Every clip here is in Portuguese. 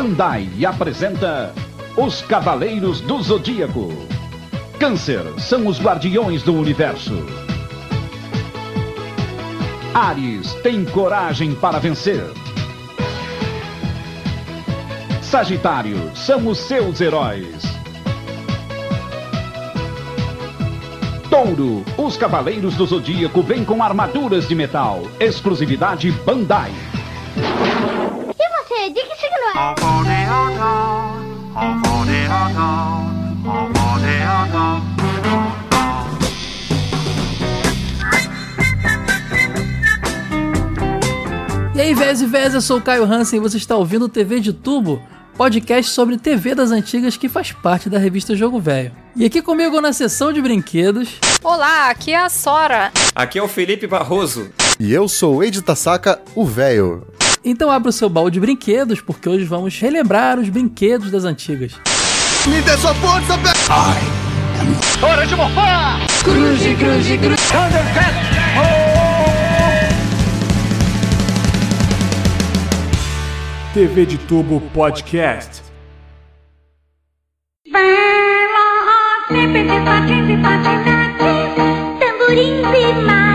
Bandai apresenta Os Cavaleiros do Zodíaco. Câncer são os guardiões do universo. Ares tem coragem para vencer. Sagitário são os seus heróis. Touro, os Cavaleiros do Zodíaco vêm com armaduras de metal. Exclusividade Bandai. E você, de que signo é? E aí, Vez e Vez, eu sou o Caio Hansen e você está ouvindo o TV de Tubo, podcast sobre TV das antigas que faz parte da revista Jogo Velho. E aqui comigo na sessão de brinquedos, Olá, aqui é a Sora. Aqui é o Felipe Barroso. E eu sou o Eide Tasaka, o velho. Então abra o seu baú de brinquedos, porque hoje vamos relembrar os brinquedos das antigas. Me dê sua força, velho! TV de Tubo Podcast. Sempre patins e patinetes, tamborins e marionetes,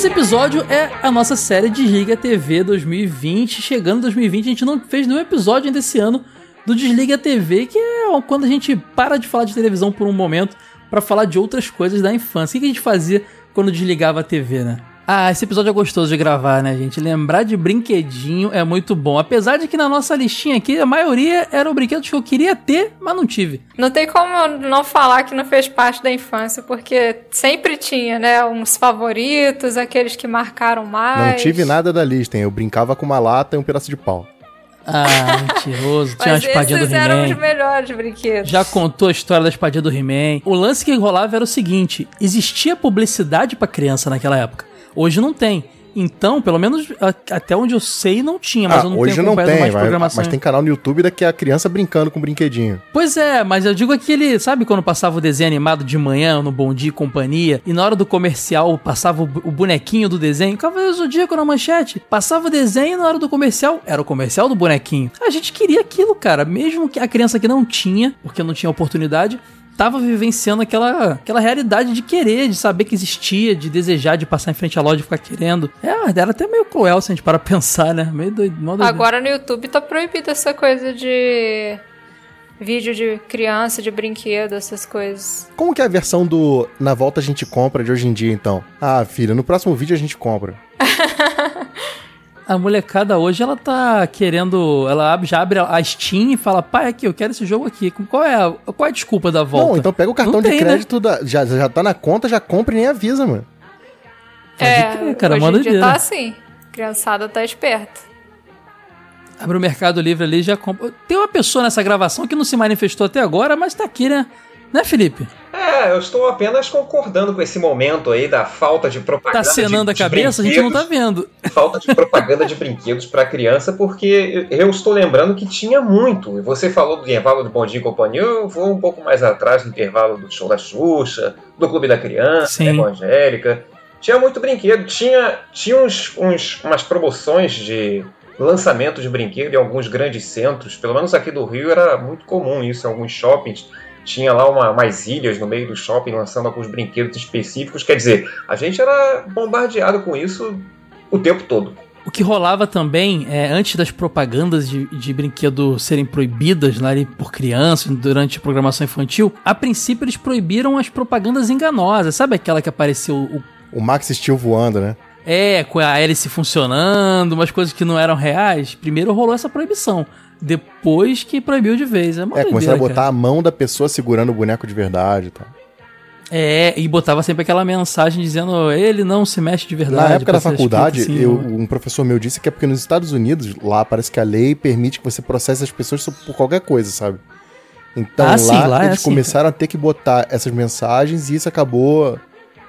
esse episódio é a nossa série Desliga TV 2020. Chegando 2020, a gente não fez nenhum episódio ainda esse ano do Desliga TV, que é quando a gente para de falar de televisão por um momento para falar de outras coisas da infância. O que a gente fazia quando desligava a TV, né? Ah, esse episódio é gostoso de gravar, né, gente? Lembrar de brinquedinho é muito bom. Apesar de que na nossa listinha aqui, a maioria eram brinquedos que eu queria ter, mas não tive. Não tem como eu não falar que não fez parte da infância, porque sempre tinha, né? Uns favoritos, aqueles que marcaram mais. Não tive nada da lista, hein? Eu brincava com uma lata e um pedaço de pau. Ah, mentiroso. Tinha uma Mas espadinha do esses eram os He-Man. melhores brinquedos. Já contou a história da espadinha do He-Man. O lance que rolava era o seguinte: existia publicidade pra criança naquela época. Hoje não tem. Então, pelo menos até onde eu sei, não tinha, mas ah, eu não hoje tenho não tem, mais mas, programação. mas tem canal no YouTube da que é a criança brincando com o brinquedinho. Pois é, mas eu digo aquele. Sabe quando passava o desenho animado de manhã no Bom Dia e Companhia? E na hora do comercial passava o, o bonequinho do desenho? Cavaleiro do Zodíaco na manchete. Passava o desenho e na hora do comercial era o comercial do bonequinho. A gente queria aquilo, cara. Mesmo que a criança que não tinha, porque não tinha oportunidade. Tava vivenciando aquela, aquela realidade de querer, de saber que existia, de desejar, de passar em frente à loja e ficar querendo. É, era até meio cruel se a gente para pensar, né? Meio doido. doideira. Agora no YouTube tá proibido essa coisa de vídeo de criança, de brinquedo, essas coisas. Como que é a versão do Na Volta a gente compra de hoje em dia, então? Ah, filha, no próximo vídeo a gente compra. A molecada hoje, ela tá querendo. Ela abre- já abre a Steam e fala: pai, aqui, eu quero esse jogo aqui. Qual é a, qual é a desculpa da volta? Não, então pega o cartão Não de tem, né? crédito, da- já, já tá na conta, já compra e nem avisa, mano. é, crer, cara, hoje em dia tá assim. Criançada tá esperta. Abre o Mercado Livre ali e já compra. Tem uma pessoa nessa gravação que não se manifestou até agora, mas tá aqui, né? Né, Felipe? É, eu estou apenas concordando com esse momento aí da falta de propaganda. Tá cenando de, a cabeça, a gente não tá vendo. Falta de propaganda de brinquedos para criança, porque eu estou lembrando que tinha muito. E você falou do intervalo do Bom Dia e Companhia, eu vou um pouco mais atrás do intervalo do show da Xuxa, do Clube da Criança, Sim. da Evangélica. Tinha muito brinquedo, tinha, tinha uns, uns, umas promoções de lançamento de brinquedo em alguns grandes centros, pelo menos aqui do Rio era muito comum isso, em alguns shoppings. Tinha lá uma, umas ilhas no meio do shopping lançando alguns brinquedos específicos. Quer dizer, a gente era bombardeado com isso o tempo todo. O que rolava também, é, antes das propagandas de, de brinquedo serem proibidas lá ali por crianças durante a programação infantil, a princípio eles proibiram as propagandas enganosas. Sabe aquela que apareceu o O Max Steel voando, né? É, com a hélice funcionando, umas coisas que não eram reais. Primeiro rolou essa proibição. Depois que proibiu de vez. É, uma É, começaram a botar a mão da pessoa segurando o boneco de verdade e tal. cara. É, e botava sempre aquela mensagem dizendo ele não se mexe de verdade. Na época da faculdade, assim, eu- né? um professor meu disse que é porque nos Estados Unidos, lá parece que a lei permite que você processe as pessoas por qualquer coisa, sabe? Então Ah, lá, sim, lá é eles assim, começaram a ter que botar essas mensagens e isso acabou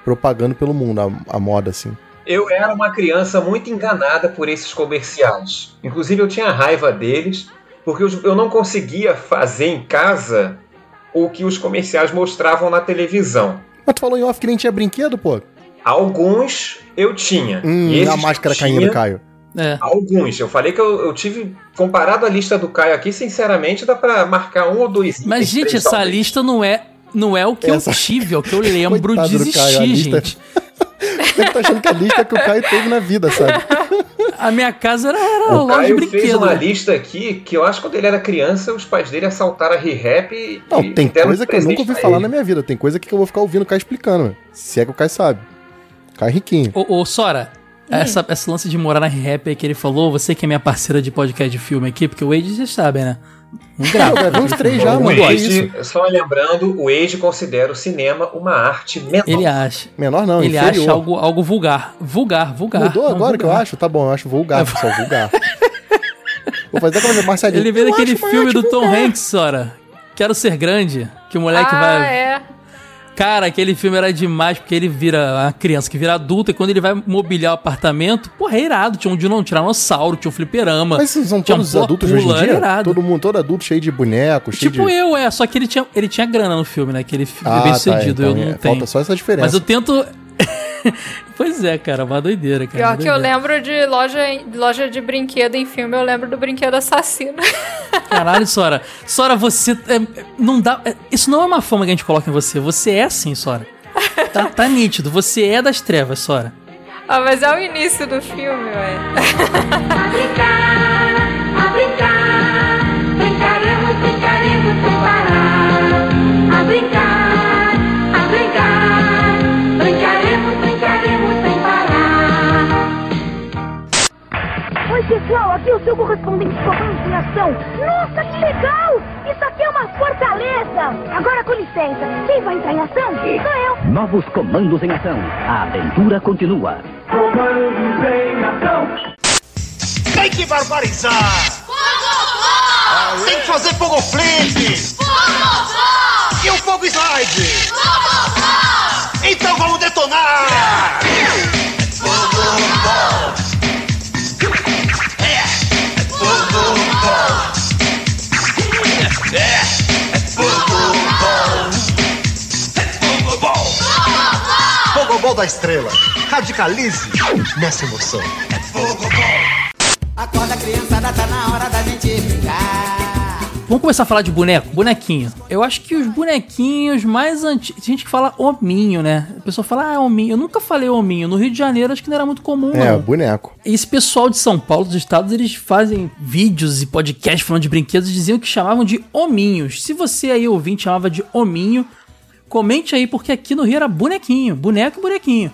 propagando pelo mundo, a, a moda, assim. Eu era uma criança muito enganada por esses comerciais. Inclusive, eu tinha raiva deles, porque eu não conseguia fazer em casa o que os comerciais mostravam na televisão. Mas tu falou em off que nem tinha brinquedo, pô? Alguns eu tinha. Hum, E a máscara eu caindo, tinha, Caio. É. Alguns. Eu falei que eu, eu tive. Comparado a lista do Caio aqui, sinceramente, dá pra marcar um ou dois. Mas, gente, essa talvez. lista não é, não é o que Essa- eu tive, é o que eu lembro Coitado de do Caio, a existir, lista- gente. Ele tá achando que a lista que o Caio teve na vida, sabe? A minha casa era, era O loja de Caio fez brinquedo. uma lista aqui que eu acho que quando ele era criança, os pais dele assaltaram a ReHap e. Não, tem coisa que eu nunca ouvi falar ele. na minha vida. Tem coisa que eu vou ficar ouvindo o Caio explicando, se é que o Caio sabe. O Caio é riquinho. Ô, ô, Sora, essa, esse lance de morar na rap aí que ele falou, você que é minha parceira de podcast de filme aqui, porque o Wade, vocês sabem, né? Grava. uns três já, mano. Age, isso? só lembrando, o Age considera o cinema uma arte menor. Ele acha. Menor não, ele inferior. acha algo, algo vulgar. Vulgar, vulgar. Mudou agora que eu vulgar. acho? Tá bom, eu acho vulgar, pessoal, vulgar. Vou fazer como o Marcelinho. Ele veio Eu daquele acho uma filme do Tom vulgar. Hanks, Sora. Quero ser grande. Que o moleque ah, vai. é. Cara, aquele filme era demais, porque ele vira uma criança que vira adulta e quando ele vai mobiliar o apartamento, porra, é irado. Tinha um dino- um tiranossauro, tinha um fliperama. Mas são todos bola adultos hoje em era dia? irado. Todo mundo, todo adulto cheio de bonecos, cheio Tipo de... eu, é. Só que ele tinha, ele tinha grana no filme, né? Aquele filme Ah, bem tá, sucedido. então eu não é, tenho. Falta só essa diferença. Mas eu tento. pois é, cara, uma doideira, cara. Pior uma que eu lembro de loja, loja de brinquedo em filme, eu lembro do brinquedo assassino. Caralho, Sora. Sora, você. é, não dá. é, isso não é uma fama que a gente coloca em você. Você é assim, Sora. Tá, tá nítido. Você é das trevas, Sora. ah, mas é o início do filme, ué. O seu correspondente de comando em ação. Nossa, que legal! Isso aqui é uma fortaleza! Agora, com licença, quem vai entrar em ação? Sou eu. Novos comandos em ação. A aventura continua. Tem que barbarizar! Tem que fazer fogo flip! E o fogo slide! Então vamos detonar! Fogobol da estrela! Radicalize nessa emoção! Acorda criançada, tá na hora da gente brincar. Vamos começar a falar de boneco? Bonequinho. Eu acho que os bonequinhos mais antigos. Tem gente que fala hominho, né? A pessoa fala, ah, hominho. Eu nunca falei hominho. No Rio de Janeiro acho que não era muito comum, É, não. boneco. Esse pessoal de São Paulo, dos estados, eles fazem vídeos e podcasts falando de brinquedos e diziam que chamavam de hominhos. Se você aí ouvinte chamava de hominho, comente aí, porque aqui no Rio era bonequinho. Boneco e bonequinho.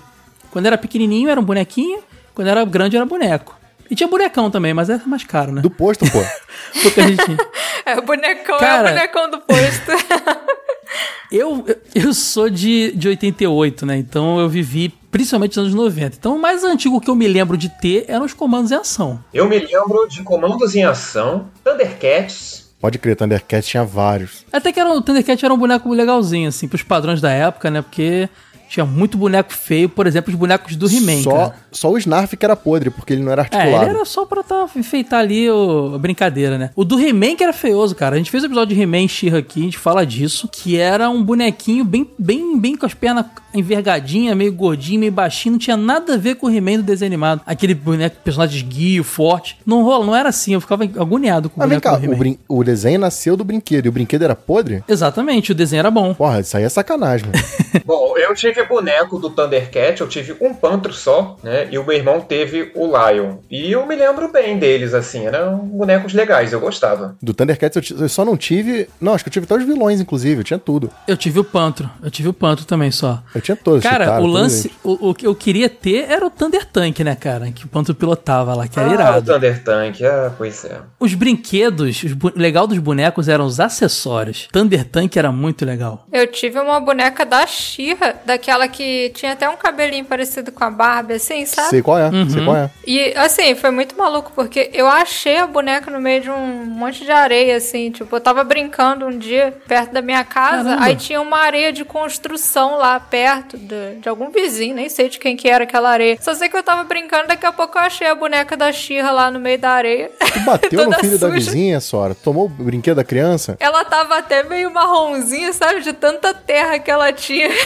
Quando era pequenininho era um bonequinho, quando era grande era boneco. E tinha bonecão também, mas era mais caro, né? Do posto, pô. Porque a gente tinha. É o bonecão, Cara. é o bonecão do posto. Eu, eu- eu sou de, de 88, né? Então eu vivi principalmente nos anos 90. Então o mais antigo que eu me lembro de ter eram os comandos em ação. Eu me lembro de Comandos em Ação, Thundercats. Pode crer, Thundercat tinha vários. Até que era, o Thundercat era um boneco legalzinho, assim, pros padrões da época, né? Porque tinha muito boneco feio, por exemplo, os bonecos do He-Man, Só, só o Snarf que era podre, porque ele não era É, articulado. ele era só pra tá, enfeitar ali o, a brincadeira, né? O do He-Man que era feioso, cara. A gente fez um episódio de He-Man e She-Ra aqui, a gente fala disso, que era um bonequinho bem, bem, bem com as pernas envergadinhas, meio gordinho, meio baixinho, não tinha nada a ver com o He-Man do desenho animado. Aquele boneco, personagem esguio, forte. Não rola, não era assim, eu ficava agoniado com o Mas vem boneco cá, do o, He-Man. brin- o desenho nasceu do brinquedo e o brinquedo era podre? Exatamente, o desenho era bom. Porra, isso aí é sacanagem, mano. Bom, eu tive boneco do Thundercat, eu tive um pantro só, né? E o meu irmão teve o Lion. E eu me lembro bem deles, assim, eram bonecos legais, eu gostava. Do Thundercats eu, eu só não tive. Não, acho que eu tive até os vilões, inclusive. Eu tinha tudo. Eu tive o Pantro, eu tive o Pantro também só. Eu tinha todos. Cara, o lance, o, o que eu queria ter era o Thunder Tank, né, cara? Que o Pantro pilotava lá, que era Ah, o irado. Thunder Tank, ah, pois é. Os brinquedos, os bu- legal dos bonecos eram os acessórios. Thunder Tank era muito legal. Eu tive uma boneca da Xirra, aquela que tinha até um cabelinho parecido com a Barbie, assim, sabe? Sei qual é, Uhum. sei qual é. E, assim, foi muito maluco, porque eu achei a boneca no meio de um monte de areia, assim. Tipo, eu tava brincando um dia perto da minha casa, Caramba. aí tinha uma areia de construção lá perto de, de algum vizinho, nem sei de quem que era aquela areia. Só sei que eu tava brincando, daqui a pouco eu achei a boneca da Xirra lá no meio da areia. Tu bateu no filho da suja. vizinha, Sora? Tomou o brinquedo da criança? Ela tava até meio marronzinha, sabe? De tanta terra que ela tinha.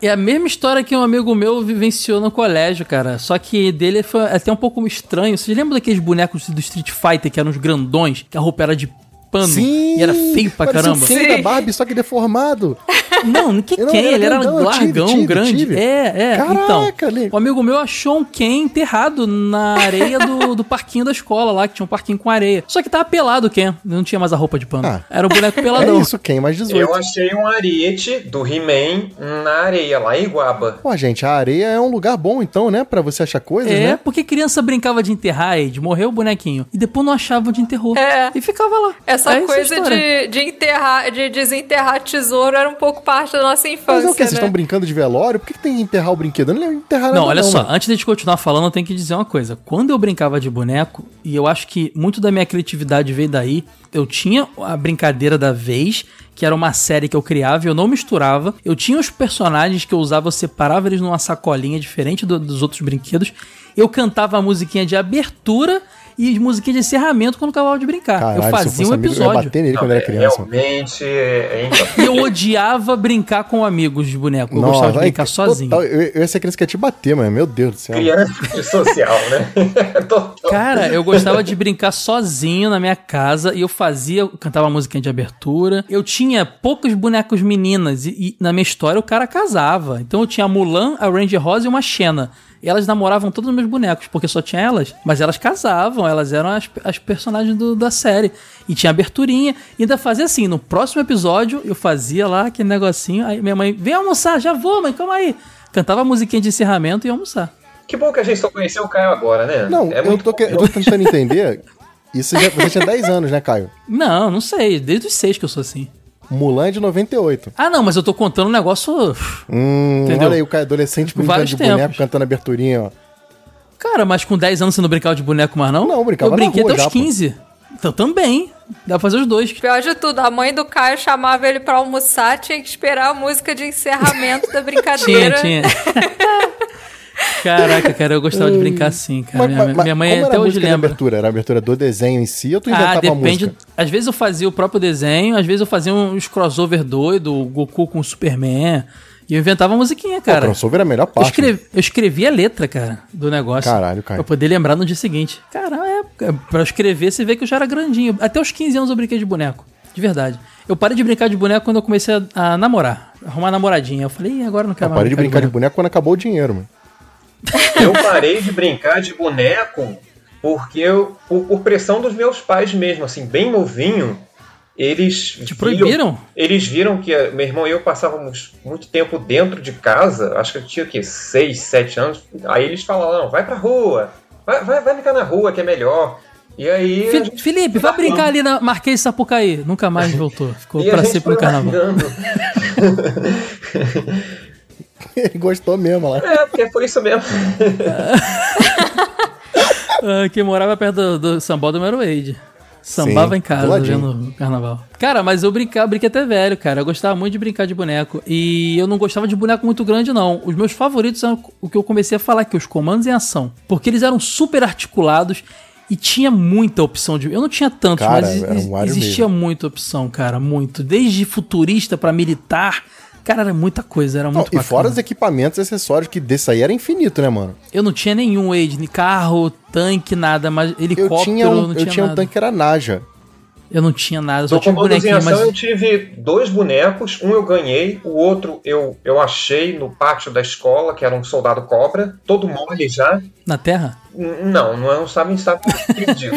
É a mesma história que um amigo meu vivenciou no colégio, cara. Só que dele foi até um pouco estranho. Vocês lembram daqueles bonecos do Street Fighter que eram os grandões? Que a roupa era de pano Sim! e era feio pra caramba? Ken da Barbie, só que deformado. Não, que Não, Ken? ele era Ele era grandão, eu tive, largão, tive, grande. tive. É, é. Caraca, então, ali. o amigo meu achou um Ken enterrado na areia do, do parquinho da escola lá, que tinha um parquinho com areia. Só que tava pelado o Ken, não tinha mais a roupa de pano. Ah. Era o boneco É peladão. isso, Ken mais 18. Eu achei um ariete do He-Man na areia, lá em Iguaba. Pô, gente, a areia é um lugar bom então, né? Pra você achar coisas, É, né? porque criança brincava de enterrar, Ed, morreu o bonequinho. E depois não achava onde enterrou. É. E ficava lá. Essa É coisa história. de, de enterrar, de desenterrar tesouro era um pouco parte da nossa infância. Mas é o que? Vocês né? estão brincando de velório? Por que, que tem que enterrar o brinquedo? Eu não lembro de enterrar Não, olha só, mano. antes de a gente continuar falando, eu tenho que dizer uma coisa. Quando eu brincava de boneco, e eu acho que muito da minha criatividade veio daí, eu tinha a brincadeira da vez, que era uma série que eu criava e eu não misturava. Eu tinha os personagens que eu usava, eu separava eles numa sacolinha diferente do- dos outros brinquedos. Eu cantava a musiquinha de abertura e musiquinha de encerramento quando acabava de brincar. Caralho, eu fazia um amigo, eu ia episódio. bater nele Não, quando era é, criança. Realmente, é, é E eu odiava brincar com amigos de boneco. Eu Nossa, gostava de brincar total, sozinho. eu, eu ia ser criança que ia te bater, mano. Meu Deus do céu. criança social, né? Total. Cara, eu gostava de brincar sozinho na minha casa e eu fazia, eu cantava a musiquinha de abertura. Eu tinha poucos bonecos meninas e, e na minha história o cara casava. Então eu tinha a Mulan, a Ranger Rosa e uma Xena. E elas namoravam todos os meus bonecos, porque só tinha elas. Mas elas casavam, elas eram as, as personagens do- da série. E tinha aberturinha. E ainda fazia assim, no próximo episódio eu fazia lá aquele negocinho. Aí minha mãe, vem almoçar, já vou, mãe, calma aí. Cantava a musiquinha de encerramento e ia almoçar. Que bom que a gente só conheceu o Caio agora, né? Não, é eu, tô, que- eu tô tentando entender. Isso já, você tinha 10 anos, né, Caio? Não, não sei, desde os seis que eu sou assim. Mulan é de 98. Ah, não, mas eu tô contando um negócio. Hum, Entendeu? olha aí o Caio adolescente brincando Vários de boneco, tempos. cantando aberturinha, ó. Cara, mas com 10 anos você não brincava de boneco mais, não? Não, eu brincava Eu brinquei até os já, pô. 15. Então também. Dá pra fazer os dois. Pior de tudo, a mãe do Caio chamava ele pra almoçar, tinha que esperar a música de encerramento da Tinha, brincadeira. tinha. Caraca, cara, eu gostava de brincar assim, cara. Mas- minha, mas- minha mãe era até hoje de lembra. abertura? Era a abertura do desenho em si ou tu Ah, inventava a depende. música? Às vezes eu fazia o próprio desenho, às vezes eu fazia uns crossover doido, o Goku com o Superman. E eu inventava a musiquinha, cara. crossover era a melhor Eu, parte. escrevi, eu escrevi a letra, cara, do negócio. Caralho, Caio. Pra poder lembrar no dia seguinte. Cara, é, é, pra eu escrever, você vê que eu já era grandinho. Até os 15 anos eu brinquei de boneco. De verdade. Eu parei de brincar de boneco quando eu comecei a, a namorar. Arrumar namoradinha. Eu falei, agora eu não quero Eu mais parei de brincar de boneco quando acabou o dinheiro, mano. Eu parei de brincar de boneco porque eu, por, por pressão dos meus pais mesmo, assim, bem novinho, eles Te proibiram? Eles viram que meu irmão e eu passávamos muito tempo dentro de casa, acho que eu tinha o quê? 6, 7 anos. Aí eles falaram, não, vai pra rua, vai, vai, vai brincar na rua que é melhor. E aí. gente Felipe, vai brincar ali na Marquês Sapucaí. Nunca mais voltou. Ficou pra sempre no carnaval. Ele gostou mesmo lá. É, porque foi isso mesmo. Ah, quem morava perto do, do sambódromo era o Wade. Sambava Sim, em do casa, ladinho. vendo carnaval. Cara, mas eu brincava, brinquei até velho, cara. Eu gostava muito de brincar de boneco. E eu não gostava de boneco muito grande, não. Os meus favoritos eram o que eu comecei a falar aqui, os comandos em ação. Porque eles eram super articulados e tinha muita opção de. Eu não tinha tantos, Cara, mas um existia muita opção, cara. Muito. Desde futurista pra militar. Cara, era muita coisa, era Não, muito e bacana. fora os equipamentos e acessórios, que desse aí era infinito, né, mano? Eu não tinha nenhum, Wade, nem carro, tanque, nada, mas Eu helicóptero, tinha um, não eu tinha tinha um nada. tanque que era Naja. Eu não tinha nada, só No tinha um bonequinho, Ação eu mas. tive dois bonecos, um eu ganhei, o outro eu, eu achei no pátio da escola, que era um soldado cobra, todo mole já. Na Terra? N- Não, não é um sabe estava perdido.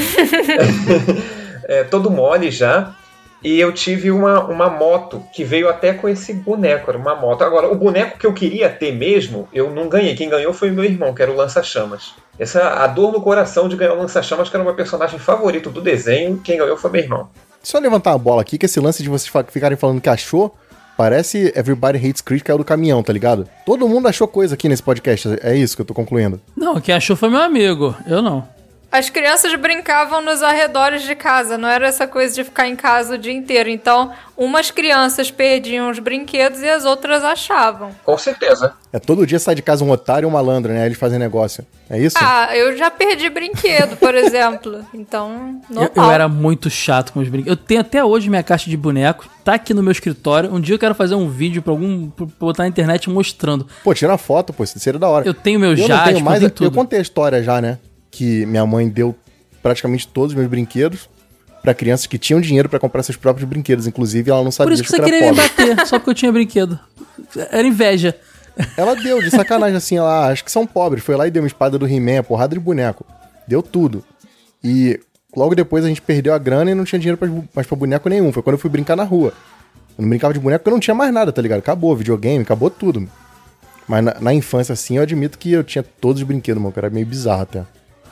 é, todo mole já. E eu tive uma, uma moto que veio até com esse boneco, era uma moto. Agora, o boneco que eu queria ter mesmo, eu não ganhei. Quem ganhou foi o meu irmão, que era o Lança-Chamas. Essa a dor no coração de ganhar o Lança-Chamas, que era o meu personagem favorito do desenho. Quem ganhou foi meu irmão. Só levantar a bola aqui, que esse lance de vocês ficarem falando que achou, Parece Everybody Hates Chris, que é o do caminhão, tá ligado? Todo mundo achou coisa aqui nesse podcast, é isso que eu tô concluindo. Não, quem achou foi meu amigo. Eu não. As crianças brincavam nos arredores de casa, não era essa coisa de ficar em casa o dia inteiro. Então, umas crianças perdiam os brinquedos e as outras achavam. Com certeza. É todo dia sai de casa um otário e um malandro, né? Eles fazem negócio. É isso? Ah, eu já perdi brinquedo, por exemplo. Então, Eu, normal. eu era muito chato com os brinquedos. Eu tenho até hoje minha caixa de bonecos, tá aqui no meu escritório. Um dia eu quero fazer um vídeo pra algum. pra botar na internet mostrando. Pô, tira uma foto, pô, isso seria da hora. Eu tenho meu eu tenho mais. Eu tudo. contei a história já, né? Que minha mãe deu praticamente todos os meus brinquedos pra crianças que tinham dinheiro pra comprar seus próprios brinquedos. Inclusive, ela não sabia Por isso que você eu queria me bater, só porque eu tinha brinquedo. Era inveja. Ela deu, de sacanagem, assim, ela, ah, acho que são pobres. Foi lá e deu uma espada do He-Man, porrada de boneco. Deu tudo. E logo depois a gente perdeu a grana e não tinha dinheiro pra, mais pra boneco nenhum. Foi quando eu fui brincar na rua. Eu não brincava de boneco porque eu não tinha mais nada, tá ligado? Acabou, videogame, acabou tudo. Mas na, na infância, assim, eu admito que eu tinha todos os brinquedos, mano, que era meio bizarro até.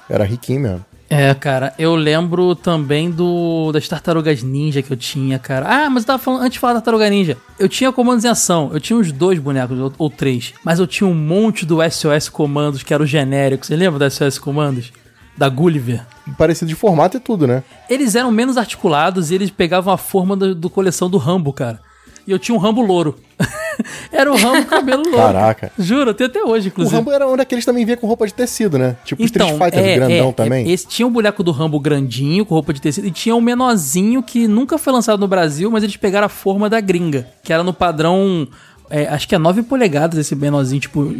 Era riquinho mesmo. É, cara, eu lembro também do das tartarugas ninja que eu tinha, cara. Ah, mas eu tava falando, antes de falar da tartaruga ninja, eu tinha comandos em ação, eu tinha uns dois bonecos, ou, ou três, mas eu tinha um monte do SOS Comandos, que era o genérico. Você lembra do SOS Comandos? Da Gulliver? Parecido de formato e tudo, né? Eles eram menos articulados e eles pegavam a forma do, do coleção do Rambo, cara. E eu tinha um Rambo louro. era o Rambo cabelo louro. Caraca. Juro, tenho até hoje, O inclusive. Rambo era um daqueles também vinha com roupa de tecido, né? Tipo Street Fighter é, grandão é, também. é, esse tinha o boneco do Rambo grandinho, com roupa de tecido, e tinha o menorzinho que nunca foi lançado no Brasil, mas eles pegaram a forma da gringa, que era no padrão, é, acho que é 9 polegadas esse menorzinho, tipo,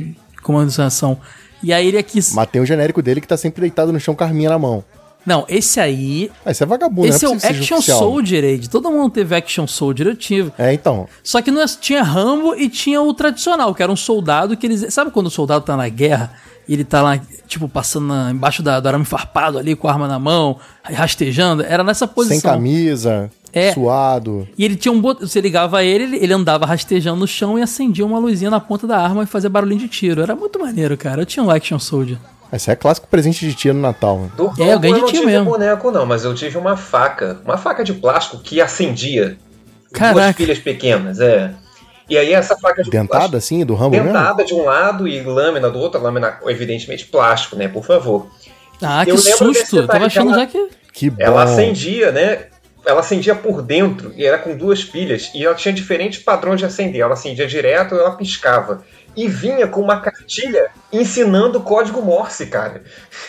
comando de ação. E aí ele aqui... Mas tem o genérico dele que tá sempre deitado no chão com a arminha na mão. Não, esse aí... Ah, esse é vagabundo, esse é o é que seja Action. Soldier, Age. Todo mundo teve Action Soldier, eu tive. É, então. Só que não é- tinha Rambo e tinha o tradicional, que era um soldado que eles. Sabe quando o soldado tá na guerra e ele tá lá, tipo, passando na- embaixo da, do arame farpado ali com a arma na mão, rastejando? Era nessa posição. Sem camisa, É. suado. E ele tinha um botão. Você ligava ele- ele andava rastejando no chão e acendia uma luzinha na ponta da arma e fazia barulhinho de tiro. Era muito maneiro, cara. Eu tinha um Action Soldier. Esse é clássico presente de tia no Natal. mano. Do É, eu ganhei de não tio tive mesmo. boneco, não, mas eu tive uma faca. Uma faca de plástico que acendia. Duas Caraca. filhas pequenas, é. E aí essa faca de Dentada, assim, do Rambo mesmo? dentada de um lado e lâmina do outro, lâmina evidentemente plástico, né? Por favor. Ah, que Eu desse susto! Eu Tava achando ela- já que. Que bom. Ela acendia, né? Ela acendia por dentro e era com duas pilhas e ela tinha diferentes padrões de acender. Ela acendia direto e ela piscava. E vinha com uma cartilha ensinando código Morse, cara.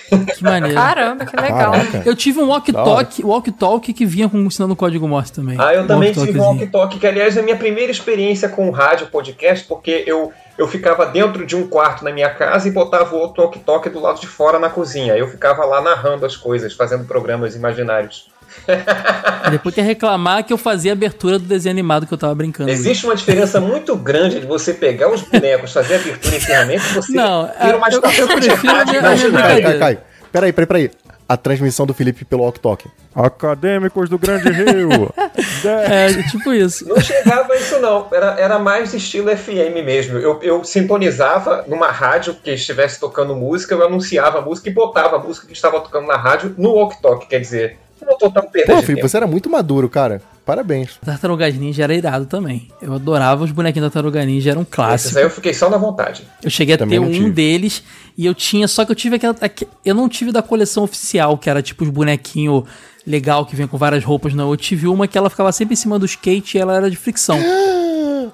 Que maneiro. Caramba, que legal. Caraca. Eu tive um walkie-talkie walkie -talkie que vinha com ensinando código Morse também. Ah, eu também tive um walkie-talkie, que aliás é a minha primeira experiência com rádio podcast, porque eu, eu ficava dentro de um quarto na minha casa e botava o outro walkie-talkie do lado de fora na cozinha. Eu ficava lá narrando as coisas, fazendo programas imaginários. E depois quer reclamar que eu fazia a abertura do desenho animado que eu tava brincando. Existe uma diferença muito grande de você pegar os bonecos, fazer a abertura e encerramento e você Não, ter uma eu- eu prefiro a minha- a minha. Cai, brincadeira. cai, cai. Peraí, peraí, peraí. A transmissão do Felipe pelo Talk. Acadêmicos do Grande Rio. É, tipo isso. Não chegava a isso, não. Era, era mais estilo FM mesmo. Eu, eu sintonizava numa rádio que estivesse tocando música, eu anunciava a música e botava a música que estava tocando na rádio no walk-talk. Quer dizer, não perda Pô, Felipe, tempo. você era muito maduro, cara. Parabéns. Tartarugas Ninja era irado também. Eu adorava os bonequinhos da Tartaruga Ninja, era um Esses clássico. aí eu fiquei só na vontade. Eu cheguei a Também ter não um tive. deles e eu tinha, só que eu tive aquela. aque- Eu não tive da coleção oficial, que era tipo os bonequinhos legal que vinha com várias roupas, não. Eu tive uma que ela ficava sempre em cima do skate e ela era de fricção.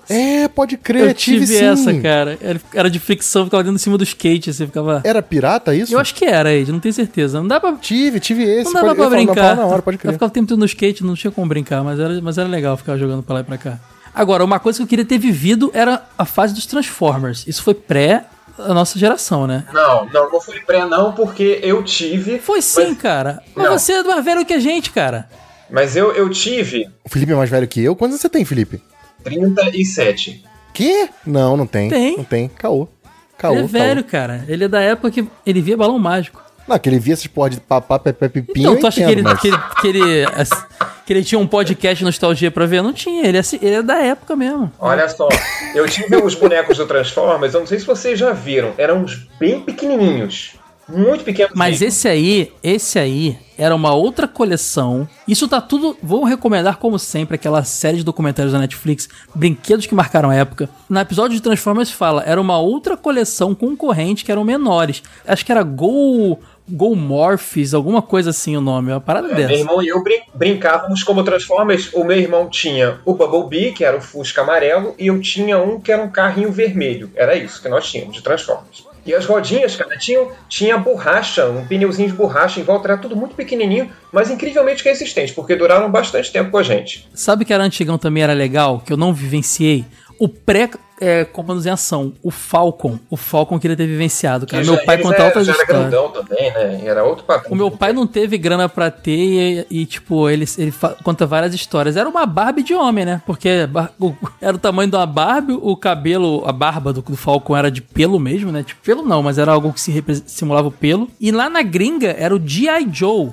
É, pode crer, Eu tive, sim. essa, cara. Era- Era de fricção, ficava dentro em cima do skate, você ficava. Era pirata isso? Eu acho que era, Ed, não tenho certeza. Não dá pra. Tive, tive esse. Não dava pode, pra eu brincar. na hora, pode Eu crer. ficava o tempo todo no skate, não tinha como brincar, mas era, mas era legal ficar jogando pra lá e pra cá. Agora, uma coisa que eu queria ter vivido era a fase dos Transformers. Isso foi pré a nossa geração, né? Não, não, não foi pré não, porque eu tive... Foi sim, mas, cara. Mas Não. você é mais velho que a gente, cara. Mas eu, eu tive O Felipe é mais velho que eu. Quantos você tem, Felipe? 37. Quê? Não, não tem. Tem. Não tem. Caô. Caô, ele é caô. velho, cara. Ele é da época que ele via balão mágico. Não, que ele via essas porra de papá, pepé, pipinho. Então, eu tu acha que entendo, ele, mas- que, ele, que, ele, que ele tinha um podcast nostalgia pra ver? Não tinha. Ele é, assim- ele é da época mesmo. Olha só, eu tive os bonecos do Transformers, eu não sei se vocês já viram, eram uns bem pequenininhos. Muito pequeno. Mas esse aí, esse aí era uma outra coleção. Isso tá tudo. Vou recomendar, como sempre, aquela série de documentários da Netflix, Brinquedos que Marcaram a Época. No episódio de Transformers fala, era uma outra coleção concorrente que eram menores. Acho que era Go. Go Morphs, alguma coisa assim o nome, uma parada É, meu dessa. irmão e eu brin- brincávamos como Transformers. O meu irmão tinha o Bumblebee, que era o Fusca amarelo, e eu tinha um que era um carrinho vermelho. Era isso que nós tínhamos de Transformers. E as rodinhas, cara, tinham, tinha borracha, um pneuzinho de borracha em volta, era tudo muito pequenininho, mas incrivelmente resistente, porque duraram bastante tempo com a gente. Sabe que era antigão também era legal, que eu não vivenciei? O pré é, comandos em ação, o Falcon. O Falcon que ele ter vivenciado, cara. Que Meu já- pai conta outras já era histórias. grandão também, né? Era outro. O meu pai não teve grana pra ter e, e, tipo, ele, ele conta várias histórias. Era uma Barbie de homem, né? Porque o- era o tamanho de uma Barbie, o cabelo, a barba do, do Falcon era de pelo mesmo, né? Tipo, pelo não, mas era algo que se simulava o pelo. E lá na gringa era o G.I. Joe,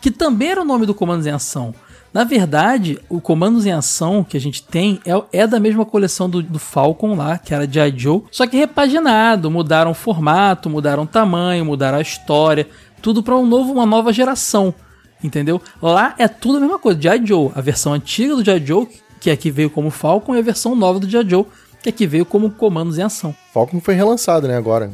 que também era o nome do Comandos em Ação. Na verdade, o Comandos em Ação que a gente tem é, é da mesma coleção do, do Falcon lá, que era G.I. Joe, só que repaginado, mudaram o formato, mudaram o tamanho, mudaram a história, tudo para um novo, uma nova geração, entendeu? Lá é tudo a mesma coisa, G.I. Joe, a versão antiga do G.I. Joe, que aqui veio como Falcon, e a versão nova do G.I. Joe, que aqui veio como Comandos em Ação. Falcon foi relançado, né, agora.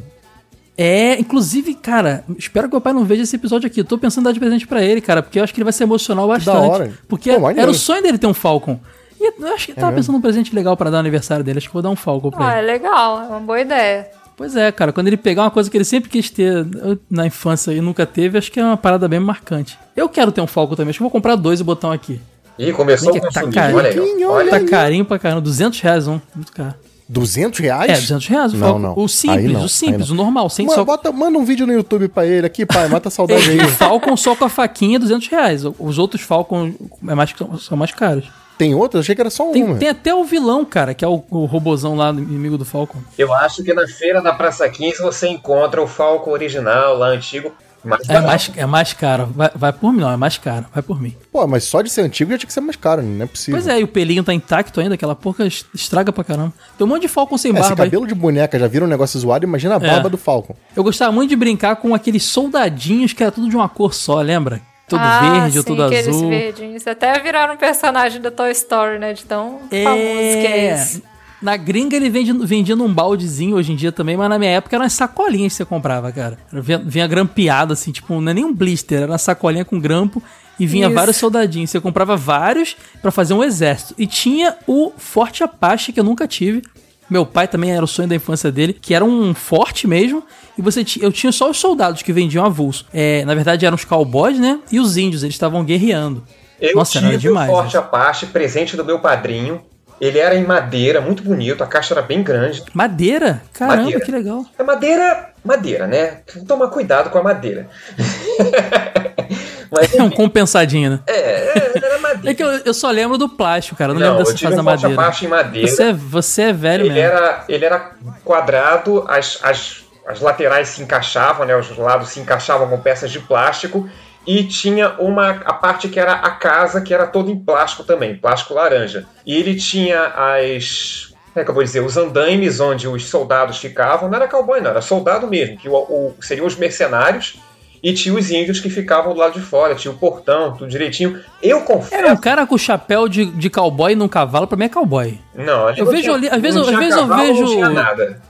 É, inclusive, cara, espero que meu pai não veja esse episódio aqui. Tô pensando em dar de presente pra ele, cara, porque eu acho que ele vai se emocionar bastante. hora. Porque Pô, era o sonho dele ter um Falcon. E eu acho que ele tava mesmo? pensando num presente legal pra dar no aniversário dele. Acho que vou dar um Falcon pra Ah, ele. é legal, é uma boa ideia. Pois é, cara, quando ele pegar uma coisa que ele sempre quis ter na infância e nunca teve, acho que é uma parada bem marcante. Eu quero ter um Falcon também, acho que eu vou comprar dois e botar um aqui. Ih, começou o tá consumismo, olha aí. carinho. Olha Tá aí. carinho pra caramba, 200 reais um, muito caro. 200 reais? É, 200 reais o Não, não. O simples, não, o simples, o normal, sem Mano, só... bota, manda um vídeo no YouTube pra ele aqui, pai. Mata a saudade aí. O Falcon só com a faquinha, 200 reais. Os outros Falcon é mais, são mais caros. Tem outro? Eu achei que era só Tem, uma. tem até o vilão, cara, que é o, o robozão lá, inimigo do Falcon. Eu acho que na feira da Praça 15 você encontra o Falcon original, lá antigo. Mas É mais, é mais caro. Vai, vai por mim, não, é mais caro. Vai por mim. Pô, mas só de ser antigo já tinha que ser mais caro, né? não é possível. Pois é, e o pelinho tá intacto ainda, aquela porca es- estraga pra caramba. Tem um monte de Falcon sem É, esse barba. aí. cabelo de boneca já vira um negócio zoado, imagina a barba É. do Falcon. Eu gostava muito de brincar com aqueles soldadinhos que era tudo de uma cor só, lembra? Todo ah, verde ou sim, todo aqueles azul. verdinhos. Até viraram um personagem da Toy Story, né? De tão famoso que é esse. Na gringa ele vende, vendia num baldezinho hoje em dia também, mas na minha época eram as sacolinhas que você comprava, cara. Era- Vinha, vinha grampeado assim, tipo, não é nem um blister, era uma sacolinha com grampo e vinha Isso. vários soldadinhos. Você comprava vários pra fazer um exército. E tinha o Forte Apache, que eu nunca tive. Meu pai também era o sonho da infância dele, que era um forte mesmo. E você eu tinha só os soldados que vendiam avulso. É, na verdade eram os cowboys, né? E os índios, eles estavam guerreando. Eu Nossa, era tive demais. o Forte né? Apache, presente do meu padrinho. Ele era em madeira, muito bonito, a caixa era bem grande. Madeira? Caramba, Madeira. que legal. É madeira, madeira, né? Toma cuidado com a madeira. Mas É um compensadinho, né? é, é, era madeira. É que eu, eu só lembro do plástico, cara. Eu não, Não, lembro dessa fase da madeira. Apache em madeira. Você, é- você é velho Ele mesmo. era, ele era quadrado, as, as, as laterais se encaixavam, né? Os lados se encaixavam com peças de plástico. E tinha uma a parte que era a casa, que era toda em plástico também, plástico laranja. E ele tinha as. Como é que eu vou dizer? Os andaimes onde os soldados ficavam. Não era cowboy, não, era soldado mesmo, que o, o- seriam os mercenários. E tinha os índios que ficavam do lado de fora, tinha o portão, tudo direitinho. Eu confesso. Era um cara com chapéu de, de cowboy num cavalo, pra mim é cowboy. Não, Eu não vejo tinha- ali- às vezes não eu- tinha às vezes eu vejo- Não tinha nada.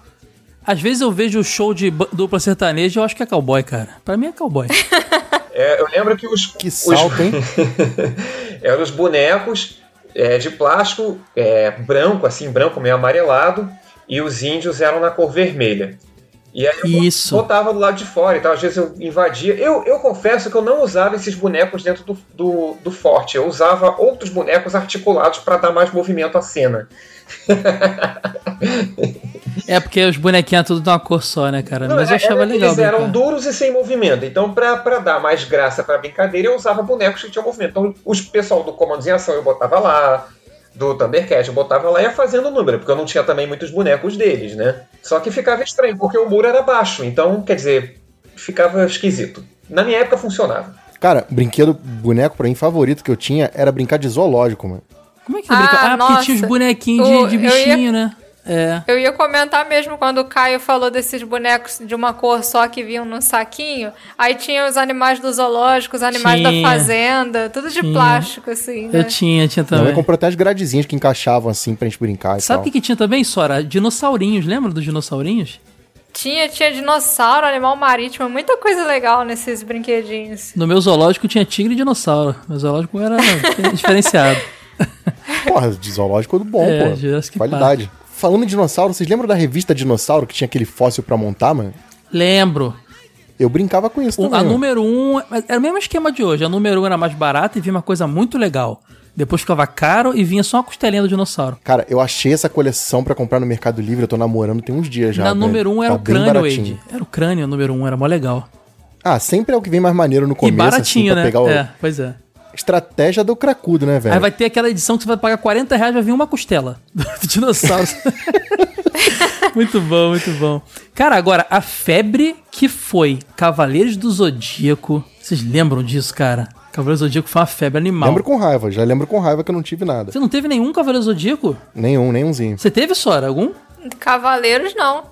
Às vezes eu vejo o show de dupla sertaneja e eu acho que é cowboy, cara. Pra mim é cowboy. É, eu lembro que os. Que salto, hein? eram os bonecos é, de plástico é, branco, assim, branco meio amarelado, e os índios eram na cor vermelha. E aí eu Isso. botava do lado de fora e tal, às vezes eu invadia. Eu, eu confesso que eu não usava esses bonecos dentro do, do, do forte, eu usava outros bonecos articulados para dar mais movimento à cena. É porque os bonequinhos tudo de uma cor só, né, cara? Não, Mas eu é- achava eles legal. eram brincar. duros e sem movimento. Então, pra, pra dar mais graça pra brincadeira, eu usava bonecos que tinham movimento. Então, os pessoal do Comandos em Ação eu botava lá, do Thundercat eu botava lá e ia fazendo o número, porque eu não tinha também muitos bonecos deles, né? Só que ficava estranho, porque o muro era baixo. Então, quer dizer, ficava esquisito. Na minha época funcionava. Cara, brinquedo, boneco pra mim favorito que eu tinha era brincar de zoológico, mano. Como é que brincava? Ah, Ah, porque tinha os nossa. bonequinhos O- de, de eu ia- bichinho, né? É. Eu ia comentar mesmo quando o Caio falou desses bonecos de uma cor só que vinham num saquinho. Aí tinha os animais do zoológico, os animais Tinha. da fazenda, tudo de Tinha. plástico, assim, né? Eu tinha, tinha também. eu comprei até as gradezinhas que encaixavam assim pra gente brincar e Sabe o que, que tinha também, Sora? Dinossaurinhos, lembra dos dinossaurinhos? Tinha, tinha dinossauro, animal marítimo, muita coisa legal nesses brinquedinhos. No meu zoológico tinha tigre e dinossauro. Meu zoológico era diferenciado. Porra, de zoológico do bom, É, pô. Jurassic Qualidade. Falando em dinossauro, vocês lembram da revista Dinossauro que tinha aquele fóssil pra montar, mano? Lembro. Eu brincava com isso O- também. a mano. número 1 um, era o mesmo esquema de hoje. A número 1 um era mais barata e vinha uma coisa muito legal. Depois ficava caro e vinha só uma costelinha do dinossauro. Cara, eu achei essa coleção pra comprar no Mercado Livre, eu tô namorando tem uns dias já. Na velho. número 1 um era Tá o crânio. Wade. Era o crânio, a número 1, um, era mó legal. Ah, sempre é o que vem mais maneiro no começo, e baratinho, assim, pra né? o... É, pois é. Estratégia do cracudo, né, velho? Aí vai ter aquela edição que você vai pagar 40 reais vai vir uma costela do dinossauro. muito bom, muito bom. Cara, agora, a febre que foi Cavaleiros do Zodíaco. Vocês lembram disso, cara? Cavaleiros do Zodíaco foi uma febre animal. Lembro com raiva, já lembro com raiva que eu não tive nada. Você não teve nenhum Cavaleiro do Zodíaco? Nenhum, nenhumzinho. Você teve, Sora? Algum? Cavaleiros, não.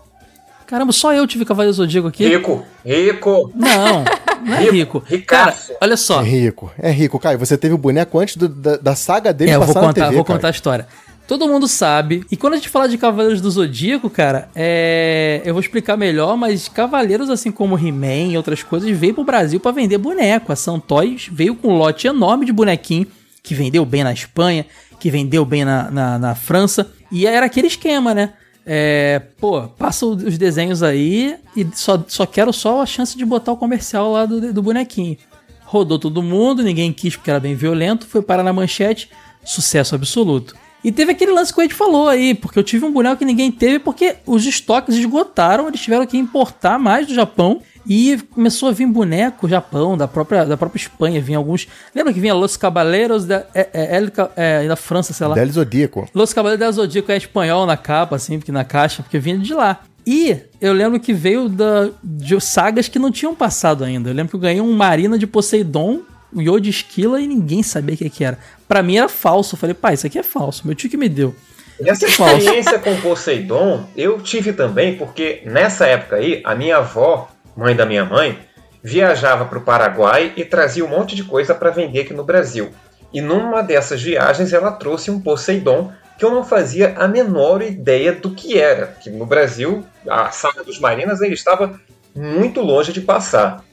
Caramba, só eu tive Cavaleiro do Zodíaco aqui. Rico, rico. Não, não é rico. Cara, olha só. É rico, é rico. Caio, você teve o boneco antes do- da, da saga dele É, eu vou contar, TV, vou cara. contar a história. Todo mundo sabe. E quando a gente fala de Cavaleiros do Zodíaco, cara, é... eu vou explicar melhor, mas Cavaleiros, assim como He-Man e outras coisas, veio pro Brasil pra vender boneco. A Santoys veio com um lote enorme de bonequinho, que vendeu bem na Espanha, que vendeu bem na, na, na França. E era aquele esquema, né? É, pô, passa os desenhos aí e só, só quero só a chance de botar o comercial lá do, do bonequinho. Rodou todo mundo, ninguém quis porque era bem violento, foi parar na manchete, sucesso absoluto. E teve aquele lance que o Ed falou aí, porque eu tive um boneco que ninguém teve porque os estoques esgotaram, eles tiveram que importar mais do Japão e começou a vir boneco Japão, da própria, da própria Espanha, vinha alguns... Lembra que vinha Los Caballeros da, é, é, Ca- é, da França, sei lá? Del Zodíaco. Los Cavaleiros da Zodíaco é espanhol na capa, assim, porque na caixa, porque vinha de lá. E eu lembro que veio da, de sagas que não tinham passado ainda. Eu lembro que eu ganhei um Marina de Poseidon, um Yo de Esquila e ninguém sabia o que, que era. Pra mim era falso. Eu falei, pai, isso aqui é falso. Meu tio que me deu. Essa experiência com Poseidon eu tive também, porque nessa época aí, a minha avó, mãe da minha mãe, viajava para o Paraguai e trazia um monte de coisa para vender aqui no Brasil. E numa dessas viagens ela trouxe um Poseidon que eu não fazia a menor ideia do que era. Que no Brasil, a saga dos Marinas ele estava muito longe de passar.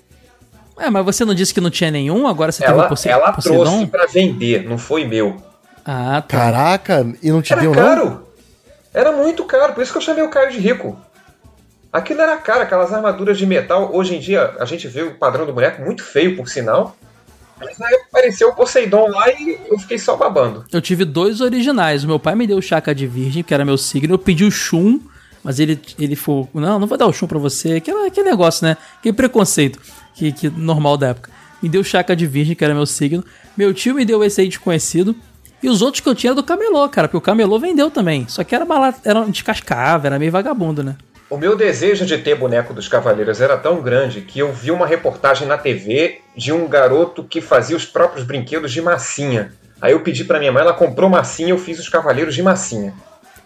É, mas você não disse que não tinha nenhum? Agora você teve Ela, o Pose ela Poseidon? trouxe para vender, não foi meu. Ah, tá. Caraca, e não te Era deu, não? caro. Era muito caro, por isso que eu chamei o Caio de rico. Aquilo era caro, aquelas armaduras de metal. Hoje em dia a gente vê o padrão do boneco muito feio, por sinal. Mas época apareceu o Poseidon lá e eu fiquei só babando. Eu tive dois originais. O meu pai me deu o Chaka de Virgem, que era meu signo. Eu pedi o Shun, mas ele, ele falou: Não, não vou dar o Shun pra você. Aquele, aquele negócio, né? Aquele preconceito que, que normal da época. Me deu Chaka de Virgem, que era meu signo. Meu tio me deu esse aí desconhecido. E os outros que eu tinha era do Camelô, cara, porque o Camelô vendeu também. Só que era barato, era descascava, era meio vagabundo, né? O meu desejo de ter boneco dos Cavaleiros era tão grande que eu vi uma reportagem na TV de um garoto que fazia os próprios brinquedos de massinha. Aí eu pedi pra minha mãe, ela comprou massinha, eu fiz os Cavaleiros de massinha.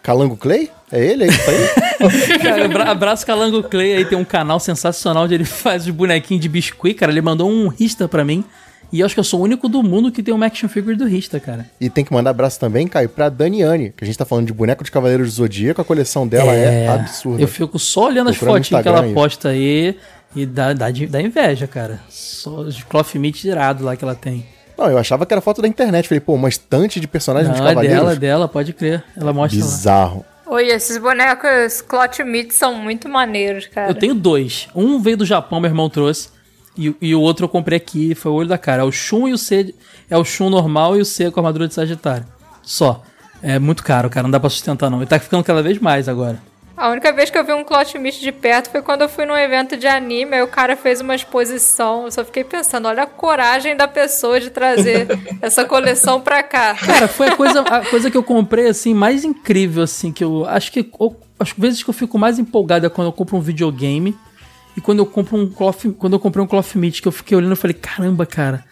Calango Clay? É ele? É isso aí? Cara, abra- abraço Calango Clay aí, tem um canal sensacional onde ele faz os bonequinhos de biscuit, cara. Ele mandou um Rista pra mim. E eu acho que eu sou o único do mundo que tem um action figure do Rista, cara. e tem que mandar abraço também, Caio, pra Daniane, que a gente tá falando de boneco de Cavaleiros do Zodíaco, a coleção dela é, absurda. Eu fico só olhando as fotinhas que ela aí. posta aí e dá, dá, dá inveja, cara. Só os cloth meat irado lá que ela tem. Não, eu achava que era foto da internet. Falei, pô, uma estante de personagens de Não, é Cavaleiros. dela, é dela, pode crer. Ela mostra lá. Bizarro. Oi, esses bonecos Clot Meat são muito maneiros, cara. Eu tenho dois. Um veio do Japão, meu irmão trouxe. E, e o outro eu comprei aqui, foi o olho da cara. É o Shun e o C. É o Shun normal e o C com armadura de Sagitário. Só. É muito caro, cara. Não dá pra sustentar, não. E tá ficando cada vez mais agora. A única vez que eu vi um Clot Meat de perto foi quando eu fui num evento de anime, aí o cara fez uma exposição. Eu só fiquei pensando, olha a coragem da pessoa de trazer essa coleção pra cá. Cara, foi a coisa, a coisa que eu comprei, assim, mais incrível, assim, que eu acho que. eu- As vezes que eu fico mais empolgado é quando eu compro um videogame e quando eu compro um cloth. Quando eu comprei um cloth meat, que eu fiquei olhando e falei, caramba, cara,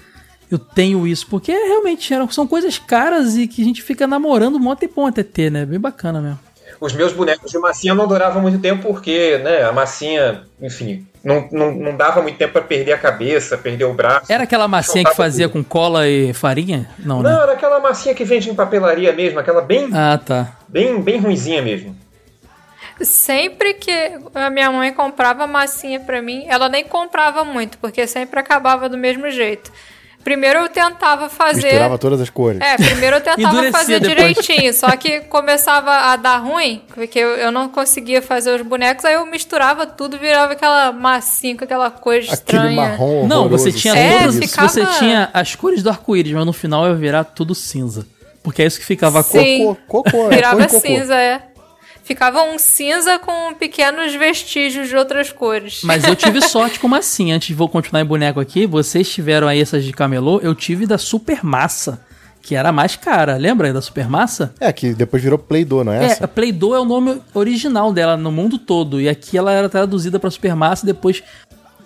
eu tenho isso. Porque realmente eram, são coisas caras e que a gente fica namorando um monte e ponto até ter, né? Bem bacana mesmo. Os meus bonecos de massinha não duravam muito tempo porque, né, a massinha, enfim, não, não, não dava muito tempo pra perder a cabeça, perder o braço. Era aquela massinha que fazia tudo. com cola e farinha? Não, Não, né? era aquela massinha que vende em papelaria mesmo, aquela bem, Ah, tá. bem, bem ruinzinha mesmo. Sempre que a minha mãe comprava massinha pra mim, ela nem comprava muito, porque sempre acabava do mesmo jeito. Primeiro eu tentava fazer. Misturava todas as cores. É, primeiro eu tentava fazer depois. direitinho, só que começava a dar ruim, porque eu, eu não conseguia fazer os bonecos, aí eu misturava tudo, virava aquela massinha com aquela coisa Aquele estranha. marrom Não, você tinha. É, todas. ficava- Você tinha as cores do arco-íris, mas no final ia virar tudo cinza. Porque é isso que ficava a cor. Sim. Cocô, cocô, é, Virava cocô. cinza, é. Ficava um cinza com pequenos vestígios de outras cores. Mas eu tive sorte com massinha. Antes de vou continuar em boneco aqui, vocês tiveram aí essas de camelô, eu tive da Supermassa, que era a mais cara. Lembra aí da Supermassa? É, que depois virou Play-Doh, não é É, essa? a Play-Doh é o nome original dela no mundo todo. E aqui ela era traduzida pra Supermassa e depois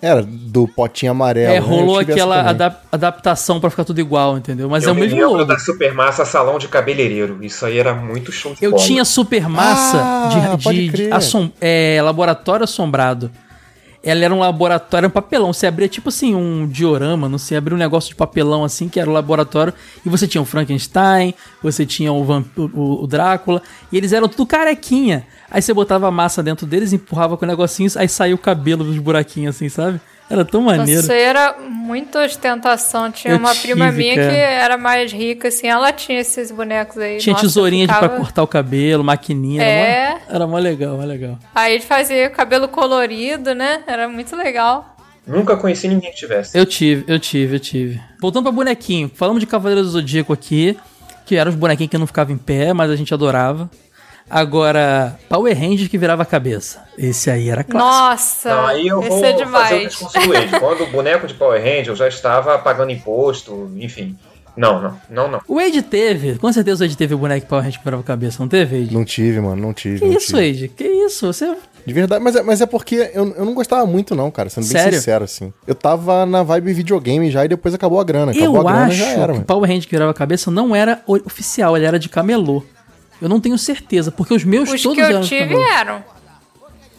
Era do potinho amarelo. é, né? Rolou aquela adap- adaptação pra ficar tudo igual, entendeu? Mas eu é o me mesmo lembro logo. da Supermassa Salão de Cabeleireiro. Isso aí era muito show de Eu bola. tinha Supermassa Ah, de, de, de assom- é, laboratório assombrado. Ela era um laboratório, era um papelão. Você abria tipo assim um diorama, não sei, abria um negócio de papelão assim, que era o laboratório. E você tinha o Frankenstein, você tinha o, vamp- o, o Drácula. E eles eram tudo carequinha. Aí você botava a massa dentro deles, empurrava com negocinhos, aí saía o cabelo dos buraquinhos assim, sabe? Era tão maneiro. Você era muita ostentação. Tinha Eu uma prima tive, minha cara. que era mais rica, assim, ela tinha esses bonecos aí. Tinha Nossa, tesourinha de ficava- pra cortar o cabelo, maquininha. É. Era, mó, era mó legal, mó legal. Aí ele fazia cabelo colorido, né? Era muito legal. Nunca conheci ninguém que tivesse. Eu tive, eu tive, eu tive. Voltando pra bonequinho, falamos de Cavaleiro do Zodíaco aqui, que eram os bonequinhos que não ficavam em pé, mas a gente adorava. Agora, Power Rangers que virava a cabeça. Esse aí era clássico. Nossa, Não, aí eu esse vou é fazer o demais. do Ed. Quando o boneco de Power Ranger eu já estava pagando imposto, enfim. Não, não, não, não. O Wade teve, com certeza o Wade teve o boneco Power Ranger que virava a cabeça, não teve, Wade? Não tive, mano, não tive. Que não isso, tive. Wade? Que isso? Você... De verdade, mas é, mas é porque eu, eu não gostava muito, não, cara, sendo bem Sério? sincero, assim. Eu tava na vibe videogame já e depois acabou a grana. Acabou Eu a grana acho já era, que o mano. Power Ranger que virava a cabeça não era o- oficial, ele era de camelô. Eu não tenho certeza, porque os meus Os todos que eu eram de tive camelô. eram.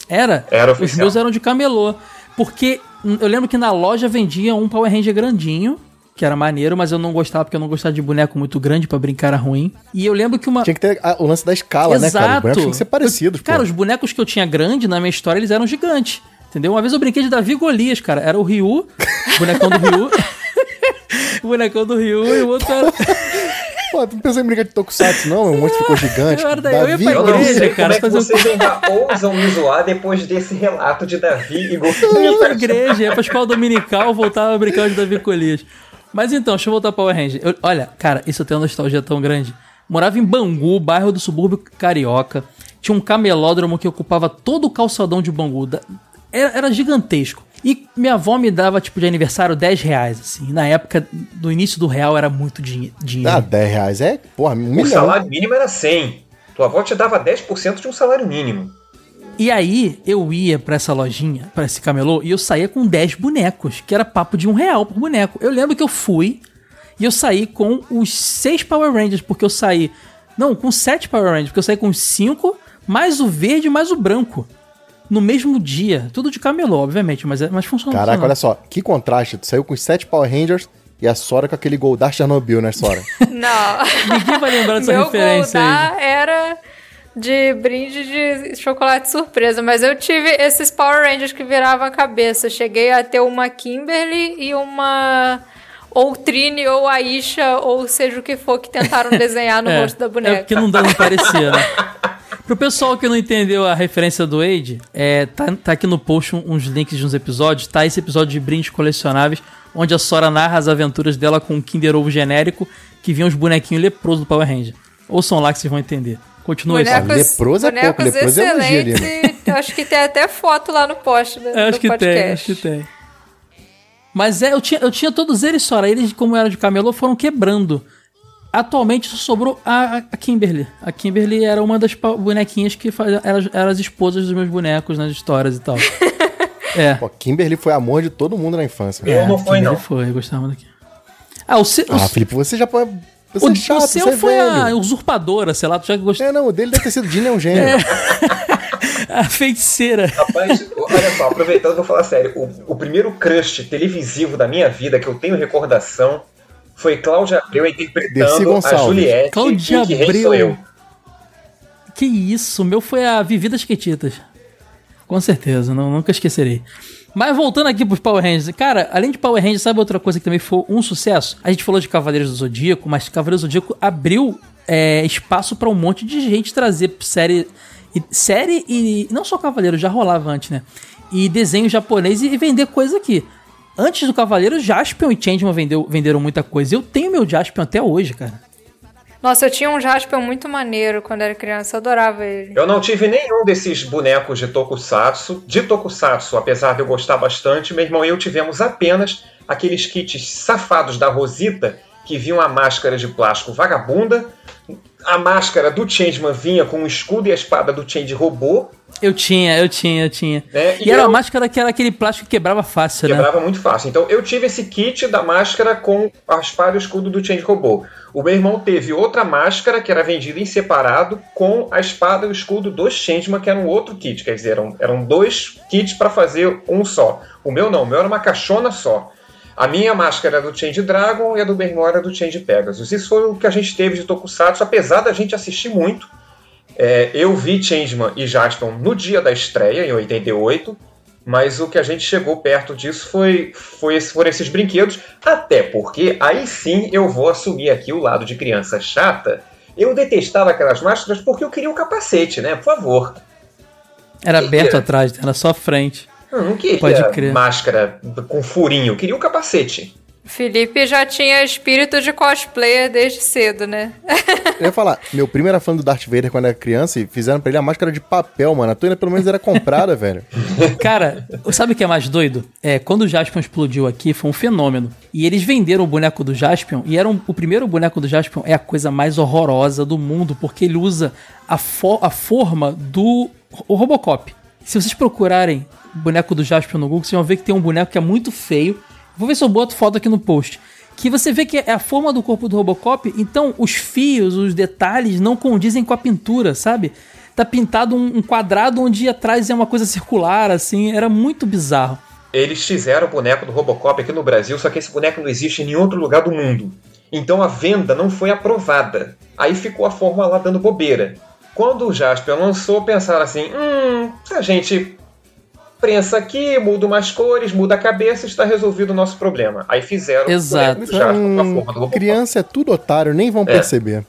Era? Era Os oficial. meus eram de camelô. Porque hum, eu lembro que na loja vendia um Power Ranger grandinho, que era maneiro, mas eu não gostava porque eu não gostava de boneco muito grande pra brincar era ruim. E eu lembro que uma. Tinha que ter a- o lance da escala, né, cara? Os bonecos tinham que ser parecidos, Eu- Cara, pô. os bonecos que eu tinha grande na minha história, eles eram gigantes. Entendeu? Uma vez eu brinquei de Davi Golias, cara. Era o Ryu, bonecão do Ryu. o bonecão do Ryu e o outro era. Pô, tu não pensou em brincar de Tokusatsu, não? O monstro ficou gigante. Eu era daí, eu ia pra igreja, sei cara, como é que vocês ainda ousam me zoar depois desse relato de Davi e Eu ia Golfinho. pra igreja, ia pra escola dominical, voltava a brincar de Davi Golias. Mas então, deixa eu voltar pra Power Ranger. Eu- olha, cara, isso eu tenho uma nostalgia tão grande. Morava em Bangu, bairro do subúrbio carioca. Tinha um camelódromo que ocupava todo o calçadão de Bangu. Era, era gigantesco. E minha avó me dava, tipo, de aniversário 10 reais, assim. Na época, no início do real, era muito dinhe- dinheiro. Ah, 10 reais é, porra, um O milhão. salário mínimo era 100. Tua avó te dava 10% de um salário mínimo. E aí, eu ia pra essa lojinha, pra esse camelô, e eu saía com 10 bonecos, que era papo de um real por boneco. Eu lembro que eu fui e eu saí com os 6 Power Rangers, porque eu saí. Não, com 7 Power Rangers, porque eu saí com os 5, mais o verde, mais o branco. No mesmo dia. Tudo de camelô, obviamente, mas, é- mas funciona. Caraca, funciona. olha só, que contraste. Tu saiu com os 7 Power Rangers e a Sora com aquele Goldar Chernobyl, né, Sora? Não. Ninguém vai lembrar dessa Meu referência aí. Goldar era de brinde de chocolate surpresa, mas eu tive esses Power Rangers que viravam a cabeça. Cheguei a ter uma Kimberly e uma ou Trine ou Aisha ou seja o que for que tentaram desenhar no É, rosto da boneca. É porque não dá, não parecia, né? Pro pessoal que não entendeu a referência do Wade, é, tá, tá aqui no post um- uns links de uns episódios. Tá esse episódio de brindes colecionáveis, onde a Sora narra as aventuras dela com um Kinder Ovo genérico que vinha os bonequinhos leprosos do Power Ranger. Ouçam lá que vocês vão entender. Continua aí, Sora. Bonecos, leproso é pouco, bonecos leproso é elogio e acho que tem até foto lá no post do, É, acho do que podcast. tem, acho que tem. Mas é, eu tinha, eu tinha todos eles, Sora. Eles, como eram de camelô, foram quebrando. Atualmente só sobrou a, a Kimberly. A Kimberly era uma das bonequinhas que fazia, era, era as esposas dos meus bonecos nas histórias e tal. é. Pô, Kimberly foi amor de todo mundo na infância. Eu não fui, Kimberly não. foi, eu gostava daqui. Ah, o, Ah, Felipe, você já pode. Você o, é chato, o seu você é foi a velho. usurpadora, sei lá, tu já gostou. É, não, o dele deve ter sido Dini é um gênio. A feiticeira. Rapaz, olha só, aproveitando, vou falar sério. O, o primeiro crush televisivo da minha vida que eu tenho recordação foi Cláudia Abreu interpretando a. Juliette. Cláudia em Que Abreu. Que isso, o meu foi a Vivi das Quetitas. Com certeza, não, nunca esquecerei. Mas voltando aqui pros Power Rangers, cara, além de Power Rangers, sabe outra coisa que também foi um sucesso? A gente falou de Cavaleiros do Zodíaco, mas Cavaleiros do Zodíaco abriu é, espaço pra um monte de gente trazer série. e- série e. Não só Cavaleiros, já rolava antes, né? E desenho japonês e, e vender coisa aqui. Antes do Cavaleiro, Jaspion e Changeman vendeu, venderam muita coisa. Eu tenho meu Jaspion até hoje, cara. Nossa, eu tinha um Jaspion muito maneiro quando era criança, eu adorava ele. Eu não tive nenhum desses bonecos de Tokusatsu. De Tokusatsu, apesar de eu gostar bastante, meu irmão e eu tivemos apenas aqueles kits safados da Rosita que vinham a máscara de plástico vagabunda. A máscara do Changeman vinha com o escudo e a espada do Change robô. Eu tinha, eu tinha, eu tinha. né? E, era eu uma máscara que era aquele plástico que quebrava fácil, né? quebrava muito fácil. Então eu tive esse kit da máscara com a espada e o escudo do Change robô. O meu irmão teve outra máscara que era vendida em separado com a espada e o escudo do Changeman, que era um outro kit. Quer dizer, eram, eram dois kits para fazer um só. O meu não, o meu era uma caixona só. A minha máscara era do Change Dragon e a do meu irmão era do Change Pegasus. Isso foi o que a gente teve de Tokusatsu, apesar da gente assistir muito. É, eu vi Changeman e Jaspion no dia da estreia, em 88, mas o que a gente chegou perto disso foi, foi foram esses brinquedos, até porque aí sim eu vou assumir aqui o lado de criança chata. Eu detestava aquelas máscaras porque eu queria um capacete, né? Por favor. Era aberto é? atrás, era só a frente. Eu não queria Pode crer. máscara com furinho, eu queria um capacete. Felipe já tinha espírito de cosplayer desde cedo, né? Eu ia falar, meu primo era fã do Darth Vader quando era criança e fizeram pra ele a máscara de papel, mano. A tua pelo menos era comprada, velho. Cara, sabe o que é mais doido? É, quando o Jaspion explodiu aqui, foi um fenômeno. E eles venderam o boneco do Jaspion, e era um- o primeiro boneco do Jaspion é a coisa mais horrorosa do mundo, porque ele usa a, fo- a forma do o Robocop. Se vocês procurarem boneco do Jaspion no Google, vocês vão ver que tem um boneco que é muito feio. Vou ver se eu boto foto aqui no post. Que você vê que é a forma do corpo do Robocop, então os fios, os detalhes não condizem com a pintura, sabe? Tá pintado um, um quadrado onde atrás é uma coisa circular, assim, era muito bizarro. Eles fizeram o boneco do Robocop aqui no Brasil, só que esse boneco não existe em nenhum outro lugar do mundo. Então a venda não foi aprovada. Aí ficou a forma lá dando bobeira. Quando o Jasper lançou, pensaram assim: hum, se a gente prensa aqui, muda umas cores, muda a cabeça, está resolvido o nosso problema. Aí fizeram Exato. o boneco do Jasper com a Hum, forma do Robocop. criança é tudo otário, nem vão perceber.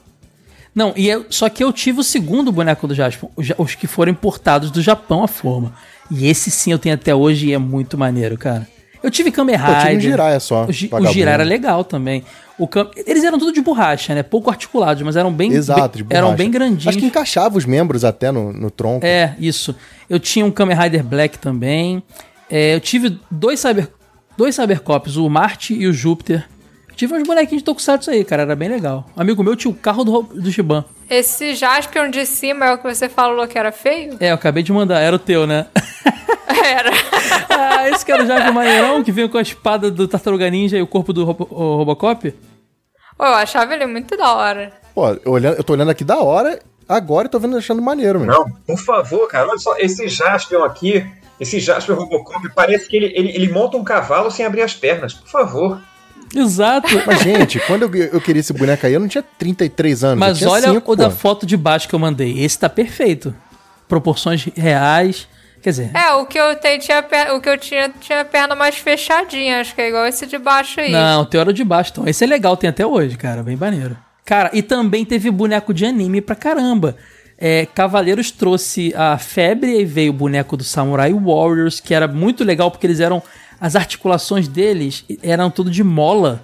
Não, e eu- só que eu tive o segundo boneco do Jaspion, os, ja- os que foram importados do Japão a forma. E esse sim eu tenho até hoje e é muito maneiro, cara. Eu tive Kamen Pô, eu tive um Rider. Jiraiya só, O, Gi- o vagabundo. Jiraiya era legal também. O Kam- Eles eram tudo de borracha, né? Pouco articulados, mas eram bem, Exato, de bem- eram bem grandinhos. Acho que encaixava os membros até no, no tronco. É, isso. Eu tinha um Kamen Rider Black também. É, eu tive dois Cyber dois Cybercops, o Marte e o Júpiter. Tive uns bonequinhos de Tokusatsu aí, cara, era bem legal. Um amigo meu tinha o carro do, do Shiban. Esse Jaspion de cima é o que você falou que era feio? É, eu acabei de mandar, era o teu, né? Era. ah, esse que era o Jaspion maneirão, que vinha com a espada do Tartaruga Ninja e o corpo do Robo- o Robocop? Pô, eu achava ele muito da hora. Pô, eu, olhando, eu tô olhando aqui da hora, agora eu tô vendo achando maneiro, mano. Não, por favor, cara, olha só, esse Jaspion aqui, esse Jaspion Robocop, parece que ele, ele, ele monta um cavalo sem abrir as pernas, por favor. Exato. Mas, gente, quando eu, eu queria esse boneco aí, eu não tinha 33 anos. Mas eu tinha olha cinco, o da pô. foto de baixo que eu mandei. Esse tá perfeito. Proporções reais. Quer dizer, É, o que eu tenho tinha per- o que eu tinha tinha a perna mais fechadinha, acho que é igual esse de baixo aí. Não, o teu era de baixo. Então, esse é legal, tem até hoje, cara. Bem maneiro. Cara, e também teve boneco de anime pra caramba. É, Cavaleiros trouxe a febre e veio o boneco do Samurai Warriors, que era muito legal porque eles eram. As articulações deles eram tudo de mola.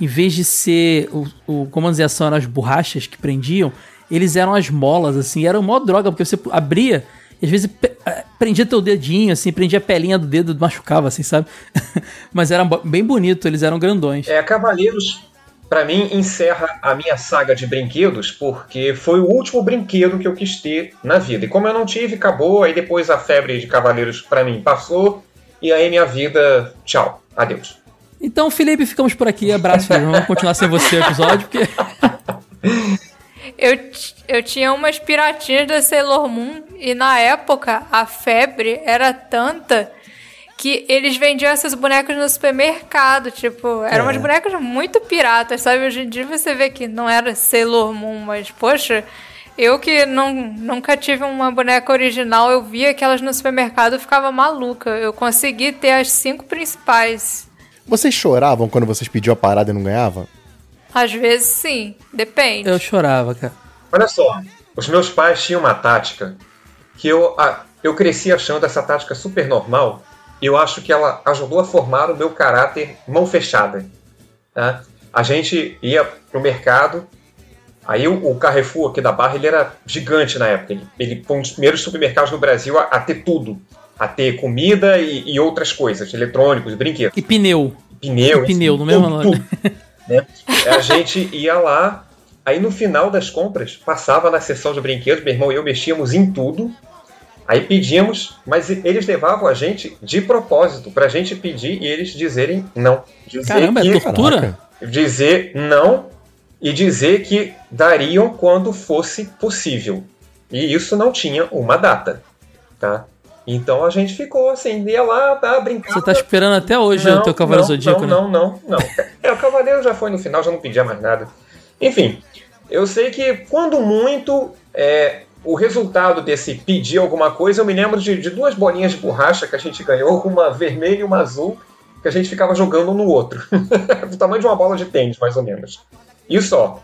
Em vez de ser o, o comando de ação eram as borrachas que prendiam, eles eram as molas, assim. Era uma droga, porque você abria às vezes eh, prendia teu dedinho, assim, prendia a pelinha do dedo, machucava, assim, sabe? Mas era bem bonito, eles eram grandões. É, Cavaleiros, pra mim, encerra a minha saga de brinquedos, porque foi o último brinquedo que eu quis ter na vida. E como eu não tive, acabou, aí depois a febre de Cavaleiros pra mim passou, e aí minha vida, tchau, adeus. Então, Felipe, ficamos por aqui. Abraço, Felipe. Vamos continuar sem você o episódio, porque. Eu, eu tinha umas piratinhas da Sailor Moon e na época a febre era tanta que eles vendiam essas bonecas no supermercado. Tipo, eram É. umas bonecas muito piratas, sabe? Hoje em dia você vê que não era Sailor Moon, mas poxa. Eu que não, nunca tive uma boneca original, eu via aquelas no supermercado e ficava maluca. Eu consegui ter as cinco principais. Vocês choravam quando vocês pediam a parada e não ganhavam? Às vezes sim, depende. Eu chorava, cara. Olha só, os meus pais tinham uma tática que eu, a- eu cresci achando essa tática super normal. E eu acho que ela ajudou a formar o meu caráter mão fechada. tá? A gente ia pro mercado, aí o, o Carrefour aqui da Barra ele era gigante na época. Ele, ele foi um dos primeiros supermercados no Brasil a, a ter tudo. A ter comida e, e outras coisas, eletrônicos, brinquedos. E pneu. Pneu, E pneu, enfim, no mesmo tudo, nome. né? A gente ia lá, aí no final das compras, passava na seção de brinquedos, meu irmão e eu mexíamos em tudo, aí pedíamos, mas eles levavam a gente de propósito, pra gente pedir e eles dizerem não. Dizer Caramba, é que- tortura? Dizer não e dizer que dariam quando fosse possível. E isso não tinha uma data, tá? Então a gente ficou assim, ia lá, tá, brincava. Você tá esperando até hoje o teu Cavaleiro não, Zodíaco, não, né? Não, não, não. É, o Cavaleiro já foi no final, já não pedia mais nada. Enfim, eu sei que quando muito, é, o resultado desse pedir alguma coisa, eu me lembro de, de duas bolinhas de borracha que a gente ganhou, uma vermelha e uma azul, que a gente ficava jogando um no outro. do tamanho de uma bola de tênis, mais ou menos. E só.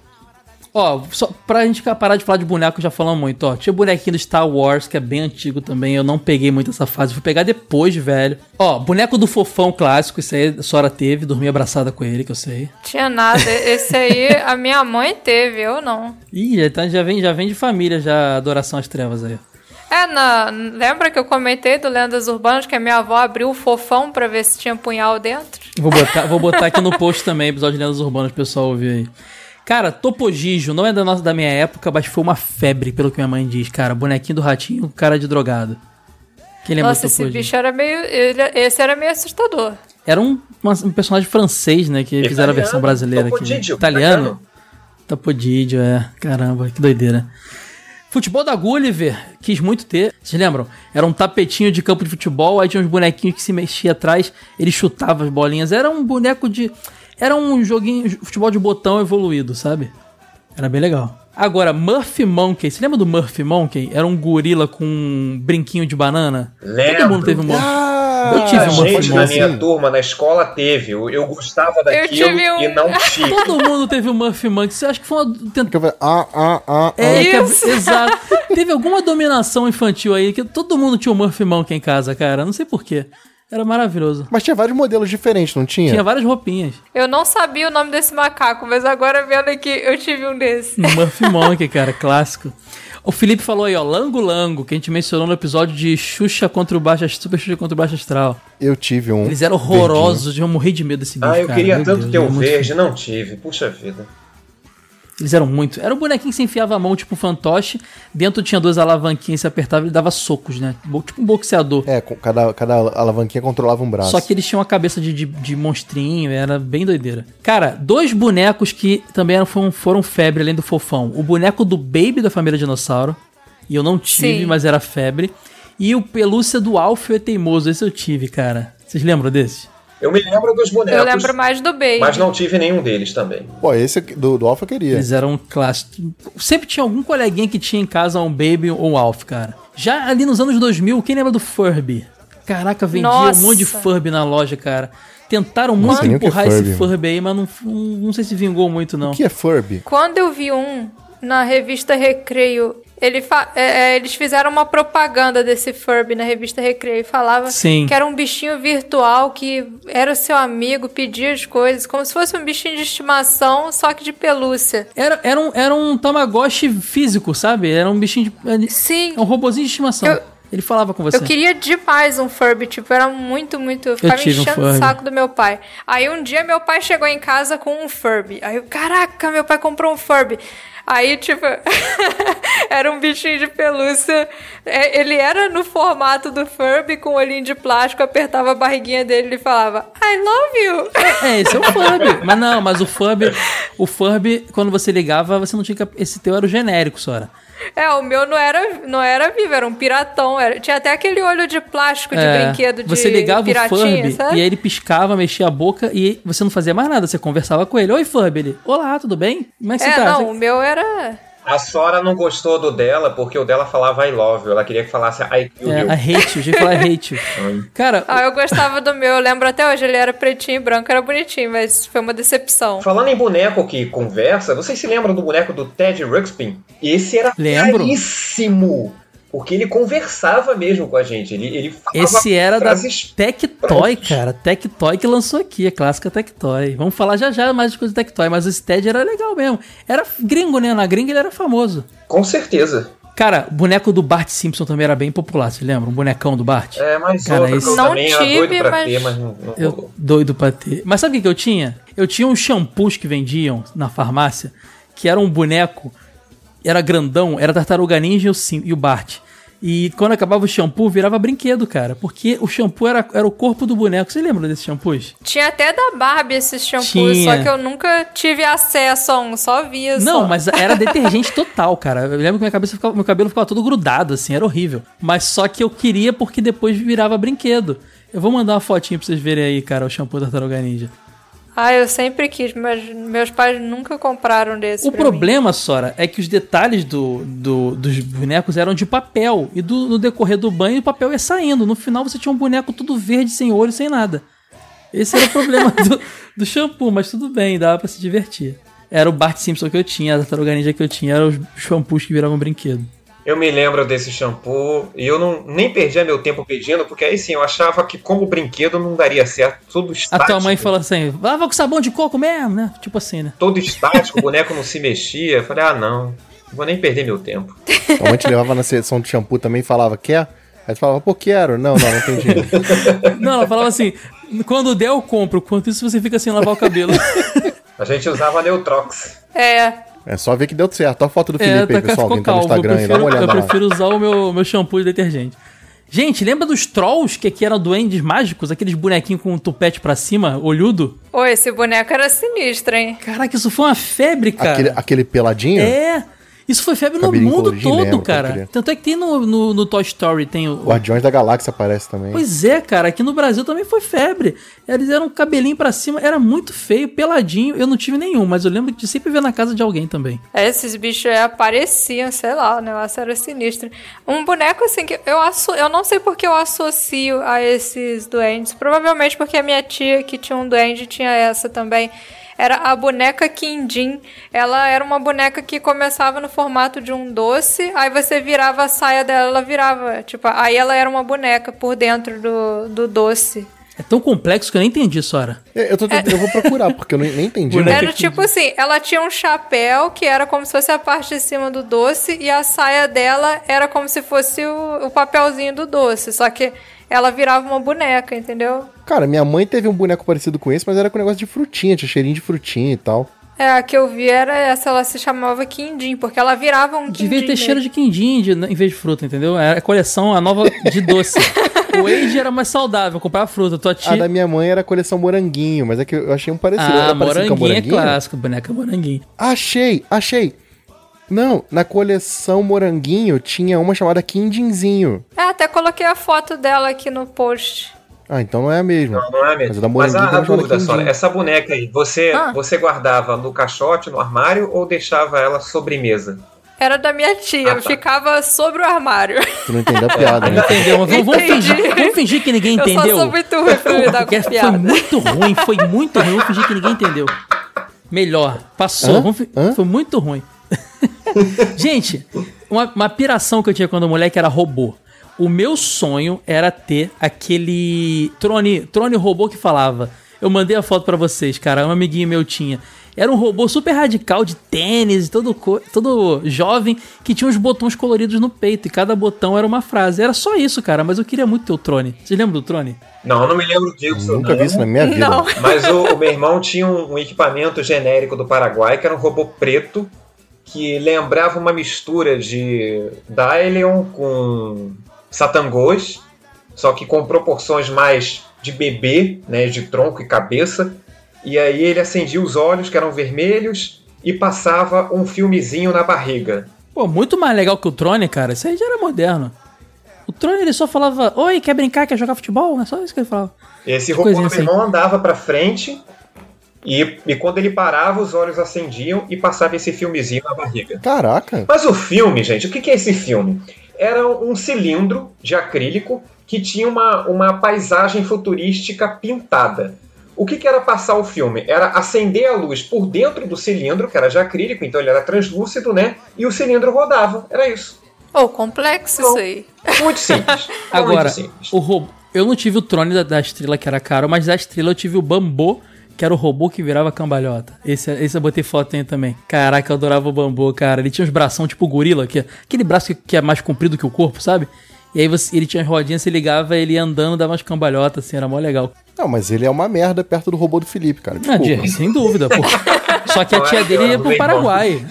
Ó, só pra gente parar de falar de boneco, já falamos muito, ó. Tinha bonequinho do Star Wars, que é bem antigo também. Eu não peguei muito essa fase, fui pegar depois, velho. Ó, boneco do fofão clássico, isso aí a senhora teve, dormi abraçada com ele, que eu sei. Tinha nada. Esse aí a minha mãe teve, eu não. Ih, tá- já, vem, já vem de família, já adoração às trevas aí. É, na, lembra que eu comentei do Lendas Urbanas que a minha avó abriu o fofão pra ver se tinha punhal dentro? Vou botar, vou botar aqui no post também, episódio de Lendas Urbanas, pessoal ouvir aí. Cara, Topogijo não é da nossa da minha época, mas foi uma febre, pelo que minha mãe diz, cara. Bonequinho do ratinho, cara de drogado. Quem lembra Nossa, esse bicho era meio. ele- esse era meio assustador. Era um, uma- um personagem francês, né? Que fizeram a versão brasileira aqui. Topodidio, Italiano? Topodidio, é. Caramba, que doideira. Futebol da Gulliver, quis muito ter. Vocês lembram? Era um tapetinho de campo de futebol, aí tinha uns bonequinhos que se mexia atrás, ele chutava as bolinhas. Era um boneco de. Era um joguinho de futebol de botão evoluído, sabe? Era bem legal. Agora, Murphy Monkey. Você lembra do Murphy Monkey? Era um gorila com um brinquinho de banana? Lembro. Todo mundo teve um Murphy. Ah, Eu tive Muita uma gente na Murphy minha Monkey. turma, na escola, teve. Eu, eu gostava daquilo tive um. e não tive. Todo mundo teve o Murphy Monkey. Você acha que foi uma. tent- Que eu falei, ah, ah, ah, É, ah. que é- Isso. exato. Teve alguma dominação infantil aí que todo mundo tinha o Murphy Monkey em casa, cara. Não sei porquê. Era maravilhoso. Mas tinha vários modelos diferentes, não tinha? Tinha várias roupinhas. Eu não sabia o nome desse macaco, mas agora vendo aqui, eu tive um desse. Murphy Monkey, cara, clássico. O Felipe falou aí, ó, Lango Lango, que a gente mencionou no episódio de Xuxa contra o Baixo Super Xuxa contra o Baixo Astral. Eu tive um. Eles eram horrorosos, eu morri de medo desse bicho, Ah, eu cara. queria Meu tanto Deus, ter o muito verde, não tive. Puxa vida. Eles eram muito. Era um bonequinho que você enfiava a mão, tipo um fantoche. Dentro tinha duas alavanquinhas, você apertava e dava socos, né? Tipo um boxeador. É, cada, cada alavanquinha controlava um braço. Só que eles tinham a cabeça de, de, de monstrinho, era bem doideira. Cara, dois bonecos que também eram, foram, foram febre além do fofão. O boneco do Baby da família Dinossauro. E eu não tive, Sim. mas era febre. E o pelúcia do Alfio é teimoso. Esse eu tive, cara. Vocês lembram desse? Eu me lembro dos bonecos, Eu lembro mais do Baby. mas não tive nenhum deles também. Pô, esse do, do Alpha eu queria. Eles eram clássicos. Sempre tinha algum coleguinha que tinha em casa um Baby ou um Alf, cara. Já ali nos anos 2000, quem lembra do Furby? Caraca, vendia Nossa. um monte de Furby na loja, cara. Tentaram muito é empurrar esse Furby, mano. Furby aí, mas não, não, não sei se vingou muito, não. O que é Furby? Quando eu vi um na revista Recreio, ele é, é, eles fizeram uma propaganda desse Furby na revista Recreio e falava Sim. que era um bichinho virtual que era o seu amigo, pedia as coisas, como se fosse um bichinho de estimação, só que de pelúcia. Era, era, um, era um Tamagotchi físico, sabe? Era um bichinho de. Sim. É um robozinho de estimação. Eu- Ele falava com você. Eu queria demais um Furby, tipo, era muito, muito. Eu ficava tive um enchendo o Furby. saco do meu pai. Aí um dia meu pai chegou em casa com um Furby. Aí eu, caraca, meu pai comprou um Furby. Aí, tipo, era um bichinho de pelúcia. É, Ele era no formato do Furby, com o olhinho de plástico, apertava a barriguinha dele e falava, I love you. É, esse é o Furby. Mas não, mas o Furby, o Furby, quando você ligava, você não tinha que. Esse teu era o genérico, Sora. É, o meu não era, não era vivo, era um piratão. Era, tinha até aquele olho de plástico de É, brinquedo de Você ligava o piratinha, Furby sabe? e aí ele piscava, mexia a boca e você não fazia mais nada. Você conversava com ele. Oi, Furby. Ele, Olá, tudo bem? Como é que É, você tá? não, o meu era. A Sora não gostou do dela porque o dela falava I love you. Ela queria que falasse I kill É, you. a hate, ia falar hate. Cara, Ah, eu gostava do meu, eu lembro até hoje, ele era pretinho e branco, era bonitinho, mas foi uma decepção. Falando em boneco que conversa, vocês se lembram do boneco do Ted Ruxpin? Esse era Lembro. caríssimo. Porque ele conversava mesmo com a gente. Ele, ele falava esse era da Tectoy, cara. Tectoy que lançou aqui, a clássica Tectoy. Vamos falar já já mais de coisa de Tectoy, mas esse Ted era legal mesmo. Era gringo, né? Na gringa ele era famoso. Com certeza. Cara, o boneco do Bart Simpson também era bem popular, você lembra? Um bonecão do Bart? É, mas Cara, esse- eu Não tive, doido pra mas- ter, mas não, não Eu doido pra ter. Mas sabe o que, que eu tinha? Eu tinha uns shampoos que vendiam na farmácia, que era um boneco, era grandão, era Tartaruga Ninja e o, Sim, e o Bart. E quando acabava o shampoo, virava brinquedo, cara. Porque o shampoo era, era o corpo do boneco. Você lembra desses shampoos? Tinha até da Barbie esses shampoos, Tinha. só que eu nunca tive acesso a um, só via Não, só. mas era detergente total, cara. Eu lembro que minha cabeça ficava- meu cabelo ficava todo grudado, assim, era horrível. Mas só que eu queria porque depois virava brinquedo. Eu vou mandar uma fotinha pra vocês verem aí, cara, o shampoo da Tartaruga Ninja. Ah, eu sempre quis, mas meus pais nunca compraram desse O pra mim. problema, Sora, é que os detalhes do, do- dos bonecos eram de papel. E do- no decorrer do banho o papel ia saindo. No final você tinha um boneco tudo verde, sem olho, sem nada. Esse era o problema do, do shampoo, mas tudo bem, dava pra se divertir. Era o Bart Simpson que eu tinha, a Tartaruga Ninja que eu tinha, eram os shampoos que viravam brinquedo. Eu me lembro desse shampoo e eu não, nem perdia meu tempo pedindo, porque aí sim, eu achava que como brinquedo não daria certo. Tudo A estático. tua mãe falou assim, lava com sabão de coco mesmo, né? Tipo assim, né? Todo estático, o boneco não se mexia. Eu falei, ah, não, não vou nem perder meu tempo. A mãe te levava na seleção de shampoo também e falava, quer? Aí tu falava, pô, quero. Não, não, não tem dinheiro. Não, ela falava assim, quando der eu compro, quanto isso você fica sem lavar o cabelo. A gente usava Neutrox. É, É só ver que deu certo. Olha a foto do É, Felipe aí, tá, pessoal. ficou Quem tá no Instagram aí, dá prefiro, uma olhada eu lá. prefiro usar o meu, meu shampoo de detergente. Gente, lembra dos trolls que aqui eram duendes mágicos? Aqueles bonequinhos com um tupete pra cima, olhudo? Ô, esse boneco era sinistro, hein? Caraca, isso foi uma febre, cara. Aquele, aquele peladinho? É. Isso foi febre no mundo todo, lembro, cara. Tanto é que tem no, no, no Toy Story, tem o. Guardiões da Galáxia aparece também. Pois é, cara, aqui no Brasil também foi febre. Eles eram um cabelinho pra cima, era muito feio, peladinho. Eu não tive nenhum, mas eu lembro de sempre ver na casa de alguém também. É, Esses bichos aí apareciam, sei lá, o negócio era sinistro. Um boneco assim que eu asso... eu não sei porque eu associo a esses duendes. Provavelmente porque a minha tia que tinha um duende tinha essa também. Era a boneca Quindim. Ela era uma boneca que começava no formato de um doce, aí você virava a saia dela, ela virava. Tipo, aí ela era uma boneca por dentro do, do doce. É tão complexo que eu nem entendi, Sora. Eu, eu tô tentando- eu vou procurar, porque eu nem, nem entendi. Boneca mas- Era tipo assim, ela tinha um chapéu que era como se fosse a parte de cima do doce e a saia dela era como se fosse o, o papelzinho do doce, só que ela virava uma boneca, entendeu? Cara, minha mãe teve um boneco parecido com esse, mas era com negócio de frutinha, tinha cheirinho de frutinha e tal. É, a que eu vi era essa, ela se chamava Quindim, porque ela virava um Devia quindim ter cheiro de quindim de- em vez de fruta, entendeu? Era a coleção, a nova de doce. o Age era mais saudável, comprar fruta. Tua A tia. da minha mãe era a coleção moranguinho, mas é que eu achei um parecido. Ah, Era parecido com a moranguinho é clássico, boneca moranguinho. Achei, achei. Não, na coleção moranguinho tinha uma chamada Quindinzinho. É, até coloquei a foto dela aqui no post. Ah, então não é a mesma. Não, não é Mas a mesmo. da Mas a, a dúvida. Sora, essa boneca aí, você, Ah. você guardava no caixote, no armário, ou deixava ela sobremesa? Era da minha tia, Ah, tá. ficava sobre o armário. Tu não entendeu a piada, né? Entendeu? Mas vamos, vamos fingir, vamos fingir que ninguém Eu só entendeu. sou muito ruim pra lidar com foi piada. muito ruim, foi muito ruim. Vamos fingir que ninguém entendeu. Melhor. Passou. Hã? Vamos Hã? Foi muito ruim. Gente, uma, uma piração que eu tinha quando moleque era robô. O meu sonho era ter aquele trone, trone robô que falava. Eu mandei a foto pra vocês, cara. Um amiguinho meu tinha. Era um robô super radical de tênis, todo, todo jovem, que tinha uns botões coloridos no peito. E cada botão era uma frase. Era só isso, cara. Mas eu queria muito ter o trone. Vocês lembram do trone? Não, eu não me lembro disso. Nunca não. vi isso na minha vida. Não. Mas o, o meu irmão tinha um, um equipamento genérico do Paraguai, que era um robô preto, que lembrava uma mistura de Dylion com Satangos, só que com proporções mais de bebê, né, de tronco e cabeça. E aí ele acendia os olhos, que eram vermelhos, e passava um filmezinho na barriga. Pô, muito mais legal que o Trone, cara. Isso aí já era moderno. O Trone ele só falava: Oi, quer brincar, quer jogar futebol? É só isso que ele falava. Esse robô assim. irmão andava pra frente e, e quando ele parava, os olhos acendiam e passava esse filmezinho na barriga. Caraca. Mas o filme, gente, o que que é esse filme? Era um cilindro de acrílico que tinha uma, uma paisagem futurística pintada. O que, que era passar o filme? Era acender a luz por dentro do cilindro, que era de acrílico, então ele era translúcido, né? E o cilindro rodava. Era isso. Ô, complexo isso aí. Muito simples. Agora, Muito simples. o robô. Eu não tive o Trone da, da estrela que era caro, mas da estrela eu tive o Bambu, que era o robô que virava cambalhota. Esse, esse eu botei foto aí também. Caraca, eu adorava o Bambu, cara. Ele tinha uns bração tipo gorila, que, aquele braço que, que é mais comprido que o corpo, sabe? E aí você, ele tinha as rodinhas, você ligava, ele ia andando, dava umas cambalhotas, assim, era mó legal. Não, mas ele é uma merda perto do robô do Felipe, cara. Desculpa. de- sem dúvida, pô. Só que a Não é tia dele ia pro Paraguai.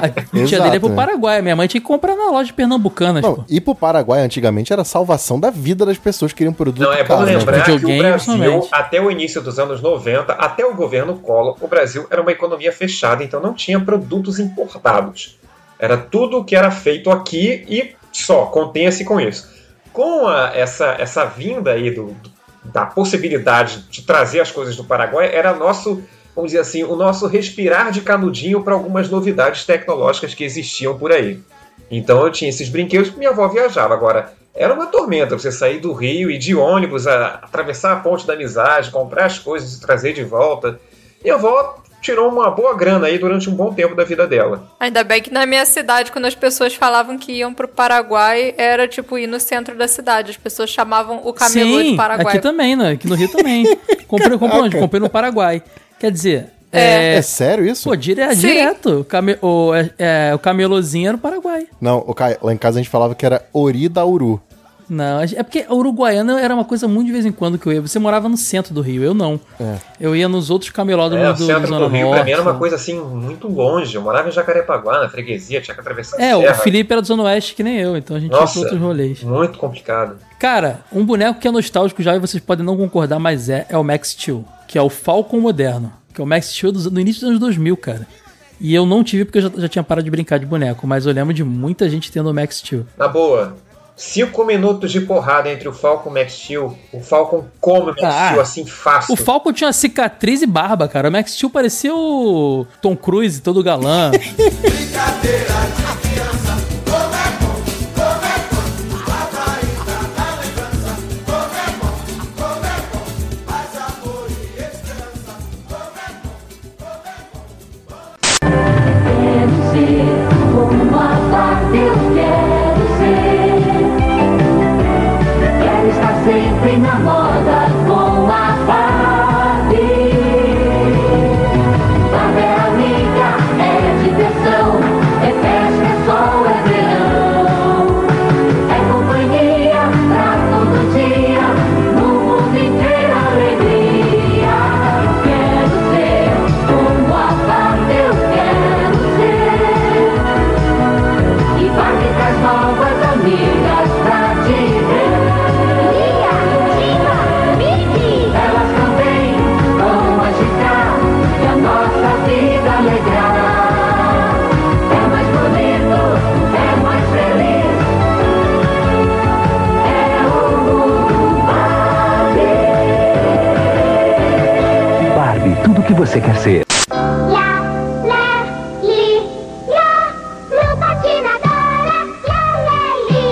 A tia Exato, dele ia pro é. Paraguai. Minha mãe tinha que comprar na loja pernambucanas, Não, ir pro Paraguai antigamente era a salvação da vida das pessoas que queriam produto Não, é bom caro, né? lembrar que o Brasil, até o início dos anos 90, até o governo Collor, o Brasil era uma economia fechada, então não tinha produtos importados. Era tudo que era feito aqui e só, contenha-se com isso. Com a- essa, essa vinda aí do, do- da possibilidade de trazer as coisas do Paraguai, era nosso, vamos dizer assim, o nosso respirar de canudinho para algumas novidades tecnológicas que existiam por aí. Então eu tinha esses brinquedos que minha avó viajava. Agora, era uma tormenta você sair do Rio e de ônibus, a, atravessar a ponte da amizade, comprar as coisas e trazer de volta. Minha avó tirou uma boa grana aí durante um bom tempo da vida dela. Ainda bem que na minha cidade, quando as pessoas falavam que iam pro Paraguai, era tipo ir no centro da cidade. As pessoas chamavam o camelô de Sim, Paraguai. aqui também, né? Aqui no Rio também. Comprei, comprei onde? Comprei no Paraguai. Quer dizer, é... É sério isso? Pô, dire, Sim. direto. O, came, o, é, é, o camelozinho era no Paraguai. Não, o Caio, lá em casa a gente falava que era Ori da Uru. Não, é porque a Uruguaiana era uma coisa muito de vez em quando que eu ia. Você morava no centro do Rio, eu não. É. Eu ia nos outros camelódromos É, do, do centro Zona do Rio pra Norte. mim era uma coisa assim muito longe. Eu morava em Jacarepaguá, na freguesia, tinha que atravessar a É, o. Felipe era do Zona Oeste que nem eu, então a gente ia Nossa, pra outros rolês. muito complicado. Cara, um boneco que é nostálgico já e vocês podem não concordar, mas é, é o Max Steel, que é o Falcon moderno, que é o Max Steel do, do início dos anos 2000, cara. E eu não tive porque eu já, já tinha parado de brincar de boneco, mas eu lembro de muita gente tendo o Max Steel. Na boa, cinco minutos de porrada entre o Falcon e o Max Steel. O Falcon come o Max Ah, Steel assim fácil. O Falcon tinha cicatriz e barba, cara. O Max Steel parecia o Tom Cruise, todo galã. Quero você quer ser. Lá, lá, li, lá, Lu patinadora. Lá, lá, li,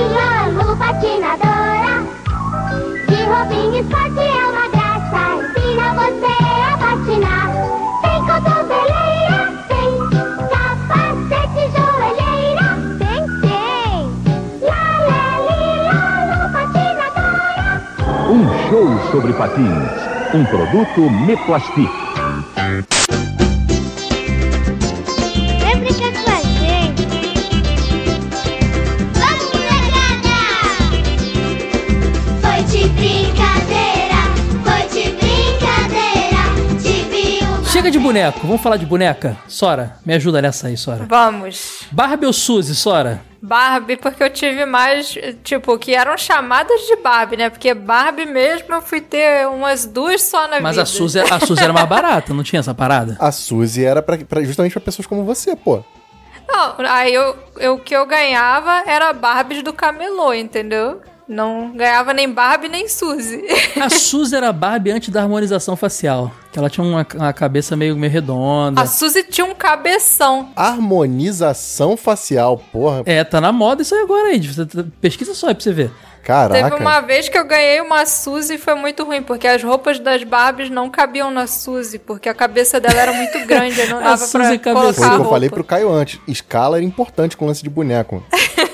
Lu patinadora. De roupinha esporte é uma graça. Ensina você a patinar. Tem cotoveleira, tem. Capacete, joelheira, tem, tem. Lá, lá, li, lá, Lu patinadora. Um show sobre patins. Um produto Meplastic. Boneco, vamos falar de boneca? Sora, me ajuda nessa aí, Sora. Vamos. Barbie ou Suzy, Sora? Barbie, porque eu tive mais, tipo, que eram chamadas de Barbie, né? Porque Barbie mesmo eu fui ter umas duas só na Mas vida. a Suzy, a Suzy era mais barata, não tinha essa parada? A Suzy era pra, pra- justamente pra pessoas como você, pô. Não, aí eu, eu- o que eu ganhava era Barbies do camelô, entendeu? Não ganhava nem Barbie nem Suzy. A Suzy era Barbie antes da harmonização facial. Que ela tinha uma, uma cabeça meio, meio redonda. A Suzy tinha um cabeção. Harmonização facial, porra. É, tá na moda isso aí agora aí. Você- Pesquisa só aí pra você ver. Caraca. Teve uma vez que eu ganhei uma Suzy e foi muito ruim, porque as roupas das Barbies não cabiam na Suzy, porque a cabeça dela era muito grande, não A dava Suzy pra cabeçuda. colocar Foi a o que eu falei pro Caio antes. Escala era importante com o lance de boneco.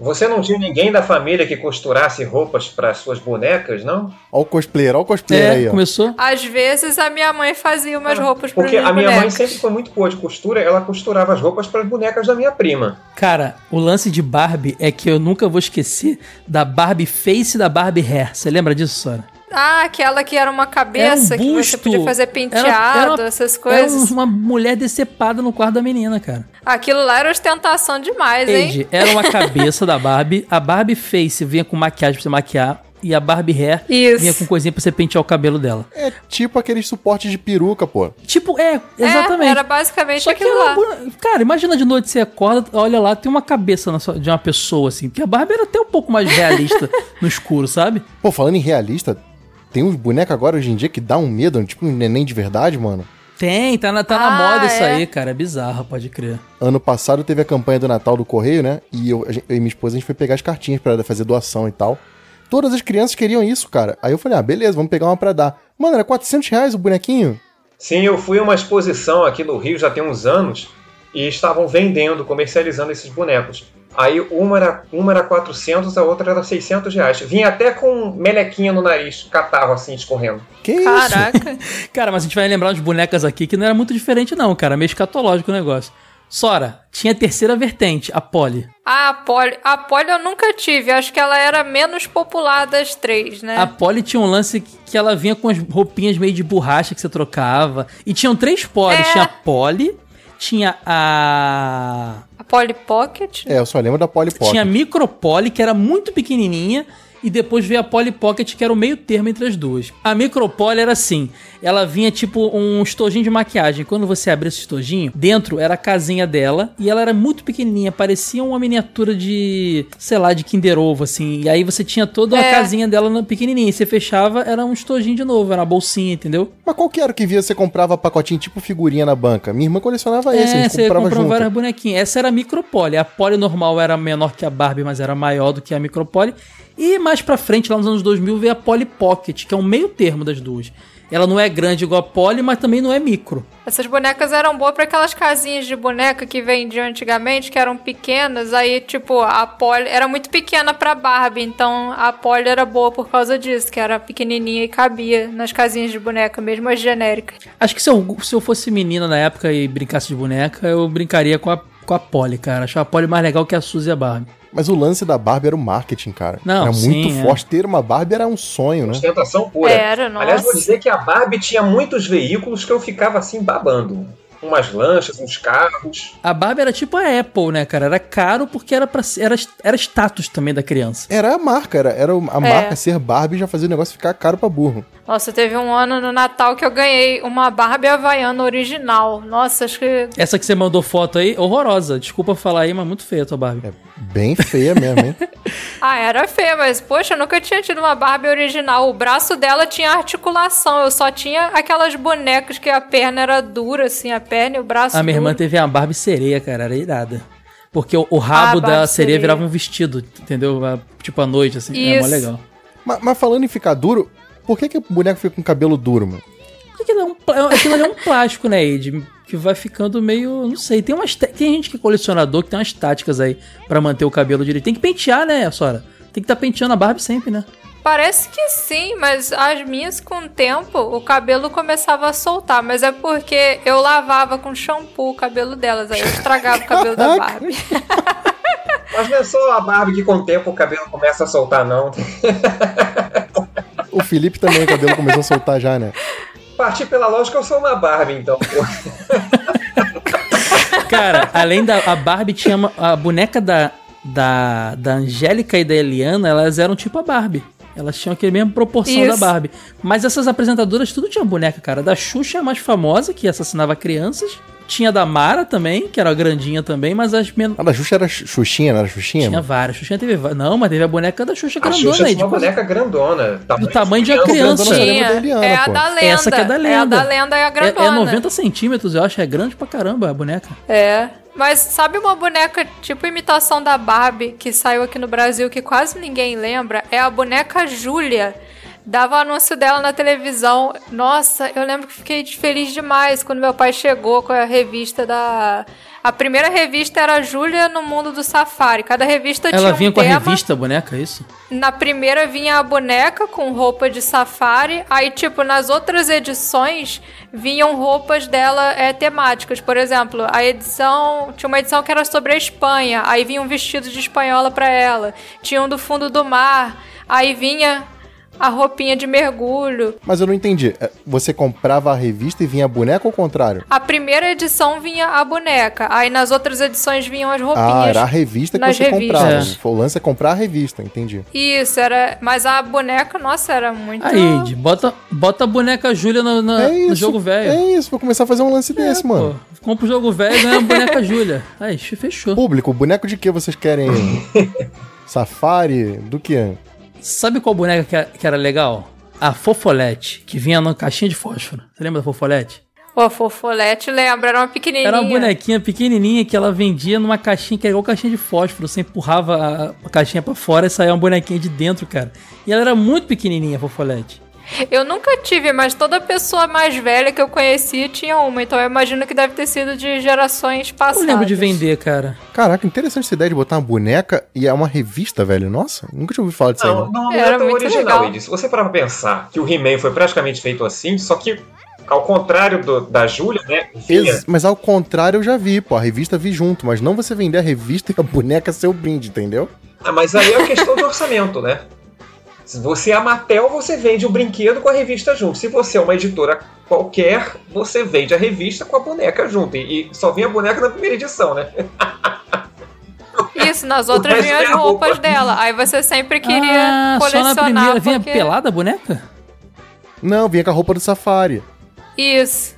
Você não tinha ninguém da família que costurasse roupas para suas bonecas, não? Ó o cosplayer, ó o cosplayer É, aí, ó. começou. Às vezes a minha mãe fazia umas roupas para Porque a minha mãe bonecas. sempre foi muito boa de costura, ela costurava as roupas para as bonecas da minha prima. Cara, o lance de Barbie é que eu nunca vou esquecer da Barbie Face e da Barbie Hair. Você lembra disso, Sora? Ah, aquela que era uma cabeça, Era um que você podia fazer Era- penteado, era uma- essas Era coisas. um- uma mulher decepada no quarto da menina, cara. Aquilo lá era ostentação demais, hein? Age, era uma cabeça da Barbie. A Barbie Face vinha com maquiagem pra você maquiar. E a Barbie Hair Isso. vinha com coisinha pra você pentear o cabelo dela. É tipo aqueles suportes de peruca, pô. Tipo, é, exatamente. É, era basicamente Só que aquilo era lá. bu- Cara, imagina de noite você acorda, olha lá, tem uma cabeça na sua- de uma pessoa, assim. Porque a Barbie era até um pouco mais realista no escuro, sabe? Pô, falando em realista, tem uns bonecos agora hoje em dia que dá um medo, tipo um neném de verdade, mano. Tem, tá na, tá na Ah, moda isso é? aí, cara. É bizarro, pode crer. Ano passado teve a campanha do Natal do Correio, né? E eu, gente- eu e minha esposa a gente foi pegar as cartinhas pra fazer doação e tal. Todas as crianças queriam isso, cara. Aí eu falei, ah, beleza, vamos pegar uma pra dar. Mano, era 400 reais o bonequinho. Sim, eu fui a uma exposição aqui no Rio já tem uns anos e estavam vendendo, comercializando esses bonecos. Aí uma era, uma era 400, a outra era 600 reais. Vinha até com melequinha no nariz, catarro assim, escorrendo. Que isso? Caraca. Cara, mas a gente vai lembrar de bonecas aqui que não era muito diferente, não, cara. Meio escatológico o negócio. Sora, tinha a terceira vertente, a Polly. Ah, a Polly. A Polly eu nunca tive. Acho que ela era menos popular das três, né? A Polly tinha um lance que que ela vinha com as roupinhas meio de borracha que você trocava. E tinham três Pollys. É. Tinha a Polly, tinha a... Polly Pocket. É, eu só lembro da Polly Pocket. Tinha a Micro Polly, que era muito pequenininha. E depois veio a Polly Pocket, que era o meio termo entre as duas. A Micro Polly era assim. Ela vinha tipo um estojinho de maquiagem. Quando você abria esse estojinho, dentro era a casinha dela. E ela era muito pequenininha. Parecia uma miniatura de, sei lá, de Kinder Ovo, assim. E aí você tinha toda a É. casinha dela na- pequenininha. E você fechava, era um estojinho de novo. Era uma bolsinha, entendeu? Mas qual que era o que via você comprava pacotinho tipo figurinha na banca? Minha irmã colecionava esse, a É, gente você comprava comprou junto. várias bonequinhas. Essa era a Micropole. A Pole normal era menor que a Barbie, mas era maior do que a Micropole. E mais pra frente, lá nos anos 2000, veio a Polly Pocket, que é um meio termo das duas. Ela não é grande igual a Polly, mas também não é micro. Essas bonecas eram boas pra aquelas casinhas de boneca que vendiam antigamente, que eram pequenas. Aí, tipo, a Polly era muito pequena pra Barbie, então a Polly era boa por causa disso, que era pequenininha e cabia nas casinhas de boneca, mesmo as genéricas. Acho que se eu, se eu fosse menina na época e brincasse de boneca, eu brincaria com a, com a Polly, cara. Achava a Polly mais legal que a Suzy e a Barbie. Mas o lance da Barbie era o marketing, cara. Não, era sim, muito é. forte. Ter uma Barbie era um sonho, né? Ostentação pura. Era, nossa. Aliás, vou dizer que a Barbie tinha muitos veículos que eu ficava assim babando. Umas lanchas, uns carros. A Barbie era tipo a Apple, né, cara? Era caro porque era, pra, era, era status também da criança. Era a marca, era, era a marca ser Barbie já fazia o negócio ficar caro pra burro. Nossa, teve um ano no Natal que eu ganhei uma Barbie Havaiana original. Nossa, acho que. Essa que você mandou foto aí, horrorosa. Desculpa falar aí, mas muito feia a tua Barbie. Bem feia mesmo, hein? Ah, era feia, mas poxa, eu nunca tinha tido uma Barbie original. O braço dela tinha articulação, eu só tinha aquelas bonecas que a perna era dura, assim, a perna e o braço A minha irmã duro. teve uma Barbie sereia, cara, era irada. Porque o, o rabo Ah, da sereia sereia. virava um vestido, entendeu? A- Tipo à noite, assim. É mó Isso. legal. mas, mas falando em ficar duro, por que, que o boneco fica com cabelo duro, mano? Porque aquilo, é um, pla- aquilo ali é um plástico, né, Ed? Que vai ficando meio. Não sei. Tem, umas, tem gente que é colecionador que tem umas táticas aí pra manter o cabelo direito. Tem que pentear, né, Sora? Tem que estar penteando a Barbie sempre, né? Parece que sim, mas as minhas, com o tempo, o cabelo começava a soltar. Mas é porque eu lavava com shampoo o cabelo delas, aí eu estragava o cabelo da Barbie. Mas não é só a Barbie que com o tempo o cabelo começa a soltar, não. O Felipe também, o cabelo começou a soltar já, né? partir pela lógica, eu sou uma Barbie, então. pô. Cara, além da a Barbie, tinha uma- a boneca da, da, da Angélica e da Eliana, elas eram tipo a Barbie. Elas tinham aquele mesmo proporção Isso. da Barbie. Mas essas apresentadoras tudo tinha boneca, cara. Da Xuxa é a mais famosa, que assassinava crianças. Tinha da Mara também, que era grandinha também, mas as menos. A da Xuxa era Xuxinha, não era Xuxinha? Tinha várias. Xuxa teve Não, mas teve a boneca da Xuxa A grandona Xuxa aí. tinha uma tipo, boneca grandona. do tamanho de uma criança. criança. grandona, Tinha. Eliana, É a da lenda. Essa que é da É a lenda. da lenda e a é, é grandona. 90 centímetros, eu acho. É grande pra caramba a boneca. É. Mas sabe uma boneca tipo imitação da Barbie que saiu aqui no Brasil que quase ninguém lembra? É a boneca Júlia. Dava anúncio dela na televisão. Nossa, eu lembro que fiquei feliz demais quando meu pai chegou com a revista da. A primeira revista era Júlia no Mundo do Safari. Cada revista tinha Ela um vinha com a tema. revista, a boneca, é isso? Na primeira vinha a boneca com roupa de safari. Aí, tipo, nas outras edições vinham roupas dela é, temáticas. Por exemplo, a edição. Tinha uma edição que era sobre a Espanha. Aí vinha um vestido de espanhola pra ela. Tinha um do fundo do mar. Aí vinha a roupinha de mergulho. Mas eu não entendi. É, Você comprava a revista e vinha a boneca ou o contrário? A primeira edição vinha a boneca. Aí nas outras edições vinham as roupinhas. Ah, era a revista que nas você revistas. comprava. O lance é comprar a revista, entendi. Isso, era. Mas a boneca, nossa, era muito. Aí, Ed, bota, bota a boneca Júlia no, na- é no jogo velho. É isso, vou começar a fazer um lance desse, Pô, mano. compra o jogo velho e ganha a boneca Júlia. Aí, fechou. Público, boneco de que vocês querem? Safari? Do que? Sabe qual boneca que, era- que era legal? A Fofolete, que vinha na caixinha de fósforo. Você lembra da Fofolete? Pô, fofolete, lembra? Era uma pequenininha. Era uma bonequinha pequenininha que ela vendia numa caixinha que era igual caixinha de fósforo. Você empurrava a, a caixinha pra fora e saía uma bonequinha de dentro, cara. E ela era muito pequenininha, a Fofolete. Eu nunca tive, mas toda pessoa mais velha que eu conhecia tinha uma. Então eu imagino que deve ter sido de gerações Eu passadas. lembro de vender, cara. Caraca, interessante essa ideia de botar uma boneca e é uma revista, velho. Nossa, nunca tinha ouvido falar disso aí. Não, não. não, não Era é tão muito original, legal. Se você parar pra pensar que o He-Man foi praticamente feito assim, só que ao contrário do- da Júlia, né? Ex- Mas ao contrário, eu já vi, pô. A revista vi junto, mas não você vender a revista e a boneca ser o brinde, entendeu? Ah, mas aí é uma questão de orçamento, né? Se você é a Mattel, você vende o brinquedo com a revista junto. Se você é uma editora qualquer, você vende a revista com a boneca junto. E, e só vinha a boneca na primeira edição, né? Isso, nas outras vinham é as a roupas roupa. dela. Aí você sempre queria ah, só colecionar. na primeira vinha porque... pelada a boneca? Não, vinha com a roupa do Safari. Isso.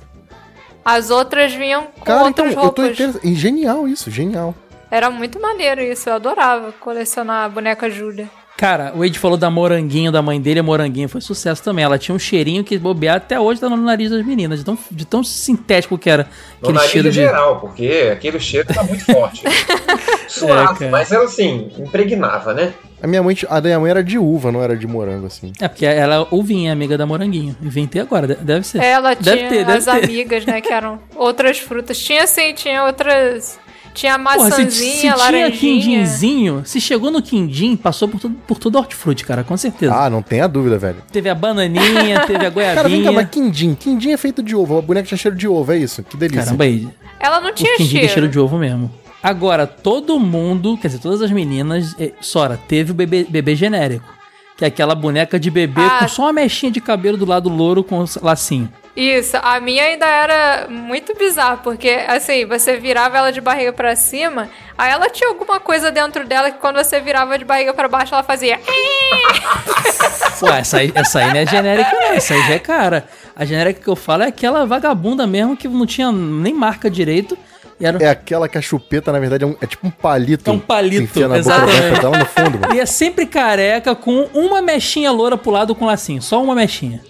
As outras vinham com Cara, então, outras eu tô roupas. e Genial isso, genial. Era muito maneiro isso. Eu adorava colecionar a boneca Júlia. Cara, o Ed falou da moranguinho da mãe dele, a moranguinho foi sucesso também. Ela tinha um cheirinho que bobear até hoje tá no nariz das meninas, de tão, de tão sintético que era No aquele nariz cheiro em de. geral, porque aquele cheiro tá muito forte. Suave, É, mas ela assim, impregnava, né? A minha mãe, a da minha mãe era de uva, não era de morango, assim. É, porque ela é uvinha, amiga da moranguinho. Inventei agora, de- deve ser. Ela Deve tinha ter, deve as ter. amigas, né? Que eram outras frutas. Tinha sim, tinha outras. Tinha Porra, se, maçãzinha, se tinha quindinzinho, se chegou no quindim, passou por tudo, por tudo hortifruti, cara, com certeza. Ah, não tenha dúvida, velho. Teve a bananinha, teve a Cara, vem cá, goiabinha. mas quindim. Quindim é feito de ovo. A boneca tinha cheiro de ovo, é isso. Que delícia. Caramba, aí. Ela não tinha o quindim cheiro. tem cheiro de ovo mesmo. Agora, todo mundo, quer dizer, todas as meninas, eh, Sora, teve o bebê, bebê genérico. Que é aquela boneca de bebê Ah. com só uma mechinha de cabelo do lado louro com lacinho. Isso, a minha ainda era muito bizarra, porque assim, você virava ela de barriga pra cima, aí ela tinha alguma coisa dentro dela que quando você virava de barriga pra baixo, ela fazia. Ué, essa aí, essa aí não é genérica, não. Essa aí já é cara. A genérica que eu falo é aquela vagabunda mesmo que não tinha nem marca direito. E era... É aquela que a chupeta, na verdade, é, um- é tipo um palito. É um palito, boca exatamente. dela no fundo, mano. E é sempre careca com uma mechinha loura pro lado com lacinho. Só uma mechinha.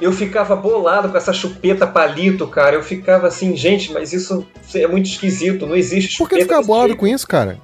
Eu ficava bolado com essa chupeta palito, cara. Eu ficava assim, gente, mas isso é muito esquisito. Não existe Por que tu chupeta fica desse bolado jeito. com isso, cara?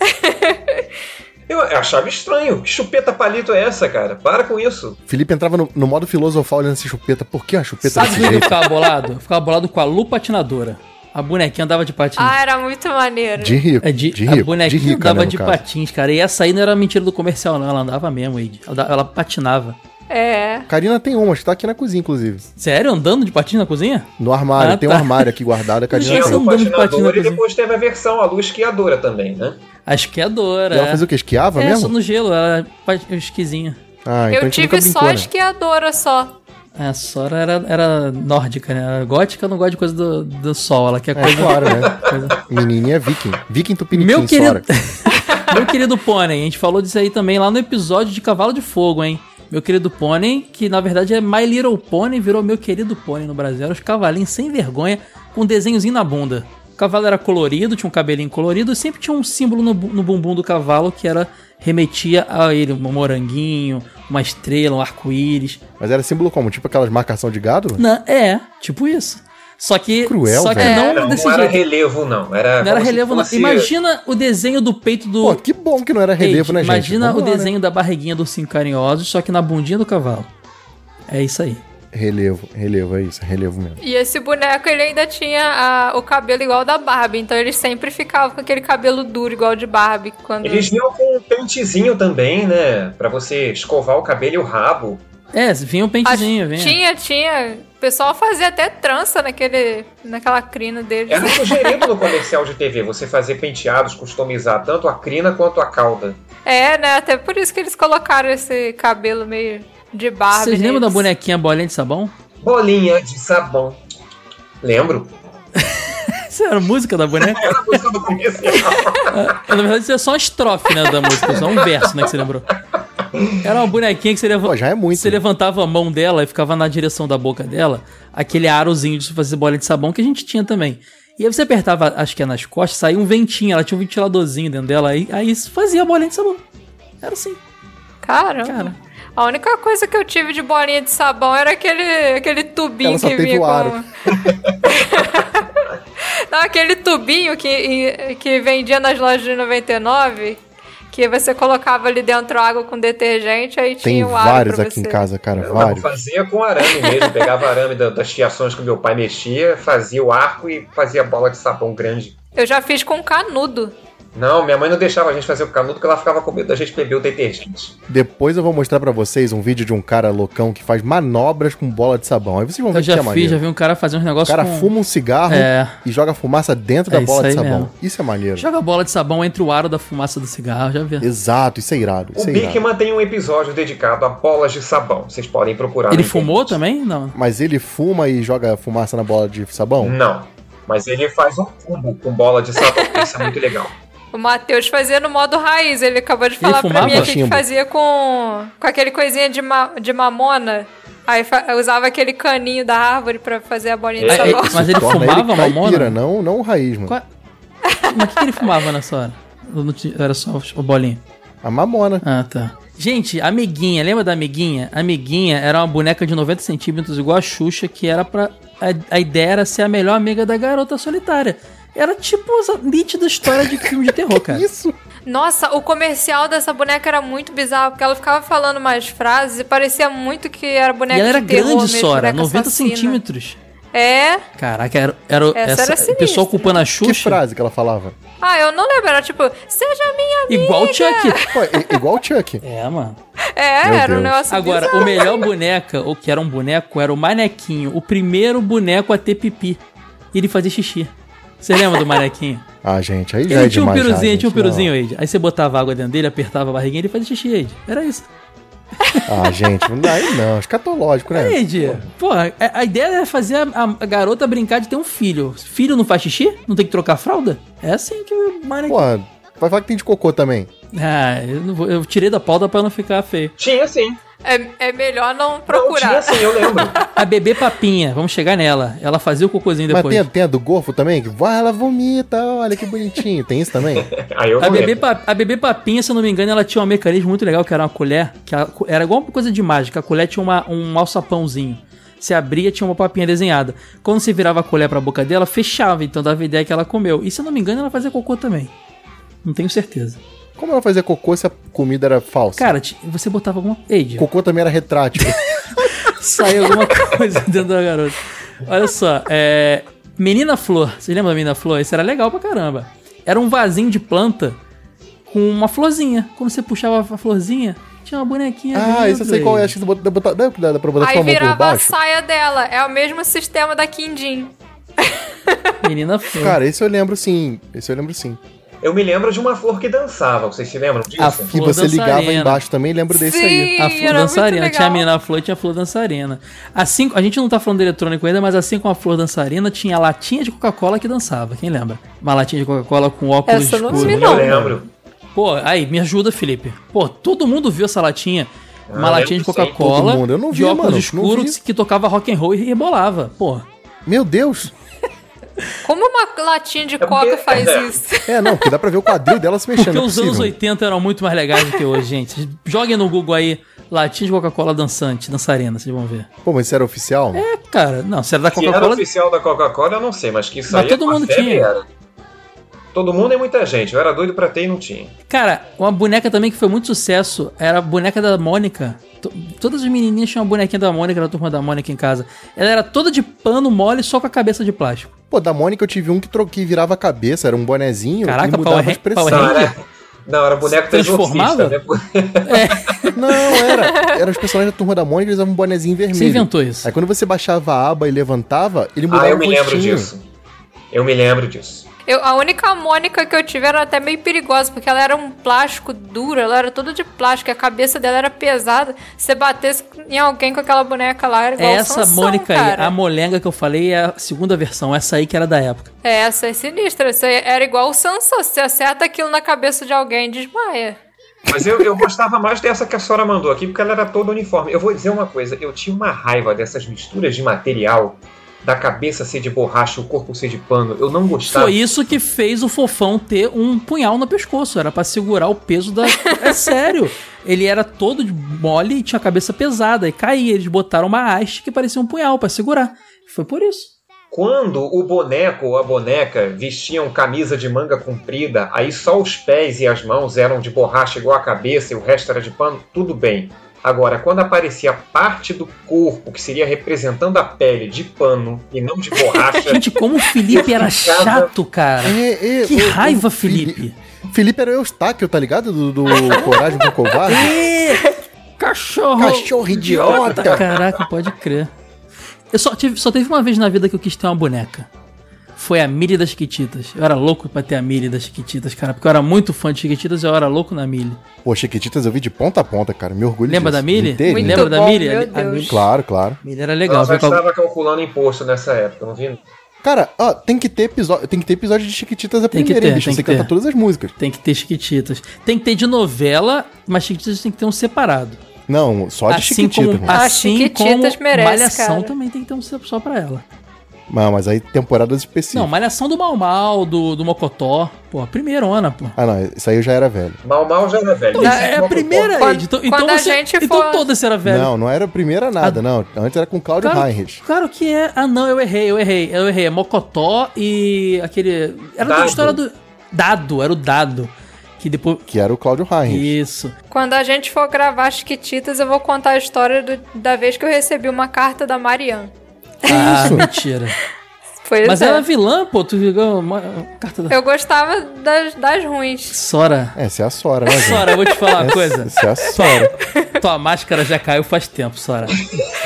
Eu achava estranho. Que chupeta palito é essa, cara? Para com isso. Felipe entrava no, no modo filosofal olhando essa chupeta. Por que a chupeta Sabe desse que eu jeito? ficava bolado? Eu ficava bolado com a Lu patinadora. A bonequinha andava de patins. Ah, era muito maneiro. De rico. É de, de a rico. bonequinha de rica, andava né, de caso. patins, cara. E essa aí não era mentira do comercial, não. Ela andava mesmo, Ed. Ela, ela patinava. É. Karina tem uma, acho que tá aqui na cozinha, inclusive. Sério? Andando de patins na cozinha? No armário. Ah, tem tá. um armário aqui guardado, a Karina tem. o andando de patins na e depois teve a versão, a luz esquiadora também, né? A esquiadora. E ela é. fazia o quê? Esquiava É, mesmo? só no gelo. Ela esquisinha. Ah, então a eu tive brincou, só né? esquiadora só. A Sora era, era nórdica, né? Era gótica não gosta de coisa do, do sol, ela quer É coisa. claro, né? coisa- Menininha viking. Viking tupiniquim, Meu querido, Sora. meu querido Pônei, a gente falou disso aí também lá no episódio de Cavalo de Fogo, hein? Meu querido Pônei, que na verdade é My Little Pony, virou meu querido Pônei no Brasil. Eram os cavalinhos sem vergonha, com um desenhozinho na bunda. O cavalo era colorido, tinha um cabelinho colorido e sempre tinha um símbolo no, no bumbum do cavalo que era remetia a ele, um moranguinho, uma estrela, um arco-íris. Mas era símbolo como? Tipo aquelas marcação de gado? Não, é, tipo isso. Só que, Cruel, só que velho. não, Não, desse não era jeito. relevo, não. Era, Não era relevo, não. Imagina o desenho do peito do. Pô, que bom que não era relevo, Ei, né, gente? Imagina Vamos o lá, né? desenho da barriguinha do Cinco Carinhosos, só que na bundinha do cavalo. É isso aí. Relevo, relevo, é isso, relevo mesmo. E esse boneco, ele ainda tinha a- o cabelo igual da Barbie. Então eles sempre ficavam com aquele cabelo duro igual de Barbie. Quando... Eles vinham com um pentezinho também, né? Pra você escovar o cabelo e o rabo. É, vinha um pentezinho, vinha. Tinha, tinha. O pessoal fazia até trança naquele, naquela crina deles. Era sugerido no comercial de TV você fazer penteados, customizar tanto a crina quanto a cauda. É, né? Até por isso que eles colocaram esse cabelo meio de Barbie. Vocês lembram da bonequinha bolinha de sabão? Bolinha de sabão. Lembro? Isso era a música da boneca? Era a música do comercial. Na verdade, isso é só uma estrofe, né, da música, só um verso, né, que você lembrou. Era uma bonequinha que você, leva... Pô, já é muito. você levantava a mão dela e ficava na direção da boca dela, aquele arozinho de fazer bolinha de sabão que a gente tinha também. E aí você apertava, acho que é nas costas, saía um ventinho, ela tinha um ventiladorzinho dentro dela, aí, aí fazia a bolinha de sabão. Era assim, Caramba. cara. A única coisa que eu tive de bolinha de sabão era aquele, aquele tubinho Ela só que teve vinha o com. aro. Não, aquele tubinho que, que vendia nas lojas de 99, que você colocava ali dentro água com detergente, aí Tem tinha o aro vários aqui você. em casa, cara, Não, vários. fazia com arame mesmo. Pegava arame da- das fiações que o meu pai mexia, fazia o arco e fazia bola de sabão grande. Eu já fiz com canudo. Não, minha mãe não deixava a gente fazer o canudo porque ela ficava com medo da gente beber o detergente. Depois eu vou mostrar pra vocês um vídeo de um cara loucão que faz manobras com bola de sabão. Aí vocês vão ver que é fiz, maneiro. já vi um cara fazer uns O negócios cara com... fuma um cigarro É. e joga fumaça dentro É da bola de sabão. mesmo. Isso é maneiro. Joga bola de sabão entre o aro da fumaça do cigarro, já vi. Exato, isso é irado. O Isso é irado. Bigman tem um episódio dedicado a bolas de sabão. Vocês podem procurar. Ele fumou internet. também? Não. Mas ele fuma e joga fumaça na bola de sabão? Não. Mas ele faz um cubo com bola de sabão. Isso é muito legal. O Matheus fazia no modo raiz. Ele acabou de falar pra mim aqui que fazia com, com aquele coisinha de, ma- de mamona. Aí fa- usava aquele caninho da árvore pra fazer a bolinha de É, sabão. Mas ele fumava caipira, mamona? não, não o raiz, mano. Qual- Mas o que, que ele fumava nessa hora? Era só o bolinho? A mamona. Ah, tá. Gente, Amiguinha, lembra da Amiguinha? A Amiguinha era uma boneca de 90 centímetros, igual a Xuxa, que era pra. A, a ideia era ser a melhor amiga da garota solitária. Era tipo essa nítida história de filme de terror, cara. Isso. Nossa, o comercial dessa boneca era muito bizarro, porque ela ficava falando umas frases e parecia muito que era boneca E ela era de terror grande, mesmo, Sora, boneca 90 assassina. centímetros. É? Caraca, era, era Essa essa, era pessoal culpando a Que Xuxa. frase que ela falava? Ah, eu não lembro, era tipo, seja minha amiga. Igual o Chuck. Pô, igual o Chuck. É, mano. É, Meu era um Deus. negócio Agora, bizarro. o melhor boneca, o que era um boneco, era o Manequinho. O primeiro boneco a ter pipi. E ele fazia xixi. Você lembra do Manequinho? Ah, gente, aí já Ele é tinha um demais. já, piruzinho, gente, tinha um piruzinho, Ed. Aí você botava água dentro dele, apertava a barriguinha e ele fazia xixi, Ed. Era isso. Ah, gente, não dá aí não. Escatológico, né? Ed, pô, a, a ideia era fazer a, a garota brincar de ter um filho. Filho não faz xixi? Não tem que trocar fralda? É assim que o Manequinho... Porra, vai falar que tem de cocô também. Ah, eu, não vou- eu tirei da pauta pra não ficar feio. Tinha sim. É, é melhor não Não, procurar. tinha sim, eu lembro. A bebê papinha, vamos chegar nela. Ela fazia o cocôzinho Mas depois. tem, a- tem a do gorfo também? Que vai, ela vomita, olha que bonitinho. Tem isso também? Aí eu A não bebê, pa- a bebê papinha, se eu não me engano, ela tinha um mecanismo muito legal, que era uma colher, que a- era igual uma coisa de mágica. A colher tinha uma, um alçapãozinho. Se abria, tinha uma papinha desenhada. Quando você virava a colher pra boca dela, fechava, então dava a ideia que ela comeu. E se eu não me engano, ela fazia cocô também. Não tenho certeza. Como ela fazia cocô se a comida era falsa? Cara, você botava alguma. Ei, Cocô também era retrátil. saiu alguma coisa dentro da garota. Olha só, é. Menina Flor. Vocês lembram da Menina Flor? Isso era legal pra caramba. Era um vasinho de planta com uma florzinha. Quando você puxava a florzinha, tinha uma bonequinha. ah, isso eu sei qual é. Acho que você bota, bota, dá, dá pra botar Aí virava a saia dela. É o mesmo sistema da Quindim. Menina Flor. Cara, esse eu lembro sim. Esse eu lembro sim. Eu me lembro de uma flor que dançava, vocês se lembram disso? A Que flor você ligava dançarina. embaixo também, lembro desse aí. Sim, A flor dançarina. Tinha a menina flor e tinha a flor dançarina. Assim, a gente não tá falando de eletrônico ainda, mas assim como a flor dançarina, tinha a latinha de Coca-Cola que dançava. Quem lembra? Uma latinha de Coca-Cola com óculos Essa eu não escuros. vi, Eu não. lembro. Pô, aí, me ajuda, Felipe. Pô, todo mundo viu essa latinha. Uma Ah, latinha de. Coca-Cola, Todo mundo. Eu não de vi, óculos mano. Não escuros que tocava rock and roll e rebolava. Pô, Meu Deus! Como uma latinha de porque- coca faz é. isso? É, não, porque dá pra ver o quadril dela se mexendo. porque é os anos possível. 80 eram muito mais legais do que hoje, gente. Joguem no Google aí, latinha de Coca-Cola dançante, dançarina, vocês vão ver. Pô, mas isso era oficial? É, cara, não, se era da Se era Coca-Cola, oficial da Coca-Cola, eu não sei, mas que isso Mas aí todo uma mundo tinha. Era. Todo mundo é muita gente. Eu era doido pra ter e não tinha. Cara, uma boneca também que foi muito sucesso era a boneca da Mônica. To- Todas as menininhas tinham uma bonequinha da Mônica, da turma da Mônica em casa. Ela era toda de pano mole, só com a cabeça de plástico. Pô, da Mônica eu tive um que, que virava a cabeça, era um bonezinho Caraca, e mudava a expressão. Power Não, Ranger? era, não, era boneco Transformava? né? Não, era. Era os personagens da turma da Mônica, eles usavam um bonezinho vermelho. Você inventou isso. Aí quando você baixava a aba e levantava, ele mudava Ah, eu o me lembro disso. Eu me lembro disso. Eu, a única Mônica que eu tive era até meio perigosa, porque ela era um plástico duro, ela era toda de plástico, a cabeça dela era pesada. Se você batesse em alguém com aquela boneca lá, era igual Essa Sansão, Mônica cara. aí, a molenga que eu falei é a segunda versão, essa aí que era da época. É, Essa é sinistra, essa era igual o Sansão, se você acerta aquilo na cabeça de alguém, desmaia. Mas eu, eu gostava mais dessa que a senhora mandou aqui, porque ela era toda uniforme. Eu vou dizer uma coisa, eu tinha uma raiva dessas misturas de material, da cabeça ser de borracha, o corpo ser de pano. Eu não gostava. Foi isso que fez o fofão ter um punhal no pescoço. Era pra segurar o peso da. É sério. Ele era todo de mole e tinha a cabeça pesada. E caía. Eles botaram uma haste que parecia um punhal pra segurar. Foi por isso. Quando o boneco ou a boneca vestiam camisa de manga comprida, aí só os pés e as mãos eram de borracha igual a cabeça e o resto era de pano, tudo bem. Agora, quando aparecia parte do corpo que seria representando a pele de pano e não de borracha, Gente, como o Felipe era ficava- chato, cara. É, é, Que raiva, Felipe. Felipe era o Eustáquio, tá ligado? Do, do Coragem com o Covarde. Cachorro! Cachorro idiota! Caraca, pode crer. Eu só, tive, só teve uma vez na vida que eu quis ter uma boneca. Foi a Millie das Chiquititas. Eu era louco pra ter a Millie das Chiquititas, cara. Porque eu era muito fã de Chiquititas e eu era louco na Millie. Pô, Chiquititas eu vi de ponta a ponta, cara. Me orgulho Lembra disso. da? Inteirinho. Muito Lembra da bom, Millie? meu A- a. Millie- Claro, claro. Millie era legal. ela já viu qual- estava calculando imposto nessa época, não vi? Cara, ó, tem que ter episódio, tem que ter episódio de Chiquititas a Tem que primeira, ter, bicho. tem Você que ter. canta todas as músicas. Tem que ter Chiquititas. Tem que ter de novela, mas Chiquititas tem que ter um separado. Não, só de assim Chiquitita, como, irmão. Ah, assim Chiquititas como merece, Malhação cara. também tem que ter um só pra ela. Não, mas aí temporadas específicas. Não, Malhação do Mal Mal, do, do Mocotó. Pô, a primeirona, pô. Ah, não, isso aí eu já era velho. Mal, mal já era velho. Não, é a primeira, Ed. Então, quando então a você, então for- toda você era velho. Não, não era a primeira nada, não. Antes era com Cláudio Claro, Heinrich. claro que é. Ah, não, eu errei, eu errei, eu errei. É Mocotó e aquele. Era da história do. Dado, era o Dado. Que depois. Que era o Cláudio Heinrich. Isso. Quando a gente for gravar Chiquititas, eu vou contar a história do- da vez que eu recebi uma carta da Marianne. Ah, isso? mentira. Foi Mas ela é vilã, pô. Tu ligou uma carta da. Eu gostava das, das ruins. Sora. É, essa é a Sora, né, gente? Sora, eu vou te falar uma Essa- coisa. Essa é a Sora. Tua máscara já caiu faz tempo, Sora.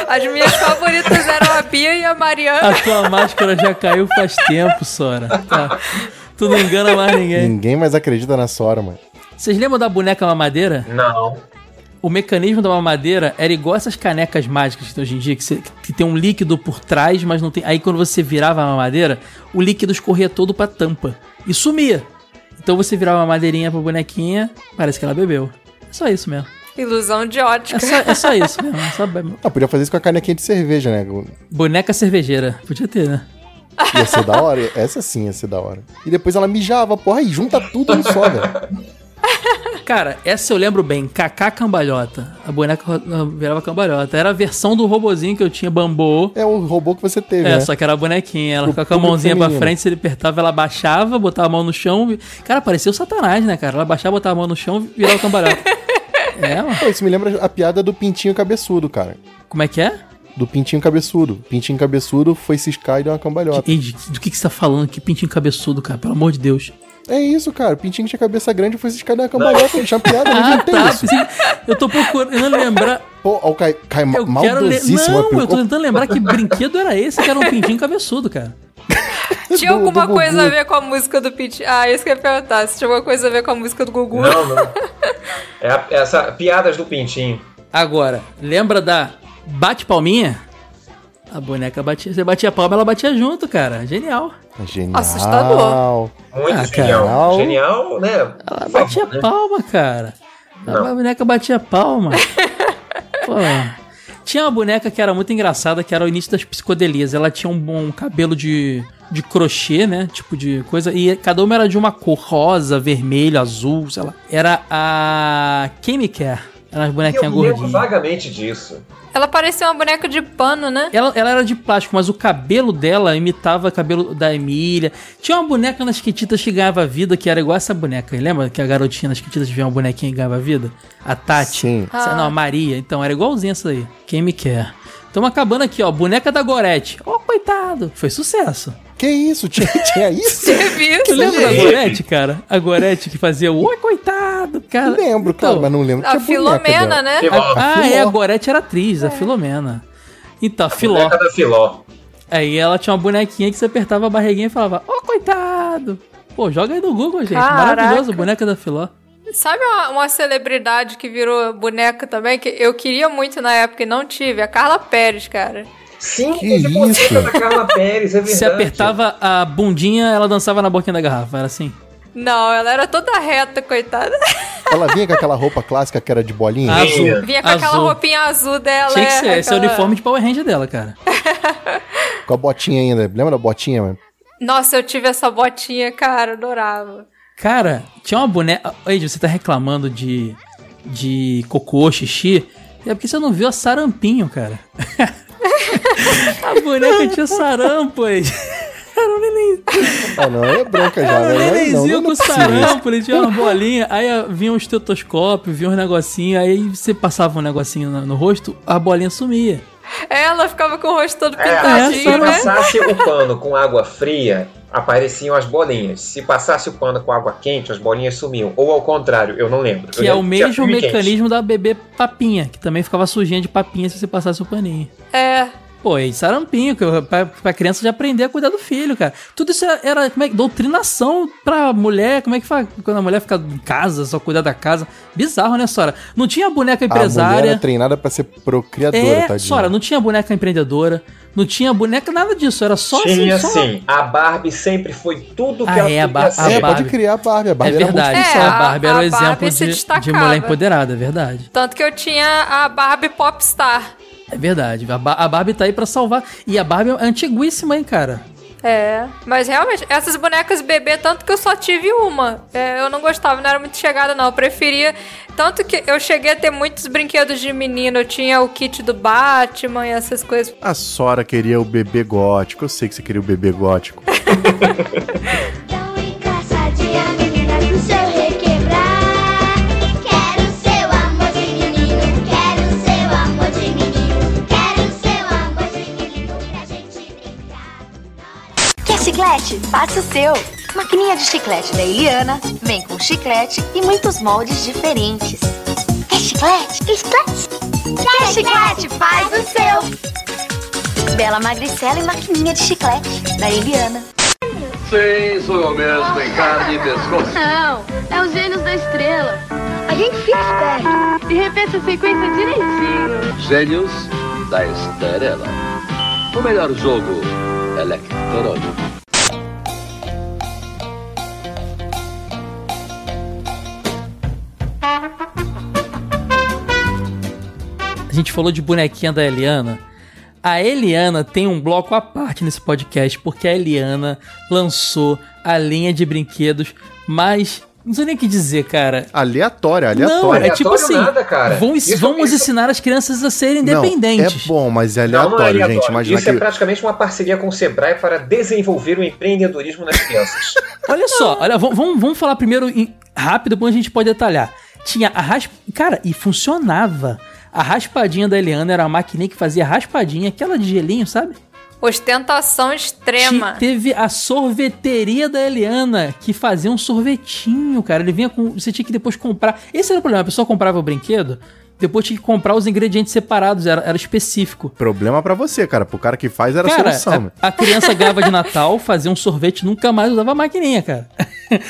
As minhas favoritas eram a Bia e a Marianne. A tua máscara já caiu faz tempo, Sora. Tá. Tu não engana mais ninguém. Ninguém mais acredita na Sora, mano. Vocês lembram da boneca mamadeira? Não. O mecanismo da mamadeira era igual essas canecas mágicas que tem hoje em dia, que, você- que tem um líquido por trás, mas não tem. Aí quando você virava a mamadeira, o líquido escorria todo pra tampa e sumia. Então você virava uma madeirinha pra bonequinha, parece que ela bebeu. É só isso mesmo. Ilusão de ótica. É só, é só isso mesmo. é só be- Ah, podia fazer isso com a canequinha de cerveja, né? Boneca cervejeira. Podia ter, né? Ia ser da hora. Essa sim ia ser da hora. E depois ela mijava, porra, e junta tudo no só, velho. Cara, essa eu lembro bem, Kaká Cambalhota. A boneca virava cambalhota. Era a versão do robozinho que eu tinha, bambô. É o robô que você teve, É, né? só que era a bonequinha. Ela ficava com a mãozinha pra feminino. frente, se ele apertava, ela baixava, botava a mão no chão. Cara, parecia o Satanás, né, cara? Ela baixava, botava a mão no chão e virava o cambalhota. é, mano. Isso me lembra a piada do pintinho cabeçudo, cara. Como é que é? Do pintinho cabeçudo. Pintinho cabeçudo foi ciscar e deu uma cambalhota. Ed, do que, que você tá falando? Que pintinho cabeçudo, cara? Pelo amor de Deus. É isso, cara. O pintinho tinha cabeça grande foi ciscar e deu uma cambalhota. Tinha piada, eu Ah, inventei tá. isso. Eu tô procurando lembrar. Pô, o Kai, Kai Eu maldosíssimo. Não, eu tô tentando lembrar que brinquedo era esse que era um pintinho cabeçudo, cara. Tinha Do- alguma do coisa a ver com a música do Pit? Ah, isso que eu ia perguntar. Se tinha alguma coisa a ver com a música do Gugu. Não, não. É a- essa piadas do pintinho. Agora, lembra da bate palminha? A boneca batia, você batia palma, ela batia junto, cara. Genial. Genial. Assustador. Muito Ah, genial. Genial, né? Ela batia favor, né? palma, cara. A Não. boneca batia palma. Pô. Tinha uma boneca que era muito engraçada, que era o início das psicodelias. Ela tinha um bom cabelo de, de crochê, né? Tipo de coisa. E cada uma era de uma cor rosa, vermelho, azul, sei lá. Era a Quem Me Quer. Era as Eu bonequinhas lembro gordinhas. vagamente disso. Ela parecia uma boneca de pano, né? Ela, ela era de plástico, mas o cabelo dela imitava o cabelo da Emília. Tinha uma boneca nas Quititas que ganhava vida, que era igual essa boneca. Lembra que a garotinha nas Quititas via uma bonequinha e ganhava vida? A Tati. Sim. Essa- Não, a Maria. Então, era igualzinha essa daí. Quem me quer? Estamos acabando aqui, ó. Boneca da Gorete. Ó, coitado. Foi sucesso. Que isso? Tinha, tinha isso? Isso, Tu lembra da. Gorete, cara? A Gorete que fazia o Oi, coitado, cara. Lembro, cara, Então, mas não lembro. A Filomena, né? Filó. Ah, Filó. é, a Gorete era atriz, a Filomena. Então, a Filó. Boneca da Filó. Aí ela tinha uma bonequinha que você apertava a barriguinha e falava, ô coitado! Pô, joga aí no Google, gente. Caraca. Maravilhoso, boneca da Filó. Sabe uma, uma celebridade que virou boneca também? Que eu queria muito na época e não tive? A Carla Pérez, cara. Sim, Que isso? da Carla Pérez, é verdade. Se apertava a bundinha, ela dançava na boquinha da garrafa, era assim. Não, ela era toda reta, coitada. Ela vinha com aquela roupa clássica que era de bolinha? Azul. Vinha com aquela azul. roupinha azul dela. Tinha que é, ser, esse é o aquela- uniforme de Power Ranger dela, cara. Com a botinha ainda. Lembra da botinha, mano? Nossa, eu tive essa botinha, cara, adorava. Cara, tinha uma boneca. Ed, você tá reclamando de. de cocô, xixi. É porque você não viu a sarampinho, cara. a boneca tinha sarampo, Ed. Era um neném. Ah, não, é bronca já, Era um. Não, nenenzinho não, com não é isso. sarampo, ele tinha uma bolinha, aí vinha um estetoscópio, vinha uns negocinhos, aí você passava um negocinho no, no rosto, a bolinha sumia. Ela ficava com o rosto todo É, pintadinho, se essa né? passasse o pano com água fria, apareciam as bolinhas. Se passasse o pano com água quente, as bolinhas sumiam. Ou ao contrário, eu não lembro. Que Eu é o lembro mesmo e quente. mecanismo da bebê papinha, que também ficava sujinha de papinha se você passasse o paninho. É. Pô, e sarampinho, que pra, pra criança já aprender a cuidar do filho, cara. Tudo isso era como é, doutrinação pra mulher. Como é que faz quando a mulher fica em casa, só cuidar da casa? Bizarro, né, Sora? Não tinha boneca A mulher empresária. era treinada pra ser procriadora, É, tadinha. Sora, não tinha boneca empreendedora. Não tinha boneca, nada disso. Era só Tinha assim, só... sim. A Barbie sempre foi tudo que Ah, ela é, a podia Bar- a. É, Barbie. pode criar a Barbie. A É Barbie era verdade. multifunção. É, a Barbie era o a exemplo de, de mulher empoderada, é verdade. Tanto que eu tinha a Barbie Popstar. É verdade. A, Ba- a Barbie tá aí pra salvar. E a Barbie é antiguíssima, hein, cara. É, mas realmente, essas bonecas bebê, tanto que eu só tive uma. É, eu não gostava, não era muito chegada, não. Eu preferia. Tanto que eu cheguei a ter muitos brinquedos de menino. Eu tinha o kit do Batman e essas coisas. A Sora queria o bebê gótico. Eu sei que você queria o bebê gótico. chiclete? Faça o seu. Maquininha de chiclete da Eliana vem com chiclete e muitos moldes diferentes. Quer chiclete? Quer chiclete? Quer chiclete? Faz o seu. Bela magricela e maquininha de chiclete da Eliana. Sim, sou eu mesmo, em carne e pescoço. Não, é os gênios da estrela. A gente fica esperto e repete a sequência direitinho. Gênios da Estrela. O melhor jogo eletrônico. A gente falou de bonequinha da Eliana. A Eliana tem um bloco à parte nesse podcast, porque a Eliana lançou a linha de brinquedos mais. Não sei nem o que dizer, cara. Aleatória, Não, aleatória. é tipo Aleatório assim. nada, cara. Vamos, Isso- vamos isso- ensinar as crianças a serem Não, independentes. é bom, mas é Não, não é aleatório, aleatório. gente. Imagina Isso é que... praticamente uma parceria com o Sebrae para desenvolver o empreendedorismo nas crianças. Olha só, olha, vamos, vamos- vamos falar primeiro em- rápido, depois a gente pode detalhar. Tinha a rasp... Cara, e funcionava. A raspadinha da Eliana era uma maquininha que fazia raspadinha, aquela de gelinho, sabe? Ostentação extrema. Te- Teve a sorveteria da Eliana, que fazia um sorvetinho, cara. Ele vinha com. Você tinha que depois comprar. Esse era o problema. A pessoa comprava o brinquedo, Depois tinha que comprar os ingredientes separados, era, era específico. Problema pra você, cara. Pro cara que faz era Cara, solução. a, a criança ganhava de Natal, fazia um sorvete, nunca mais usava a maquininha, cara.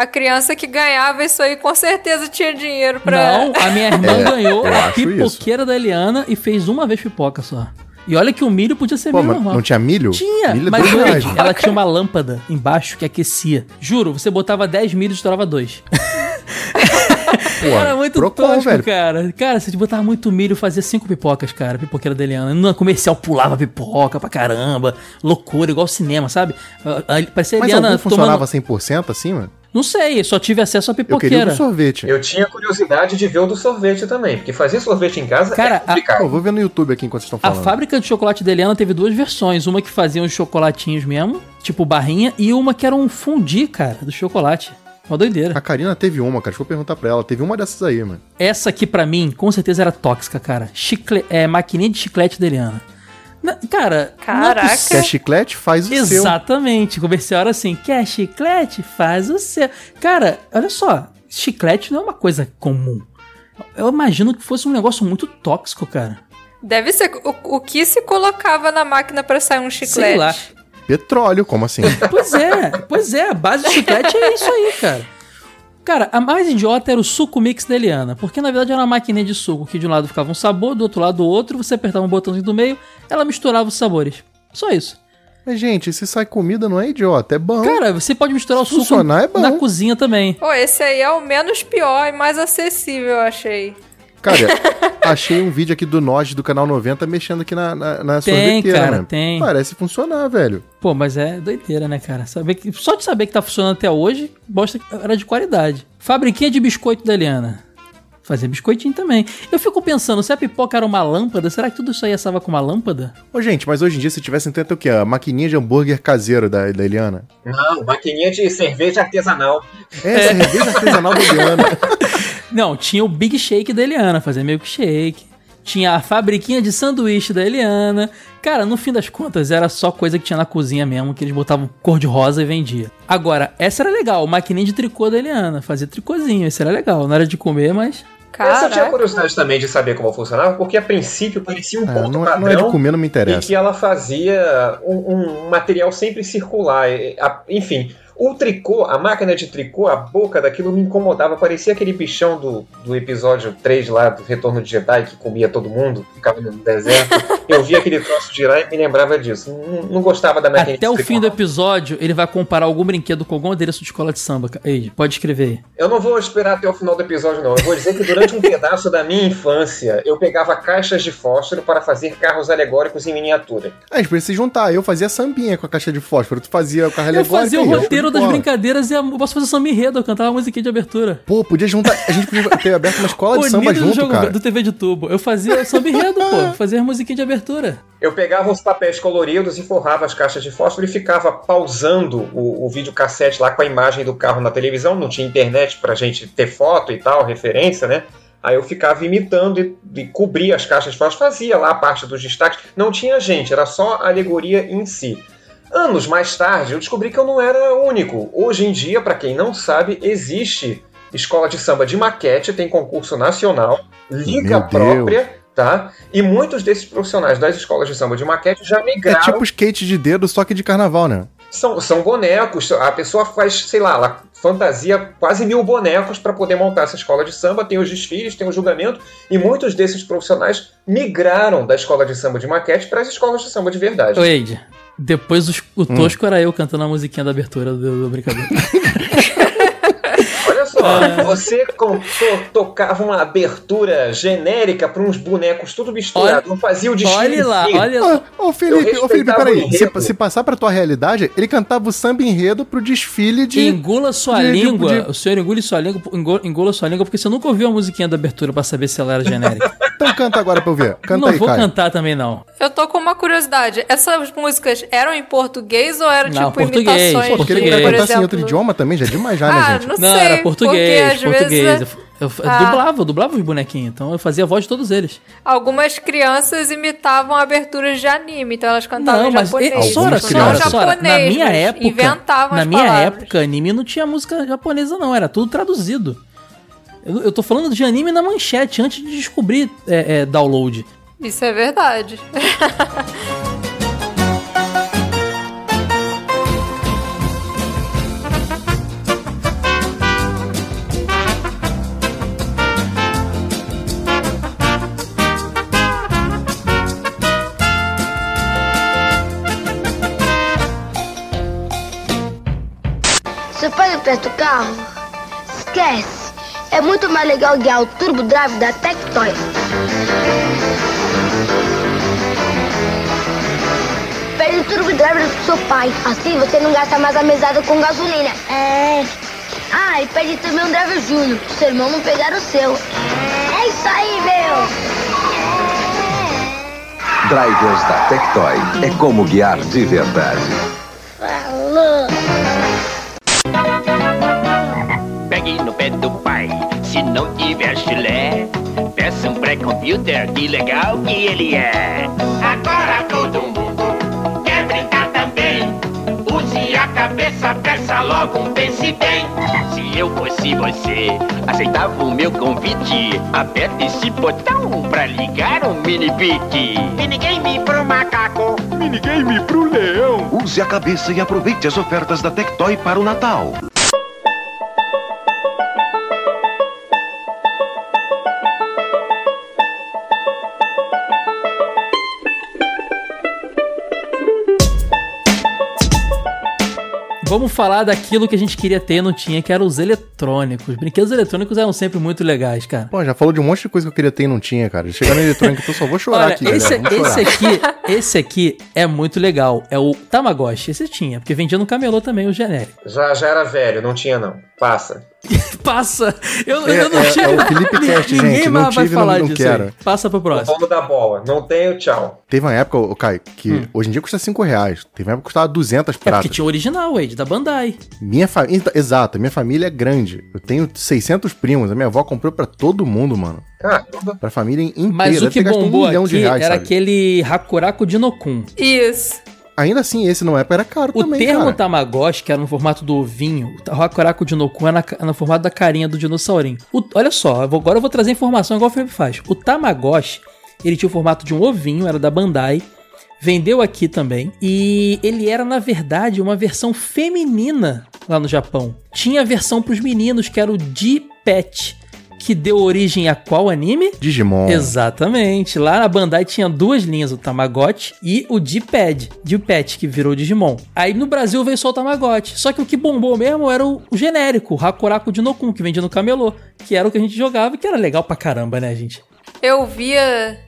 A criança que ganhava isso aí com certeza tinha dinheiro pra. Não, a minha irmã É, ganhou a acho isso. pipoqueira da Eliana e fez uma vez pipoca só. E olha que o milho podia ser Pô, mas normal. não tinha milho? Tinha, Milho é mas gente, ela tinha uma lâmpada embaixo que aquecia. Juro, você botava 10 milho e estourava dois. Pô, Era muito Procon, tosco, velho. cara. Cara, você botava muito milho, fazia cinco pipocas, cara. Pipoqueira da Eliana. No comercial pulava pipoca pra caramba. Loucura, igual cinema, sabe? Ah, ah, Parecia a Mas Eliana algum funcionava tomando... 100% assim, mano? Não sei, só tive acesso à Eu queria o pipoqueira. do sorvete. Eu tinha curiosidade de ver o do sorvete também, porque fazer sorvete em casa Cara, é a- complicado. Pô, vou ver no YouTube aqui enquanto vocês estão A falando. fábrica de chocolate da Eliana teve duas versões. Uma que fazia os chocolatinhos mesmo, tipo barrinha, e uma que era um fundi, cara, do chocolate. Uma doideira. A Karina teve uma, cara. Deixa eu perguntar pra ela. Teve uma dessas aí, mano. Essa aqui, pra mim, com certeza era tóxica, cara. Chicle... É, maquininha de chiclete da Eliana. Na- Cara, é Caraca. Quer chiclete? Faz o seu. Exatamente. O comercial era assim: quer chiclete? Faz o seu. Cara, olha só. Chiclete não é uma coisa comum. Eu imagino que fosse um negócio muito tóxico, cara. Deve ser. O, o que se colocava na máquina pra sair um chiclete? Sei lá. Petróleo, como assim? Pois é, pois é, a base do chiclete é isso aí, cara. Cara, a mais idiota era o suco mix da Eliana, porque na verdade era uma maquininha de suco que de um lado ficava um sabor, do outro lado outro, você apertava um botãozinho do meio, ela misturava os sabores. Só isso. Mas, gente, se sai comida não é idiota, é bom. Cara, você pode misturar o Se suco funcionar, é na cozinha também. Pô, esse aí é o menos pior e mais acessível, eu achei. Cara, achei um vídeo aqui do Nod do canal 90 mexendo aqui na, na, na Tem, sorveteira, cara, mano. tem. Parece funcionar, velho. Pô, mas é doideira, né, cara? Saber que, só de saber que tá funcionando até hoje, mostra que era de qualidade. Fabriquinha de biscoito da Eliana. Fazia biscoitinho também. Eu fico pensando, se a pipoca era uma lâmpada, será que tudo isso aí assava com uma lâmpada? Ô, gente, mas hoje em dia, se tivesse tenta o quê? A maquininha de hambúrguer caseiro da, da Eliana. Não, maquininha de cerveja artesanal. É, cerveja artesanal da Eliana. Não, tinha o Big Shake da Eliana, fazia milkshake. Tinha a fabriquinha de sanduíche da Eliana. Cara, no fim das contas, era só coisa que tinha na cozinha mesmo, que eles botavam cor de rosa e vendia. Agora, essa era legal, maquininha de tricô da Eliana. Fazia tricôzinho, esse era legal. Não era de comer, mas... Essa eu tinha Caraca. curiosidade também de saber como funcionava, porque a princípio parecia um É, ponto não, é, padrão. não é de comer, não me E interessa. que ela fazia um, um material sempre circular. E, Enfim, o tricô, a máquina de tricô, a boca daquilo me incomodava. Parecia aquele bichão do, do episódio 3 lá, do Retorno de Jedi, que comia todo mundo, ficava no deserto. Eu via aquele troço girar e me lembrava disso. Não, não gostava da máquina Até de o tricô. fim do episódio, ele vai comparar algum brinquedo com algum adereço de escola de samba. Ei, pode escrever aí. Eu não vou esperar até o final do episódio, não. Eu vou dizer que durante um pedaço da minha infância, eu pegava caixas de fósforo para fazer carros alegóricos em miniatura. Ah, a gente precisa se juntar. Eu fazia sambinha com a caixa de fósforo, tu fazia o carro Eu alegórico. fazia o roteiro de das brincadeiras e a- eu posso fazer samba enredo, eu cantava a musiquinha de abertura. Pô, podia juntar. A gente podia ter aberto uma escola de samba junto, jogo cara. do TV de tubo. Eu fazia samba enredo, pô. Fazia a musiquinha de abertura. Eu pegava os papéis coloridos e forrava as caixas de fósforo e ficava pausando o, o videocassete lá com a imagem do carro na televisão. Não tinha internet pra gente ter foto e tal, referência, né? Aí eu ficava imitando e, e cobria as caixas de fósforo, fazia lá a parte dos destaques. Não tinha gente, era só a alegoria em si. Anos mais tarde, eu descobri que eu não era único. Hoje em dia, pra quem não sabe, existe escola de samba de maquete, tem concurso nacional, liga Meu Deus. própria, tá? E muitos desses profissionais das escolas de samba de maquete já É migraram. tipo skate de dedo, só que de carnaval, né? São, são bonecos, a pessoa faz, sei lá, ela fantasia quase mil bonecos para poder montar essa escola de samba, tem os desfiles, tem o julgamento, e muitos desses profissionais migraram da escola de samba de maquete para as escolas de samba de verdade. Ô, Eide, depois os- Hum. o Tosco era eu cantando a musiquinha da abertura do, do brincadeira. Só, Ah. você to- tocava uma abertura genérica para uns bonecos tudo misturado, não fazia o desfile. olha lá, olha Ô, lá. ô, Felipe, Eu ô Felipe, peraí. Se, se passar pra tua realidade, ele cantava o samba enredo pro desfile de. Engula sua de- de- língua. de- O senhor engule sua língua, engula, engula sua língua, porque você nunca ouviu a musiquinha da abertura pra saber se ela era genérica. Então canta agora pra eu ver. Canta não aí, vou Caio. cantar também, não. Eu tô com uma curiosidade. Essas músicas eram em português ou eram Não, tipo português, imitações? Pô, porque ele de, cantar assim em outro idioma também, já é demais já, né, Ah, gente? não, Não, sei. era português, porque às português. vezes Eu, eu- eu Ah. dublava, eu dublava os bonequinhos, então eu fazia a voz de todos eles. algumas crianças imitavam aberturas de anime, então elas cantavam Não, em mas japonês. e- Sora, crianças. Sora, na minha mas época, inventavam na as minha palavras. época, anime não tinha música japonesa não, era tudo traduzido. Eu, eu tô falando de anime na manchete, antes de descobrir é, é, download. Isso é verdade. Seu pai não presta o carro? Esquece. É muito mais legal guiar o Turbo Drive da Tectoy. Pede o Turbo Drive pro seu pai. Assim você não gasta mais a mesada com gasolina. É. Ah, e pede também um Drive Júnior, pro seu irmão não pegar o seu. É isso aí, meu! Drivers da Tectoy. É como guiar de verdade. Falou! No pé do pai, se não tiver chulé. Peça um pré-computer, que legal que ele é. Agora todo mundo quer brincar também. Use a cabeça, peça logo um pense bem. Se eu fosse você, aceitava o meu convite. Aperte esse botão pra ligar o mini bit. Minigame pro macaco. Minigame pro leão. Use a cabeça e aproveite as ofertas da Tectoy para o Natal. Vamos falar daquilo que a gente queria ter e não tinha, que eram os eletrônicos. Brinquedos eletrônicos eram sempre muito legais, cara. Pô, já falou de um monte de coisa que eu queria ter e não tinha, cara. Chegar no eletrônico, eu só vou chorar Olha, aqui, esse, galera. Esse chorar. aqui, esse aqui é muito legal. É o Tamagotchi. Esse tinha, porque vendia no camelô também o genérico. Já, já era velho, não tinha não. Passa. Passa! Eu, É, eu não é- tinha. é o Felipe Cast, Ninguém gente, não mais vai não- falar não disso. quero. Passa pro próximo. Vamos dar bola. Não tenho, tchau. Teve uma época, ô, Caio, que Hum. hoje em dia custa 5 reais. Teve uma época que custava 200 É porque pratas. tinha o original, Wade, da Bandai. Minha família. Exato, minha família é grande. Eu tenho 600 primos. A minha avó comprou pra todo mundo, mano. Caramba. Pra família inteira. Mas o que bombou um milhão de aqui reais, era sabe? aquele Hakuraku Dinokun. Isso. Ainda assim, esse não é, era caro O também, termo cara. Tamagotchi, que era no formato do ovinho, o Hakuraku Dinokun é na- no formato da carinha do dinossaurinho. O- olha só, eu vou- agora eu vou trazer informação igual o Felipe faz. O Tamagotchi, ele tinha o formato de um ovinho, era da Bandai, vendeu aqui também, e ele era, na verdade, uma versão feminina lá no Japão. Tinha a versão pros meninos, que era o D-Pet, que deu origem a qual anime? Digimon. Exatamente. Lá na Bandai tinha duas linhas, o Tamagotchi e o D-Pad, D-Pet, que virou Digimon. Aí no Brasil veio só o Tamagotchi. Só que o que bombou mesmo era o, o genérico, o Hakuraku Dinokun, que vendia no camelô, que era o que a gente jogava e que era legal pra caramba, né, gente? Eu via.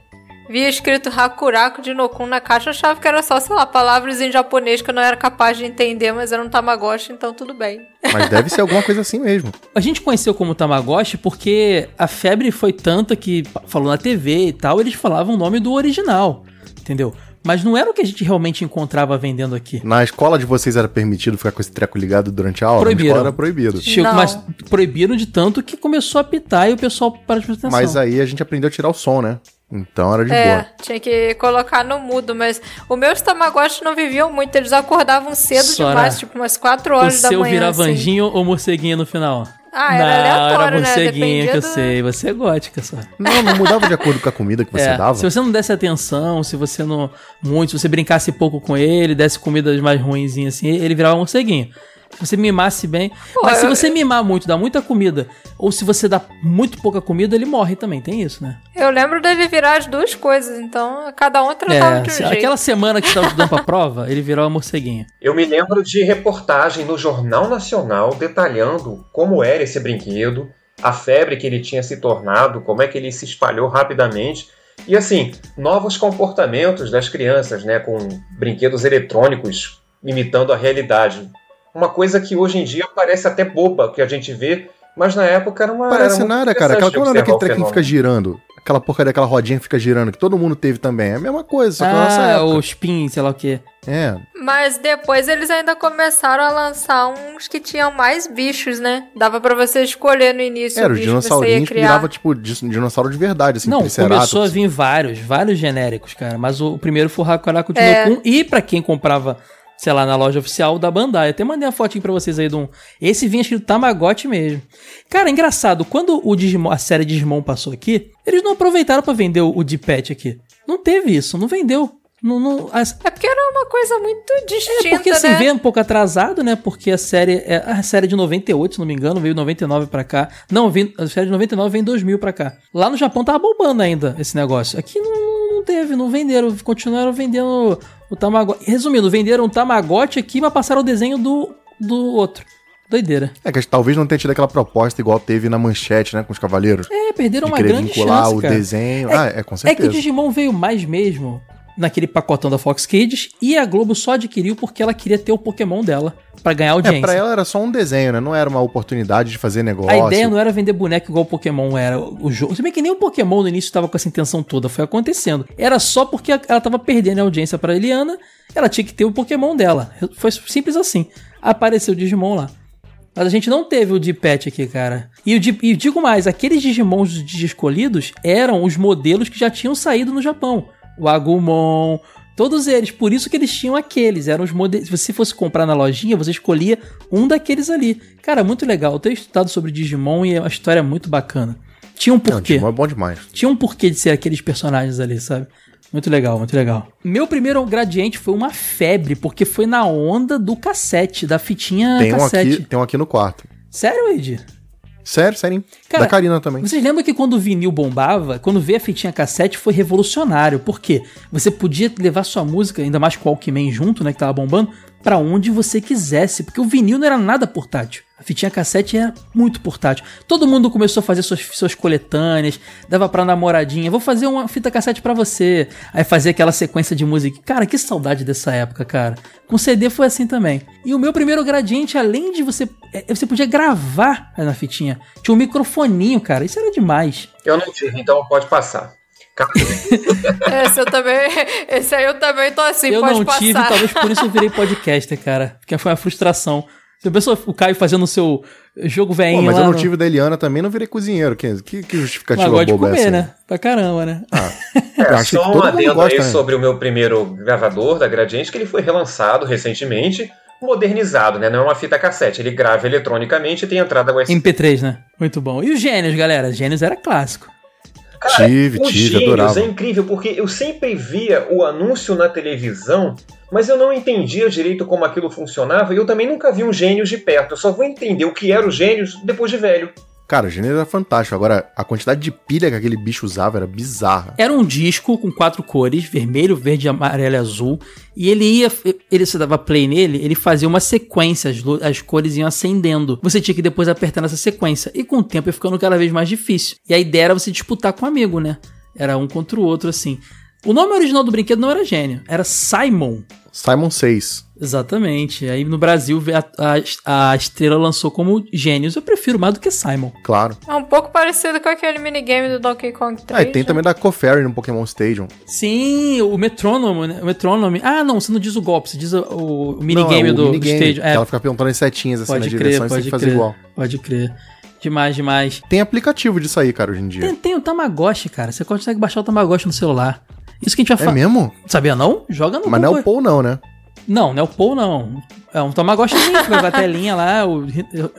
Via escrito Hakuraku de Nokun na caixa, eu achava que era só, sei lá, palavras em japonês que eu não era capaz de entender, mas era um Tamagotchi, então tudo bem. Mas deve ser alguma coisa assim mesmo. A gente conheceu como Tamagotchi porque a febre foi tanta que falou na TV e tal, eles falavam o nome do original, entendeu? Mas não era o que a gente realmente encontrava vendendo aqui. Na escola de vocês era permitido ficar com esse treco ligado durante a aula? Proibiram. Na escola era proibido. Chegou- mas proibiram de tanto que começou a apitar e o pessoal parou de prestar atenção. Mas aí a gente aprendeu a tirar o som, né? Então era de é, boa. tinha que colocar no mudo, mas os meus Tamagotchi não viviam muito, eles acordavam cedo Sora, demais, tipo umas 4 o horas da seu manhã. virava assim. anjinho ou morceguinho no final? Ah, era não, aleatório, era né? morceguinho que eu do- sei. Você é gótica só. Não, não mudava de acordo com a comida que você É, dava. Se você não desse atenção, se você não. Muito, se você brincasse pouco com ele, desse comidas mais ruinzinhas assim, ele virava morceguinho. Se você mimasse bem. Pô, Mas se eu- você mimar muito, dar muita comida, ou se você dá muito pouca comida, ele morre também. Tem isso, né? Eu lembro dele virar as duas coisas, então cada um tratava É, de um se- jeito. aquela semana que você tava estudando pra prova, ele virou uma morceguinha. Eu me lembro de reportagem no Jornal Nacional detalhando como era esse brinquedo, a febre que ele tinha se tornado, como é que ele se espalhou rapidamente. E assim, novos comportamentos das crianças, né, com brinquedos eletrônicos imitando a realidade. Uma coisa que hoje em dia parece até boba que a gente vê, mas na época era uma. Parece era nada, cara. Aquela, como é o trequinho que fica girando? Aquela porcaria daquela rodinha que fica girando, que todo mundo teve também. É a mesma coisa, só que na nossa Ah, época. o spin, sei lá o quê. É. Mas depois eles ainda começaram a lançar uns que tinham mais bichos, né? Dava pra você escolher no início Era, o os dinossaurinhos que criar. virava, tipo, dinossauro de verdade, assim, Não, começou a vir vários, vários genéricos, cara. Mas o, o primeiro foi o Hakuraku É. E pra quem comprava sei lá, na loja oficial da Bandai. Até mandei a fotinho pra vocês aí de um. Esse vinha escrito Tamagotchi mesmo. Cara, engraçado, quando o Digimon, a série Digimon passou aqui, eles não aproveitaram pra vender o, o D-Pad aqui. Não teve isso, não vendeu. Não, não, as- É porque era uma coisa muito distinta, é porque assim, né? veio um pouco atrasado, né? Porque a série, é, a série de 98, se não me engano, veio 99 pra cá. Não, veio, a série de 99 veio em 2000 pra cá. Lá no Japão tava bombando ainda esse negócio. Aqui não, não teve, não venderam, continuaram vendendo o Tamagotchi. Resumindo, venderam o Tamagotchi aqui, mas passaram o desenho do, do outro. Doideira. É que talvez não tenha tido aquela proposta igual teve na manchete, né, com os cavaleiros. É, perderam de uma grande vincular chance, o cara. desenho. É- ah, é, com É certeza. que o Digimon veio mais mesmo naquele pacotão da Fox Kids e a Globo só adquiriu porque ela queria ter o Pokémon dela pra ganhar audiência. É, pra ela era só um desenho, né? Não era uma oportunidade de fazer negócio. A ideia não era vender boneco igual o Pokémon era o jogo. Se bem que nem o Pokémon no início estava com essa intenção toda, foi acontecendo. Era só porque ela tava perdendo a audiência pra Eliana, ela tinha que ter o Pokémon dela. Foi simples assim. Apareceu o Digimon lá. Mas a gente não teve o D-Pet aqui, cara. E, o e digo mais, aqueles Digimons de escolhidos eram os modelos que já tinham saído no Japão. O Agumon, todos eles. Por isso que eles tinham aqueles. Eram os modelos. Se você fosse comprar na lojinha, você escolhia um daqueles ali. Cara, muito legal. Eu tenho estudado sobre Digimon e é uma história muito bacana. Tinha um Não, porquê. Digimon é bom demais. Tinha um porquê de ser aqueles personagens ali, sabe? Muito legal, muito legal. Meu primeiro gradiente foi uma febre, porque foi na onda do cassete, da fitinha Tem um, cassete. aqui, tem um aqui no quarto. Sério, Ed? Sério, sério. Cara, da Karina também. Vocês lembram que quando o vinil bombava, quando veio a fitinha cassete foi revolucionário. Por quê? Você podia levar sua música, ainda mais com o Walkman junto, né, que tava bombando, pra onde você quisesse, porque o vinil não era nada portátil. A fitinha cassete era muito portátil. Todo mundo começou a fazer suas, suas coletâneas, dava pra namoradinha, vou fazer uma fita cassete pra você. Aí fazia aquela sequência de música. Cara, que saudade dessa época, cara. Com CD foi assim também. E o meu primeiro gradiente, além de você. é, Você podia gravar na fitinha. Tinha um microfoninho, cara. Isso era demais. Eu não tive, então pode passar. Esse eu também. Esse aí eu também tô assim, eu pode não passar. tive, talvez por isso eu virei podcaster, cara. Porque foi uma frustração. Você pensou o Caio fazendo o seu jogo velhinho mas lá eu não no- tive da Eliana também, não virei cozinheiro. Que, que, que justificativa gosta de é comer, essa? né? Pra caramba, né? Eu É, acho que só todo um adendo gosta, aí né? sobre o meu primeiro gravador da Gradiente, que ele foi relançado recentemente, modernizado, né? Não é uma fita cassete, ele grava eletronicamente e tem entrada USB. MP3, né? Muito bom. E os Gênios, galera? Gênios era clássico. Cara, Tive, os tive, Gênios adorava. é incrível, porque eu sempre via o anúncio na televisão, mas eu não entendia direito como aquilo funcionava, e eu também nunca vi um Gênios de perto. Eu só vou entender o que era o Gênios depois de velho. Cara, o gênero era fantástico. Agora, a quantidade de pilha que aquele bicho usava era bizarra. Era um disco com quatro cores, vermelho, verde, amarelo e azul. E ele ia, ele se dava play nele, ele fazia uma sequência, as, as cores iam acendendo. Você tinha que depois apertar nessa sequência. E com o tempo ia ficando cada vez mais difícil. E a ideia era você disputar com um amigo, né? Era um contra o outro, assim. O nome original do brinquedo não era gênio, era Simon. Simon 6. Exatamente. Aí no Brasil a, a, a estrela lançou como Gênios. Eu prefiro mais do que Simon. Claro. É um pouco parecido com aquele minigame do Donkey Kong 3. Ah, e tem também da Coferry no Pokémon Stadium. Sim, o metrônomo, né? O metrônomo. Ah, não, você não diz o golpe, você diz o, o minigame Não, é o do, minigame, do stage. que ela fica apertando as setinhas assim pode na crer, direção e você tem pode que fazer igual. Pode crer. Demais, demais. Tem aplicativo disso aí, cara, hoje em dia. Tem, tem o Tamagotchi, cara. Você consegue baixar o Tamagotchi no celular. Isso que a gente vai É falar. mesmo? Sabia não? Joga no Mas não é Google. o Paul, não, né? Não, não é o Paul, não. É um Tamagotchizinho, que vai a telinha lá. O,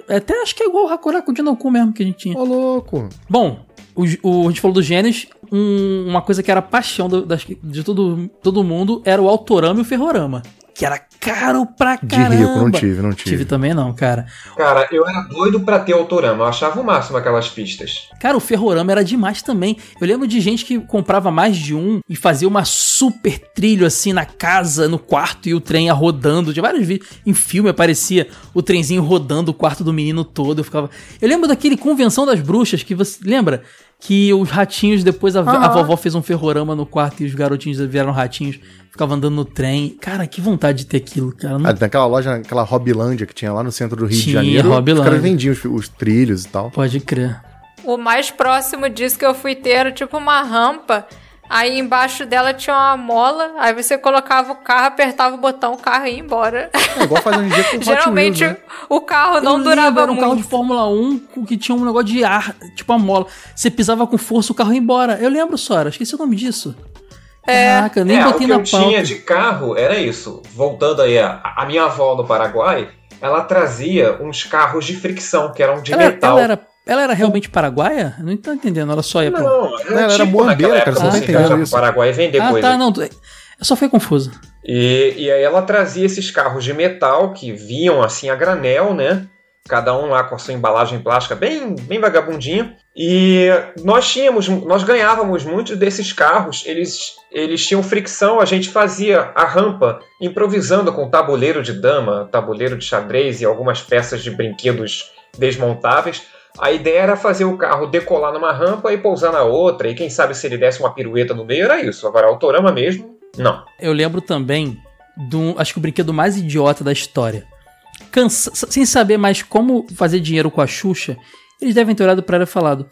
até acho que é igual o Hakuraku de Noku mesmo que a gente tinha. Ô, louco. Bom, o, o- a gente falou dos gênios. um- uma coisa que era paixão do- das- de todo, todo mundo era o Autorama e o Ferrorama. Que era caro pra De caramba. rico, não tive, não tive. Tive também não, cara. Cara, eu era doido pra ter Autorama, eu achava o máximo aquelas pistas. Cara, o Ferrorama era demais também. Eu lembro de gente que comprava mais de um e fazia uma super trilho assim na casa, no quarto e o trem ia rodando. De vários vídeos. Em filme aparecia o trenzinho rodando o quarto do menino todo. Eu ficava. Eu lembro daquele Convenção das Bruxas que você. Lembra? Que os ratinhos, depois a, a Aham. vovó fez um ferrorama no quarto e os garotinhos vieram ratinhos, ficavam andando no trem. Cara, que vontade de ter aquilo, cara. Não- Ah, naquela loja, aquela Hobbilândia que tinha lá no centro do Rio de Tinha, Janeiro. Hobbilândia. Os caras vendiam os, os trilhos e tal. Pode crer. O mais próximo disso que eu fui ter era tipo uma rampa. Aí embaixo dela tinha uma mola. Aí você colocava o carro, apertava o botão, o carro ia embora. É igual fazer um dia com Geralmente Wheels, né? o carro não Eu durava lembro, Era um muito. carro de Fórmula 1 com- que tinha um negócio de ar, tipo a mola. Você pisava com força, o carro ia embora. Eu lembro, Sora, esqueci o nome disso. Caraca, nem é, botei o que na eu tinha pauta. de carro era isso. Voltando aí, a, a minha avó no Paraguai, ela trazia uns carros de fricção, que eram de Ela, metal. ela era, ela era realmente paraguaia? Eu não tô entendendo, ela só ia pra... Não, ela era moambeira, cara, você não tá entendendo isso. O Paraguai vender Ah, coisa. tá, não. Eu só fui confuso. E, e aí ela trazia esses carros de metal que vinham assim a granel, né? Cada um lá com a sua embalagem plástica bem, bem vagabundinha. E nós tínhamos, nós ganhávamos muitos desses carros. Eles, eles tinham fricção, a gente fazia a rampa improvisando com tabuleiro de dama, tabuleiro de xadrez e algumas peças de brinquedos desmontáveis. A ideia era fazer o carro decolar numa rampa e pousar na outra, e quem sabe se ele desse uma pirueta no meio, era isso. Agora, autorama mesmo, não. Eu lembro também do, acho que o brinquedo mais idiota da história. Cansa, sem saber mais como fazer dinheiro com a Xuxa, eles devem ter olhado pra ela e falado: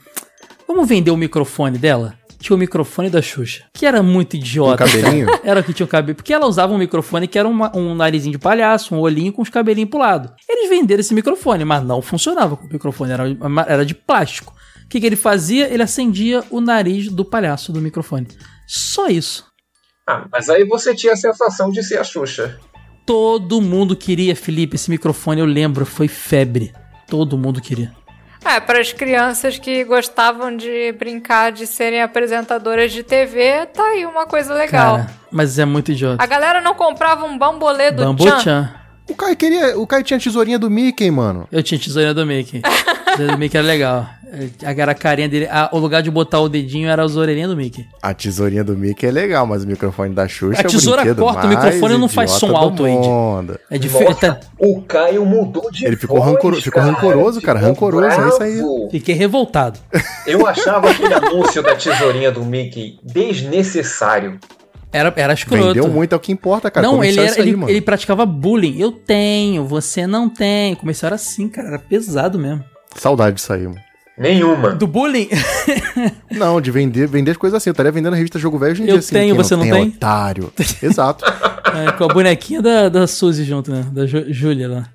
Vamos vender o microfone dela? Tinha o microfone da Xuxa, que era muito idiota. Um cabelinho? Era o que tinha o cabelo. Porque ela usava um microfone que era uma- um narizinho de palhaço, um olhinho com os cabelinhos pro lado. Eles venderam esse microfone, mas não funcionava com o microfone, era, era de plástico. O que, que ele fazia? Ele acendia o nariz do palhaço do microfone. Só isso. Ah, mas aí você tinha a sensação de ser a Xuxa. Todo mundo queria, Felipe, esse microfone, eu lembro, foi febre. Todo mundo queria. É, para as crianças que gostavam de brincar de serem apresentadoras de TV, tá aí uma coisa legal. Cara, mas é muito idiota. A galera não comprava um bambolê do Bambu Chan. Chan. O Caio queria. O Caio tinha a tesourinha do Mickey, mano. Eu tinha tesourinha do Mickey. tesourinha do Mickey era legal. Era a carinha dele. a- o lugar de botar o dedinho era as orelhinhas do Mickey. A tesourinha do Mickey é legal, mas o microfone da Xuxa A tesoura é o corta o microfone e não faz som alto, mundo. É diferente. Nossa, o Caio mudou de Ele ficou, voz, rancoro- ficou rancoroso, cara. Ficou Rancoroso, é isso aí. bravo. Fiquei revoltado. Eu achava aquele anúncio da tesourinha do Mickey desnecessário. Era, era escroto. Vendeu muito, é o que importa, cara. não, ele, é era, aí, ele, ele praticava bullying. Eu tenho, você não tem. Começou era assim, cara. Era pesado mesmo. Saudade disso aí, mano. Nenhuma. Do bullying? Não, de vender, vender as coisas assim. Eu estaria vendendo a revista Jogo Velho hoje em Eu dia assim. tenho, quem você não tem? tem? Otário. Exato. É, com a bonequinha da, da Suzy junto, né? Da Ju- Júlia lá.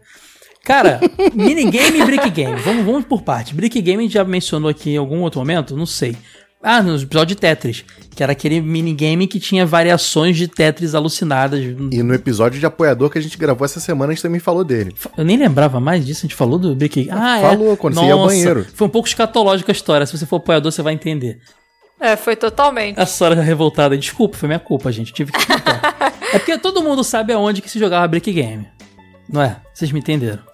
Cara, minigame e brick game. Vamos, vamos por parte. Brick game a gente já mencionou aqui em algum outro momento? Não sei. Ah, no episódio de Tetris. Que era aquele minigame que tinha variações de Tetris alucinadas. E no episódio de apoiador que a gente gravou essa semana, a gente também falou dele. Eu nem lembrava mais disso, a gente falou do Brick Ah, Falou, é. quando você ia ao banheiro. Foi um pouco escatológica a história. Se você for apoiador, você vai entender. É, foi totalmente. A Sora revoltada. Desculpa, foi minha culpa, gente. Tive que é porque todo mundo sabe aonde que se jogava Brick Game. Não é? Vocês me entenderam.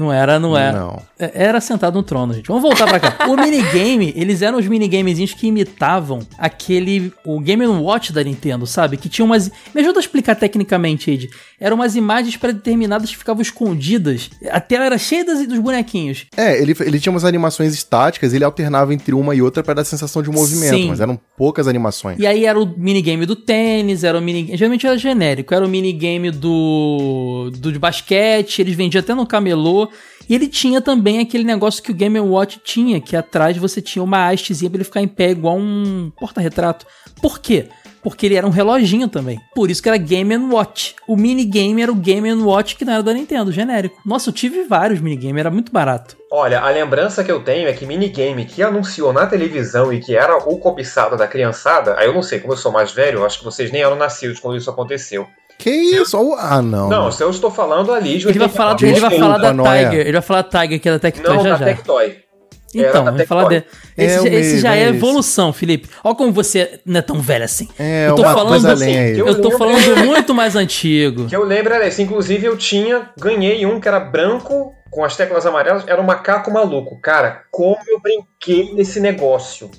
Não era, não é. Não. É- Era sentado no trono, gente. Vamos voltar pra cá. o minigame, eles eram os minigamezinhos que imitavam aquele. O Game Watch da Nintendo, sabe? Que tinha umas. Me ajuda a explicar tecnicamente, Ed. Eram umas imagens pré-determinadas que ficavam escondidas. A tela era cheia das- dos bonequinhos. É, ele, ele tinha umas animações estáticas, ele alternava entre uma e outra pra dar a sensação de movimento, Sim. mas eram poucas animações. E aí era o minigame do tênis, era o minigame. Geralmente era genérico, era o minigame do. do de basquete, eles vendiam até no camelô. E ele tinha também aquele negócio que o Game Watch tinha, que atrás você tinha uma hastezinha pra ele ficar em pé igual um porta-retrato. Por quê? Porque ele era um reloginho também. Por isso que era Game Watch. O minigame era o Game Watch que não era da Nintendo, genérico. Nossa, eu tive vários minigames, era muito barato. Olha, a lembrança que eu tenho é que minigame que anunciou na televisão e que era o cobiçado da criançada, aí eu não sei, como eu sou mais velho, eu acho que vocês nem eram nascidos quando isso aconteceu. Que isso? Ah, não. Não, se eu estou falando ali Ele vai falar, 84, ele vai falar da Desculpa, não é. Tiger. Ele vai falar Tiger, que é da Tectoy Não, já da já. Tectoy. Então, da vai falar dele. Esse, É esse já é é evolução, Felipe. Olha como você não é tão velho assim. É, eu tô uma falando, coisa além aí. eu tô Eu falando muito mais antigo. Que eu lembro era esse. Inclusive, eu tinha, ganhei um que era branco, com as teclas amarelas, era um macaco maluco. Cara, como eu brinquei nesse negócio.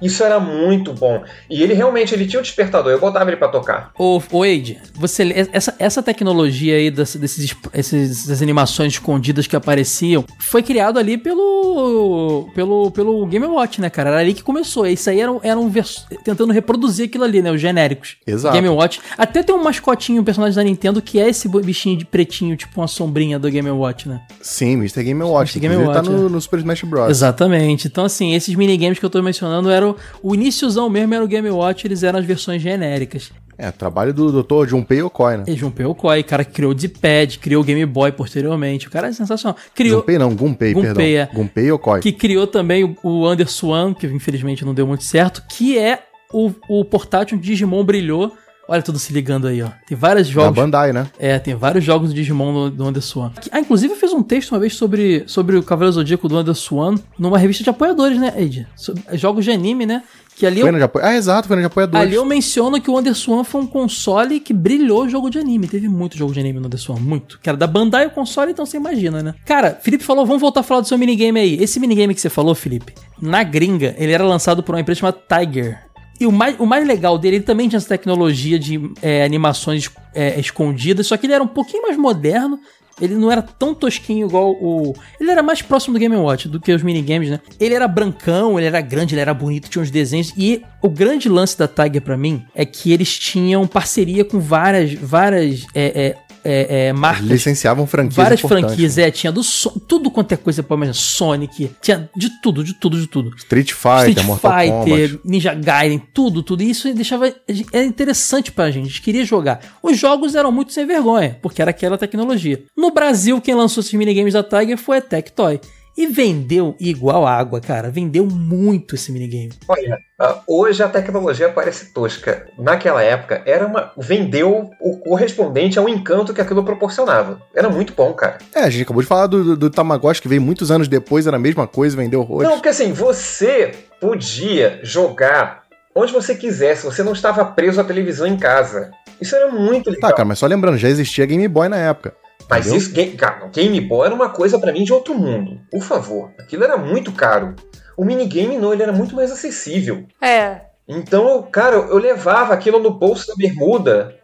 Isso era muito bom. E ele realmente ele tinha um despertador, eu botava ele pra tocar. Ô, ô Ade, você, essa, essa tecnologia aí das, desses, esses, dessas animações escondidas que apareciam foi criado ali pelo, pelo, pelo Game Watch, né, cara? Era ali que começou. Isso aí era, um- era um vers- tentando reproduzir aquilo ali, né? Os genéricos. Exato. Game Watch. Até tem um mascotinho, um personagem da Nintendo que é esse bichinho de pretinho, tipo uma sombrinha do Game Watch, né? Sim, Mr. Game Watch. Mr. Game Inclusive, Watch, tá no, é. no Super Smash Bros. Exatamente. Então, assim, esses minigames que eu tô mencionando eram. O iníciozão mesmo era o Game Watch, eles eram as versões genéricas. É, trabalho do Dr. Junpei Yokoi, né? E Junpei Okoi, cara que criou o D-Pad, criou o Game Boy posteriormente. O cara é sensacional. Criou. Junpei não, Gunpei, Gunpei, perdão. é. Gunpei Yokoi. Que criou também o- Swan, que infelizmente não deu muito certo, que é o, o portátil Digimon brilhou. Olha tudo se ligando aí, ó. Tem vários Da jogos. Bandai, né? É, tem vários jogos do Digimon do, do Underswan. Ah, inclusive eu fiz um texto uma vez sobre, sobre o Cavaleiro Zodíaco do Underswan numa revista de apoiadores, né, Ed? Jogos de anime, né? Que ali Foi eu, no Japão. Ah, exato, foi no Apoiadores. ali eu menciono que o Underswan foi um console que brilhou jogo de anime. Teve muito jogo de anime no Underswan, muito. Que era da Bandai o console, então você imagina, né? Cara, Felipe falou, vamos voltar a falar do seu minigame aí. Esse minigame que você falou, Felipe, na gringa, ele era lançado por uma empresa chamada Tiger. E o mais, o mais legal dele, ele também tinha essa tecnologia de é, animações é, escondidas, só que ele era um pouquinho mais moderno. Ele não era tão tosquinho igual o. Ele era mais próximo do Game Watch do que os minigames, né? Ele era brancão, ele era grande, ele era bonito, tinha uns desenhos. E o grande lance da Tiger pra mim é que eles tinham parceria com várias, várias é, é, é, marcas. Licenciavam franquias Várias franquias, é, tinha do tudo quanto é coisa pra imaginar. Sonic, tinha de tudo, de tudo, de tudo. Street Fighter, Street Mortal Fighter, Kombat. Ninja Gaiden, tudo, tudo. E isso deixava. Era interessante pra gente, a gente queria jogar. Os jogos eram muito sem vergonha, porque era aquela tecnologia. No Brasil, quem lançou esses minigames da Tiger foi a Tectoy. E vendeu igual água, cara. Vendeu muito esse minigame. Olha, ah, hoje a tecnologia parece tosca. Naquela época, era uma vendeu o correspondente ao encanto que aquilo proporcionava. Era muito bom, cara. É, a gente acabou de falar do, do, do Tamagotchi, que veio muitos anos depois, era a mesma coisa, vendeu horrores. Não, porque assim, você podia jogar onde você quisesse, você não estava preso à televisão em casa. Isso era muito legal. Tá, cara, mas só lembrando, já existia Game Boy na época. Mas entendeu? isso, Game, cara, o Game Boy era uma coisa pra mim de outro mundo. Por favor, aquilo era muito caro. O minigame não, ele era muito mais acessível. É. Então, cara, eu levava aquilo no bolso da bermuda.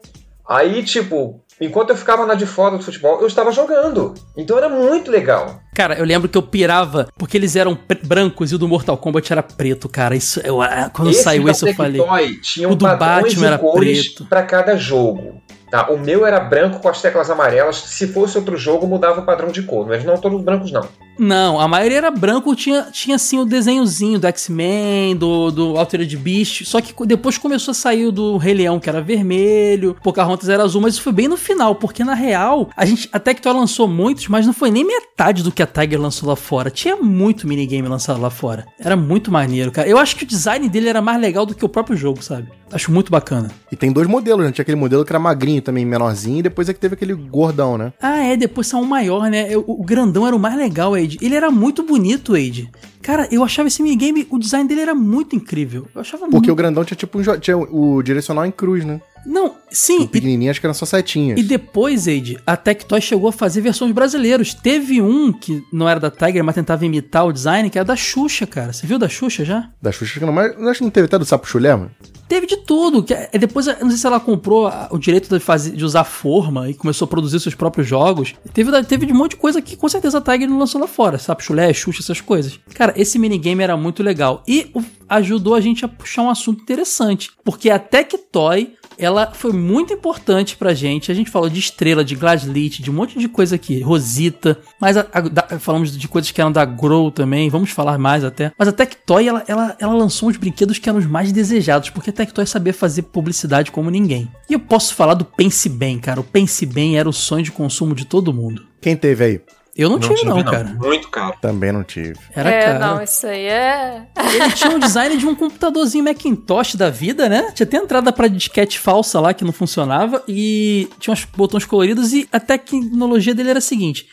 Aí, tipo, enquanto eu ficava na de fora do futebol, eu estava jogando. Então era muito legal. Cara, eu lembro que eu pirava porque eles eram brancos e o do Mortal Kombat era preto, cara. Isso, eu, ah, quando Esse saiu isso eu falei. Tinha o um do padrões Batman era cores preto. para cada jogo. Tá? O meu era branco com as teclas amarelas. Se fosse outro jogo, mudava o padrão de cor. Mas não todos brancos, não. Não, a maioria era branco, tinha, tinha assim o desenhozinho do X-Men, do, do Altered Beast, só que depois começou a sair o do Rei Leão, que era vermelho, Pocahontas era azul, mas isso foi bem no final, porque na real, a gente, a Tectoy lançou muitos, mas não foi nem metade do que a Tiger lançou lá fora. Tinha muito minigame lançado lá fora. Era muito maneiro, cara. Eu acho que o design dele era mais legal do que o próprio jogo, sabe? Acho muito bacana. E tem dois modelos, né? Tinha aquele modelo que era magrinho também, menorzinho, e depois é que teve aquele gordão, né? Ah, é, depois saiu um maior, né? Eu- O, grandão era o mais legal, Wade. Ele era muito bonito, Wade. Cara, eu achava esse minigame, o design dele era muito incrível. Eu achava Porque muito. o grandão tinha tipo um, tinha o direcional em cruz, né? Não, sim. O pequenininho acho que era só setinhas. E depois, Ade, a Tectoy chegou a fazer versões brasileiros. Teve um que não era da Tiger, mas tentava imitar o design, que era da Xuxa, cara. Você viu da Xuxa já? Da Xuxa que não, mas acho que não teve até do Sapo Chulé, mano. Teve de tudo. Que, é, depois, não sei se ela comprou o direito de, fazer, de usar forma e começou a produzir seus próprios jogos. Teve, teve de um monte de coisa que com certeza a Tiger não lançou lá fora. Sabe, chulé, Xuxa, essas coisas. Cara, esse minigame era muito legal. E o- ajudou a gente a puxar um assunto interessante. Porque a Tectoy, ela foi muito importante pra gente. A gente falou de estrela, de Glaslit, de um monte de coisa aqui. Rosita. Mas a- a- da- falamos de coisas que eram da Grow também. Vamos falar mais até. Mas a Tectoy, ela, ela, ela lançou uns brinquedos que eram os mais desejados. Porque a Tectoy sabia fazer publicidade como ninguém. E eu posso falar do Pense Bem, cara. O Pense Bem era o sonho de consumo de todo mundo. Quem teve aí? Eu não, tive, não, cara. Muito caro. Também não tive. Era é, caro. não, isso aí é. Ele tinha um design de um computadorzinho Macintosh da vida, né? Tinha até entrada pra disquete falsa lá que não funcionava e tinha uns botões coloridos e a tecnologia dele era a seguinte.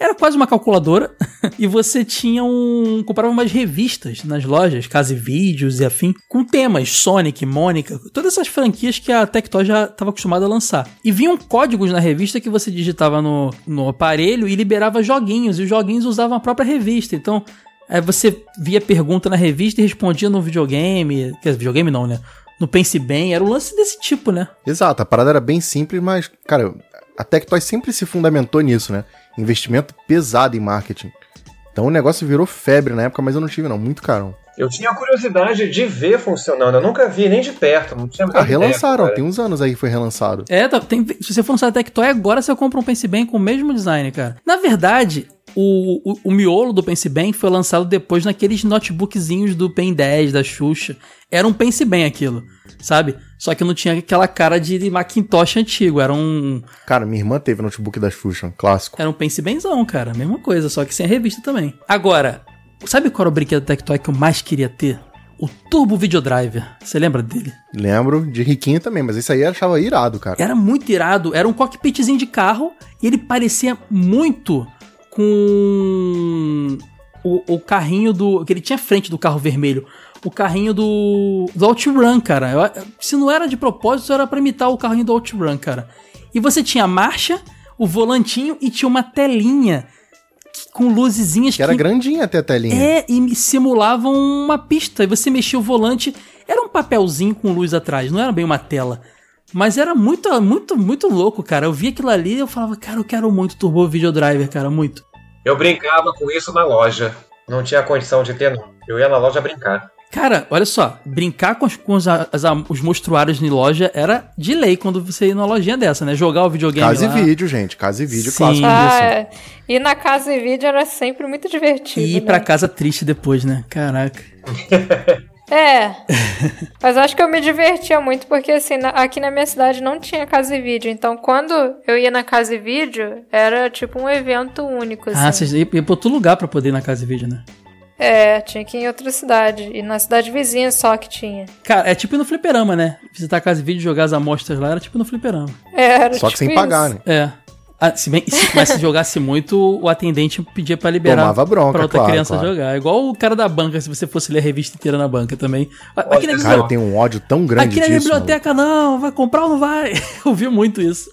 Era quase uma calculadora e você tinha um... comprava umas revistas nas lojas, Casa Vídeos e afim, com temas Sonic, Mônica, todas essas franquias que a Tectoy já estava acostumada a lançar. E vinham códigos na revista que você digitava no, no aparelho e liberava joguinhos, e os joguinhos usavam a própria revista. Então, Aí você via pergunta na revista e respondia no videogame. Quer dizer, videogame não, né? No Pense Bem, era um lance desse tipo, né? Exato, a parada era bem simples, mas, cara, a Tectoy sempre se fundamentou nisso, né? Investimento pesado em marketing. Então o negócio virou febre na época, mas eu não tive, não. Muito caro. Eu tinha curiosidade de ver funcionando. Eu nunca vi nem de perto. Não tinha Ah, relançaram, ideia, tem uns anos aí que foi relançado. É, tá, tem- se você for no site da Tectoy, agora você compra um Pense Bem com o mesmo design, cara. Na verdade, o, o, o miolo do Pense Bem foi lançado depois naqueles notebookzinhos do Pen 10, da Xuxa. Era um Pense Bem aquilo, sabe? Só que não tinha aquela cara de Macintosh antigo, era um... Cara, minha irmã teve notebook da Xuxa, um clássico. Era um Pense Benzão, cara. Mesma coisa, só que sem a revista também. Agora, sabe qual era o brinquedo Tectoy que eu mais queria ter? o Turbo Videodriver. Você lembra dele? Lembro de Riquinho também, mas esse aí eu achava irado, cara. Era muito irado. Era um cockpitzinho de carro e ele parecia muito com o, o carrinho do. que ele tinha frente do carro vermelho. O carrinho do. do OutRun, cara. Eu- se não era de propósito, era pra imitar o carrinho do OutRun, cara. E você tinha a marcha, o volantinho e tinha uma telinha que- com luzezinhas Que era grandinha até a telinha. é, e simulavam uma pista. E você mexia o volante. Era um papelzinho com luz atrás, não era bem uma tela. Mas era muito, muito, muito louco, cara. Eu vi aquilo ali e eu falava, cara, eu quero muito Turbo Video Driver, cara, muito. Eu brincava com isso na loja. Não tinha condição de ter, não. Eu ia na loja brincar. Cara, olha só, brincar com, as- com os, as- os monstruários em loja era de lei quando você ia numa lojinha dessa, né? Jogar o videogame Casa lá. e vídeo, gente. Casa e vídeo, Sim. clássico Ah, disso. é. E na casa e vídeo era sempre muito divertido. E ir né? pra casa triste depois, né? Caraca. É. Mas acho que eu me divertia muito porque, assim, na- aqui na minha cidade não tinha casa e vídeo. Então, quando eu ia na casa e vídeo, era tipo um evento único, assim. Ah, vocês iam iam pra outro lugar pra poder ir na casa e vídeo, né? É, tinha que ir em outra cidade. E na cidade vizinha só que tinha. Cara, é tipo ir no fliperama, né? Visitar a casa e vídeo, jogar as amostras lá, era tipo no fliperama. É, era Só que tipo sem isso. pagar, né? É. Ah, se, bem, se, mas se jogasse muito, o atendente pedia pra liberar Tomava bronca, pra outra claro, criança claro. jogar. Igual o cara da banca, se você fosse ler a revista inteira na banca também. Olha Aqui na. Cara, eu tenho um ódio tão grande aqui na disso. biblioteca não, vai comprar ou não vai? Eu vi muito isso.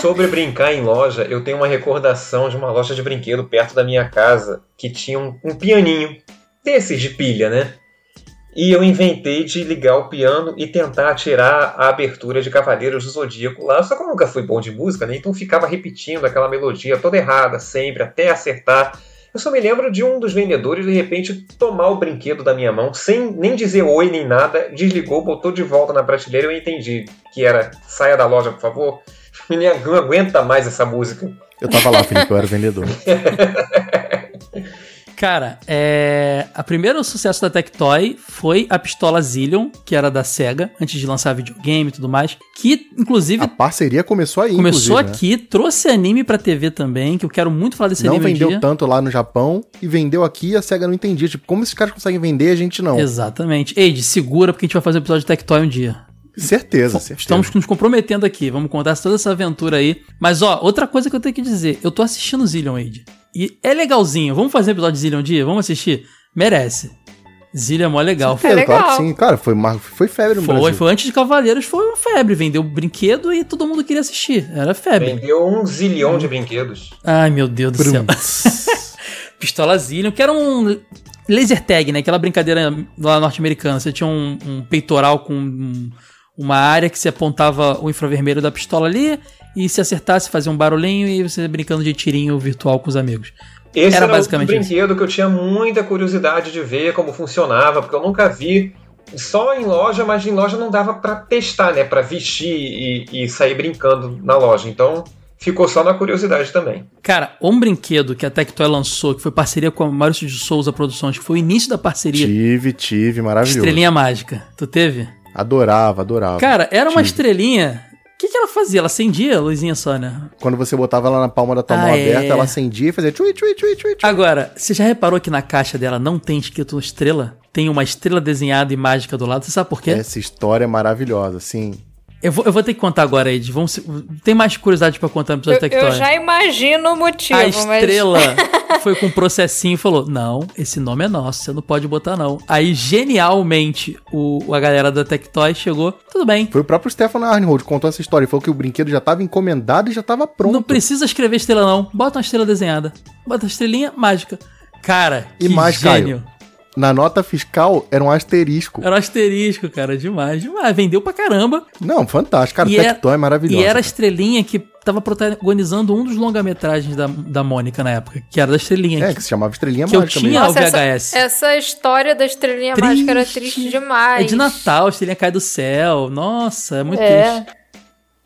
Sobre brincar em loja, eu tenho uma recordação de uma loja de brinquedo perto da minha casa que tinha um, um pianinho desses de pilha, né? E eu inventei de ligar o piano e tentar tirar a abertura de Cavaleiros do Zodíaco lá. Só que eu nunca fui bom de música, né? Então ficava repetindo aquela melodia toda errada, sempre, até acertar. Eu só me lembro de um dos vendedores, de repente, tomar o brinquedo da minha mão, sem nem dizer oi nem nada, desligou, botou de volta na prateleira e eu entendi que era saia da loja, por favor. Ninguém não aguenta mais essa música. Eu tava lá, Felipe, eu era vendedor. Cara, é... a primeiro sucesso da Tectoy foi a pistola Zillion, que era da SEGA, antes de lançar videogame e tudo mais, que inclusive A parceria começou aí, começou né? aqui, trouxe anime pra TV também, que eu quero muito falar desse Não anime um vendeu dia. tanto lá no Japão e vendeu aqui e a SEGA não entendia. Tipo, como esses caras conseguem vender e a gente não? Exatamente. Eide, segura porque a gente vai fazer um episódio de Tectoy um dia. Certeza, certeza. Estamos nos comprometendo aqui, vamos contar toda essa aventura aí. Mas ó, outra coisa que eu tenho que dizer, eu tô assistindo Zillion Age. E é legalzinho, vamos fazer episódio de Zillion um dia? Vamos assistir? Merece. Zillion é mó legal. Certeza, claro que sim. Cara, foi, foi febre no Foi, Brasil. foi antes de Cavaleiros, foi uma febre. Vendeu brinquedo e todo mundo queria assistir. Era febre. Vendeu um zilhão de brinquedos. Ai, meu Deus do céu. Pistola Zillion, que era um laser tag, né? Aquela brincadeira lá norte-americana. Você tinha um, um peitoral com um- uma área que você apontava o infravermelho da pistola ali e se acertasse fazia um barulhinho e você brincando de tirinho virtual com os amigos. Esse era era, basicamente um isso. brinquedo que eu tinha muita curiosidade de ver como funcionava, porque eu nunca vi só em loja, mas em loja não dava pra testar, né? Pra vestir e, e sair brincando na loja. Então ficou só na curiosidade também. Cara, um brinquedo que a Tectoy lançou, que foi parceria com a Maurício de Souza Produções, que foi o início da parceria. Tive, tive, maravilhoso. Estrelinha Mágica. Tu teve? Adorava, adorava. Cara, era uma Tive. estrelinha. O que, que ela fazia? Ela acendia a luzinha só, né? Quando você botava ela na palma da tua mão Ah, é. aberta, ela acendia e fazia tchui, tchui, tchui, tchui, tchui. Agora, você já reparou que na caixa dela não tem escrito estrela? Tem uma estrela desenhada e mágica do lado. Você sabe por quê? Essa história é maravilhosa, sim. Eu, vou, eu vou ter que contar agora, Ed. Vamos, se- tem mais curiosidade pra contar no episódio Eu, da Tectoy? eu já imagino o motivo, A mas... estrela foi com um processinho e falou: Não, esse nome é nosso, você não pode botar, não. Aí, genialmente, o, a galera da Tectoy chegou, tudo bem. Foi o próprio Stefan Arnhold que contou essa história. Falou que o brinquedo já estava encomendado e já estava pronto. Não precisa escrever estrela, não. Bota uma estrela desenhada. Bota uma estrelinha mágica. Cara, E que mais, gênio. Caio, na nota fiscal era um asterisco. Era um asterisco, cara, demais, demais. Vendeu pra caramba. Não, fantástico. Cara, E o era- Tectoy é maravilhoso. E era a estrelinha que tava protagonizando um dos longa-metragens da, da Mônica na época, que era da estrelinha. É, que se chamava Estrelinha Que eu Mágica tinha mesmo. o Nossa, essa, VHS. essa história da estrelinha Triste. mágica era triste demais. É de Natal, a estrelinha cai do céu. Nossa, é muito É. triste.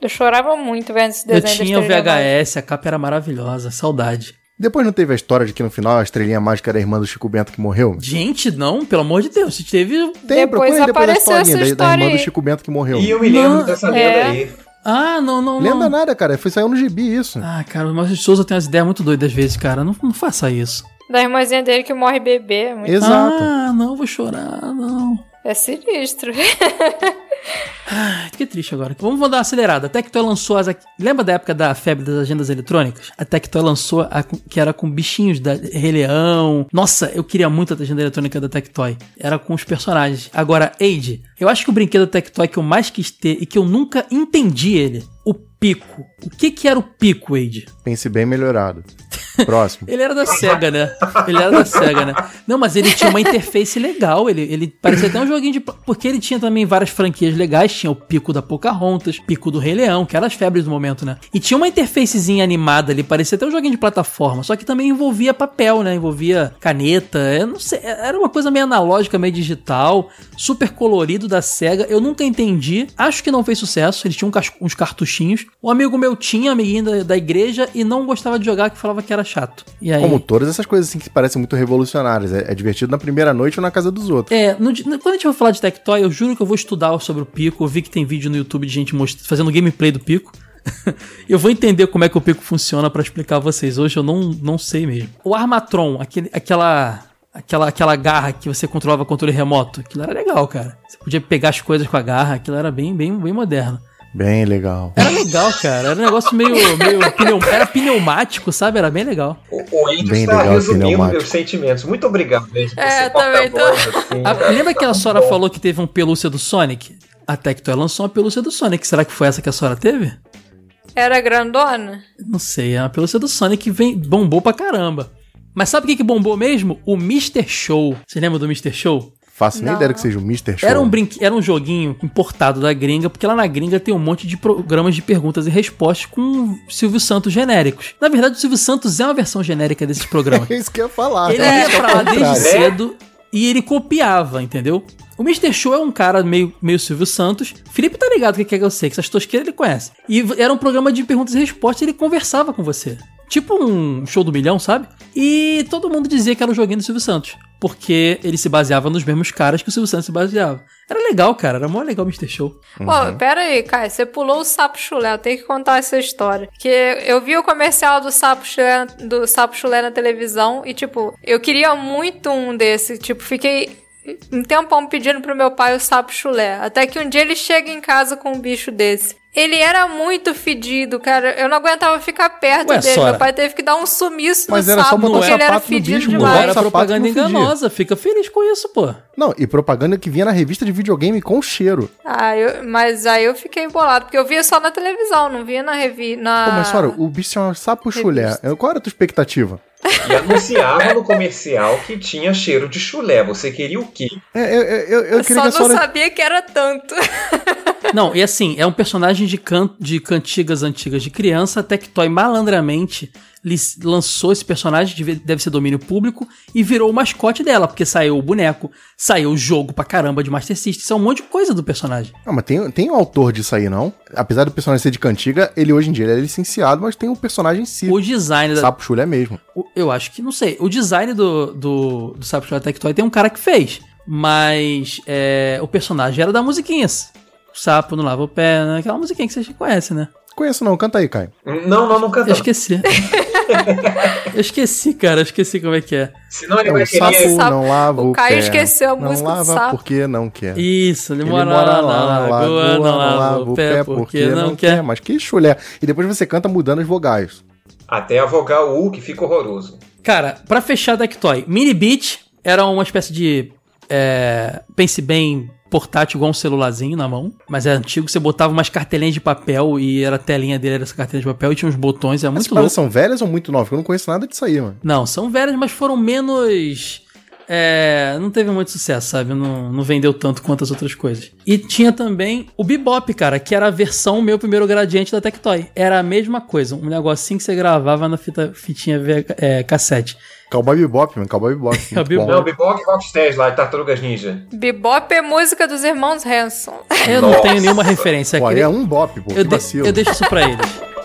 Eu chorava muito vendo esse Eu desenho tinha o estrelinha mágica. VHS, a capa era maravilhosa, saudade. Depois não teve a história de que no final a Estrelinha Mágica era a irmã do Chico Bento que morreu? Gente, não, pelo amor de Deus, se teve. Tem, Depois procura aí depois essa historinha da- da, história irmã do. Chico Bento que morreu. E eu me lembro Não, dessa é. lenda aí. Ah, não, não, não. Lembra nada, cara. Foi saiu no gibi isso. Ah, cara, o Márcio de Souza tem umas ideias muito doidas às vezes, cara. Não, não faça isso. Da irmãzinha dele que morre bebê. é muito- Ah, não vou chorar, não. É sinistro. Fiquei triste agora. Vamos dar uma acelerada. A Tectoy lançou as. Lembra da época da febre das agendas eletrônicas? A Tectoy lançou a que era com bichinhos da Rei Leão. Nossa, eu queria muito a agenda eletrônica da Tectoy. Era com os personagens. Agora, Age, eu acho que o brinquedo da Tectoy que eu mais quis ter e que eu nunca entendi ele. Pico. O que que era o Pico, Age? Pense bem melhorado. Próximo. Ele era da SEGA, né? Ele era da SEGA, né? Não, mas ele tinha uma interface legal. Ele, ele parecia até um joguinho de. Porque ele tinha também várias franquias legais. Tinha o Pico da Pocahontas, Pico do Rei Leão, que eram as febres do momento, né? E tinha uma interfacezinha animada ali. Parecia até um joguinho de plataforma. Só que também envolvia papel, né? Envolvia caneta. Eu não sei. Era uma coisa meio analógica, meio digital. Super colorido da SEGA. Eu nunca entendi. Acho que não fez sucesso. Ele tinha um cas- uns cartuchinhos. Um amigo meu tinha, amiguinho da, da igreja, e não gostava de jogar, que falava que era chato. E aí. Como todas essas coisas assim que parecem muito revolucionárias. É, é divertido na primeira noite ou na casa dos outros. É, no quando a gente for falar de Tectoy, eu juro que eu vou estudar sobre o Pico. Eu vi que tem vídeo no YouTube de gente most- fazendo gameplay do Pico. eu vou entender como é que o Pico funciona pra explicar a vocês. Hoje eu não, não sei mesmo. O Armatron, aquele, aquela, aquela, aquela garra que você controlava controle remoto, aquilo era legal, cara. Você podia pegar as coisas com a garra, aquilo era bem, bem, bem moderno. Bem legal. Era legal, cara. Era um negócio meio. meio pneu- era pneumático, sabe? Era bem legal. O Bem está legal, resumindo pneumático. meus sentimentos. Muito obrigado, por É, também tô- assim. A- lembra que a Sora falou que teve um pelúcia do Sonic? A Tectoy lançou uma pelúcia do Sonic. Será que foi essa que a Sora teve? Era grandona? Não sei, é uma pelúcia do Sonic que vem, bombou pra caramba. Mas sabe o que, que bombou mesmo? O Mr. Show. Você lembra do Mr. Show? Faço nem Não. ideia que seja o Mr. Show. Era um, brinque... era um joguinho importado da gringa, porque lá na gringa tem um monte de programas de perguntas e respostas com Silvio Santos genéricos. Na verdade, o Silvio Santos é uma versão genérica desses programas. É isso que eu ia falar. Ele É, ia pra lá ao desde contrário. cedo e ele copiava, entendeu? O Mr. Show é um cara meio, meio Silvio Santos. Felipe tá ligado o que é que eu sei, que essas tosqueiras ele conhece. E era um programa de perguntas e respostas e ele conversava com você. Tipo um show do milhão, sabe? E todo mundo dizia que era um joguinho do Silvio Santos. Porque ele se baseava nos mesmos caras que o Silvio Santos se baseava. Era legal, cara. Era mó legal o Mr. Show. Pô, pera aí, Caio, você pulou o sapo chulé, eu tenho que contar essa história. Que eu vi o comercial do sapo chulé, do sapo chulé na televisão e, tipo, eu queria muito um desse. Tipo, fiquei um tempão pedindo pro meu pai o sapo chulé. Até que um dia ele chega em casa com um bicho desse. Ele era muito fedido, cara. Eu não aguentava ficar perto Ué, dele. Sora. Meu pai teve que dar um sumiço Mas no era só sapo botar o porque ele era fedido bicho, demais. era propaganda enganosa. Fica feliz com isso, pô. Não, e propaganda que vinha na revista de videogame com cheiro. Ah, eu- mas aí eu fiquei bolado, porque eu via só na televisão, não via na revista. Na... Pô, mas Sora, o bicho chama sapo chulé. Qual era a tua expectativa? E anunciava no comercial que tinha cheiro de chulé. Você queria o quê? É, eu, eu, eu, eu só que não sabia que era tanto. Não, e assim, é um personagem de, can de cantigas antigas de criança, a Tectoy malandramente lis- lançou esse personagem, deve deve ser domínio público, e virou o mascote dela, porque saiu o boneco, saiu o jogo pra caramba de Master System, isso é um monte de coisa do personagem. Não, mas tem, tem um autor disso aí, não? Apesar do personagem ser de cantiga, ele hoje em dia é licenciado, mas tem um personagem em si. O design da, Sapo chulé mesmo. o- Eu acho que, não sei, o design do, do, do Sapo Chulé Tectoy tem um cara que fez, mas é, o personagem era da musiquinhas. O sapo não lava o pé, né? aquela musiquinha que vocês conhecem, né? Conheço não, canta aí, Caio. Não, não, não Eu canta. esqueci. eu esqueci, cara, eu esqueci como é que é. Senão ele É, vai o sapo querer. sapo- não lava o, o Caio esqueceu a não música do lava sapo. porque não quer. Isso, ele, Ele mora, lá na lagoa, não lava o pé porque não quer. Mas que chulé. E depois você canta mudando as vogais. Até a vogal U, que fica horroroso. Cara, pra fechar a Tectoy, Mini Beat era uma espécie de. É, pense bem, portátil igual um celularzinho na mão, mas é antigo. Você botava umas cartelinhas de papel e era a telinha dele, era essa cartelinha de papel e tinha uns botões, é Essas muito louco. são velhas ou muito novas? Eu não conheço nada disso aí, mano. Não, são velhas, mas foram menos. É, não teve muito sucesso, sabe? Não, não vendeu tanto quanto as outras coisas. E tinha também o Bebop, cara, que era a versão meu primeiro gradiente da Tectoy. Era a mesma coisa, um negocinho que você gravava na fita, fitinha é, cassete. Cowboy Bebop, mano. Cowboy Bebop. muito Bebop. Não, Bebop e Rocksteady lá, de Tartarugas Ninja. Bebop é música dos irmãos Hanson. Eu não Nossa. tenho nenhuma referência aqui. aí é um bop, pô. eu, de- eu deixo isso pra eles.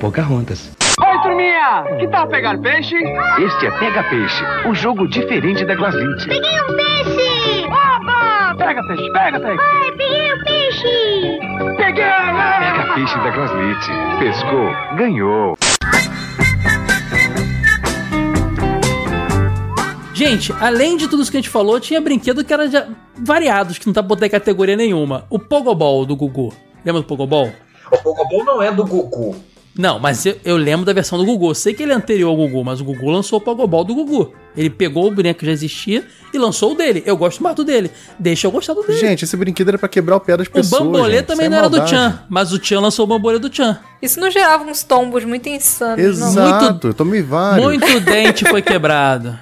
Pocahontas. Oi, turminha! Que tal pegar peixe? Este é Pega Peixe, o jogo diferente da Glaslit. Peguei um peixe! Oba! Pega peixe, pega peixe! Ai, peguei um peixe! Peguei! Pega Peixe da Glaslit. Pescou, ganhou. Gente, além de tudo isso que a gente falou, tinha brinquedo que era de variados, que não tá botando em categoria nenhuma. O Pogobol do Gugu. Lembra do Pogobol? O Pogobol não é do Gugu. Não, mas eu, eu lembro da versão do Gugu. Eu sei que ele é anterior ao Gugu, mas o Gugu lançou o Pogobol do Gugu. Ele pegou o boneco que já existia e lançou o dele. Eu gosto mais do dele. Deixa eu gostar do dele. Gente, esse brinquedo era pra quebrar o pé das o pessoas. Bambolê gente. também Isso não é era do. Chan, mas o Chan lançou o Bambolê do Chan. Isso não gerava uns tombos muito insanos, não. Exato, eu tomei vários. Muito dente foi quebrado.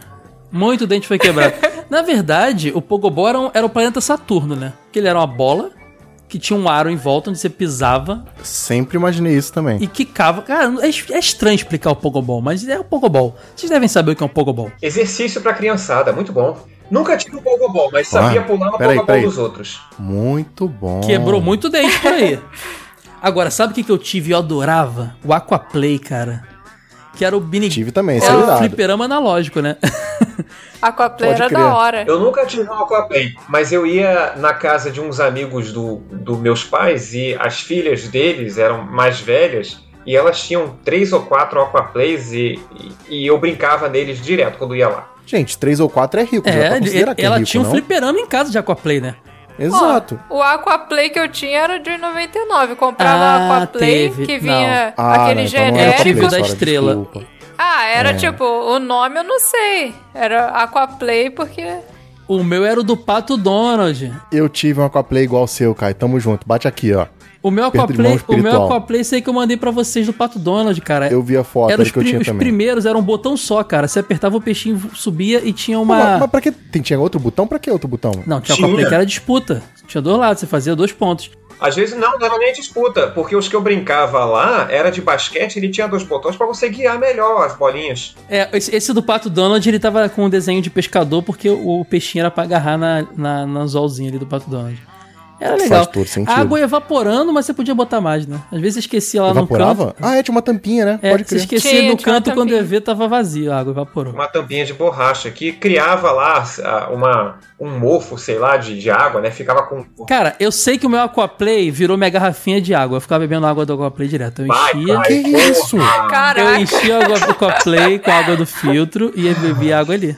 Muito dente foi quebrado. Na verdade, o Pogobol era, um- era o planeta Saturno, né? Que ele era uma bola que tinha um aro em volta onde você pisava Sempre imaginei isso também. e quicava. Cara, é, é estranho explicar o Pogobol, mas é o Pogobol. Vocês devem saber o que é um Pogobol. Exercício pra criançada, muito bom. Nunca tive um Pogobol, mas sabia Ah, pular no peraí, Pogobol peraí. dos outros. Muito bom. Quebrou muito dente por aí. Agora, sabe o que, que eu tive e eu adorava? O Aquaplay, cara. Que era o Bini... Tive também, Era é o fliperama analógico, né? Aquaplay era da hora. Eu nunca tive um Aquaplay, mas eu ia na casa de uns amigos do, do meus pais e as filhas deles eram mais velhas e elas tinham três ou quatro Aquaplays e, e, e eu brincava neles direto quando ia lá. Gente, três ou quatro é rico. já É, considerar que é ela rico, tinha um não? fliperama em casa de Aquaplay, né? Exato. O Aquaplay que eu tinha era de 99. Eu comprava Ah, o Aquaplay teve. que vinha Ah, aquele não, então não era genérico. genérico. da estrela. desculpa. Ah, era É. tipo, o nome eu não sei. Era Aquaplay porque. O meu era o do Pato Donald. Eu tive um Aquaplay igual o seu, Kai. Tamo junto. Bate aqui, ó. O meu Aquaplay, o meu. Aquaplay sei que eu mandei pra vocês do Pato Donald, cara. Eu vi a foto, Era os, que eu tinha os também. primeiros, era um botão só, cara. Você apertava o peixinho, subia e tinha Mas, uma. mas pra que? Tem, tinha outro botão? Pra que outro botão? Não, tinha Tinha. Aquaplay que era disputa. Tinha dois lados, você fazia dois pontos. Às vezes não, não era nem disputa, porque os que eu brincava lá era de basquete, ele tinha dois botões pra você guiar melhor as bolinhas. É, esse, esse do Pato Donald, ele tava com um desenho de pescador, porque o, peixinho era pra agarrar na, na, na anzolzinha ali do Pato Donald. Era Faz legal. todo sentido. A água evaporando, mas você podia botar mais, né? Às vezes você esquecia lá no Evaporava? canto. Ah, é, tinha uma tampinha, né? É, Pode você crer. esquecia Tinha, no canto quando ia ver, tava vazio, a água evaporou. Uma tampinha de borracha que criava lá uma, um mofo, sei lá, de, de água, né? Ficava com. Cara, eu sei que o meu Aquaplay virou minha garrafinha de água. Eu ficava bebendo água do Aquaplay direto. Eu Vai, enchia. vai, Que porra. isso? Eu Caraca. enchia o Aquaplay com a água do filtro e bebia água ali.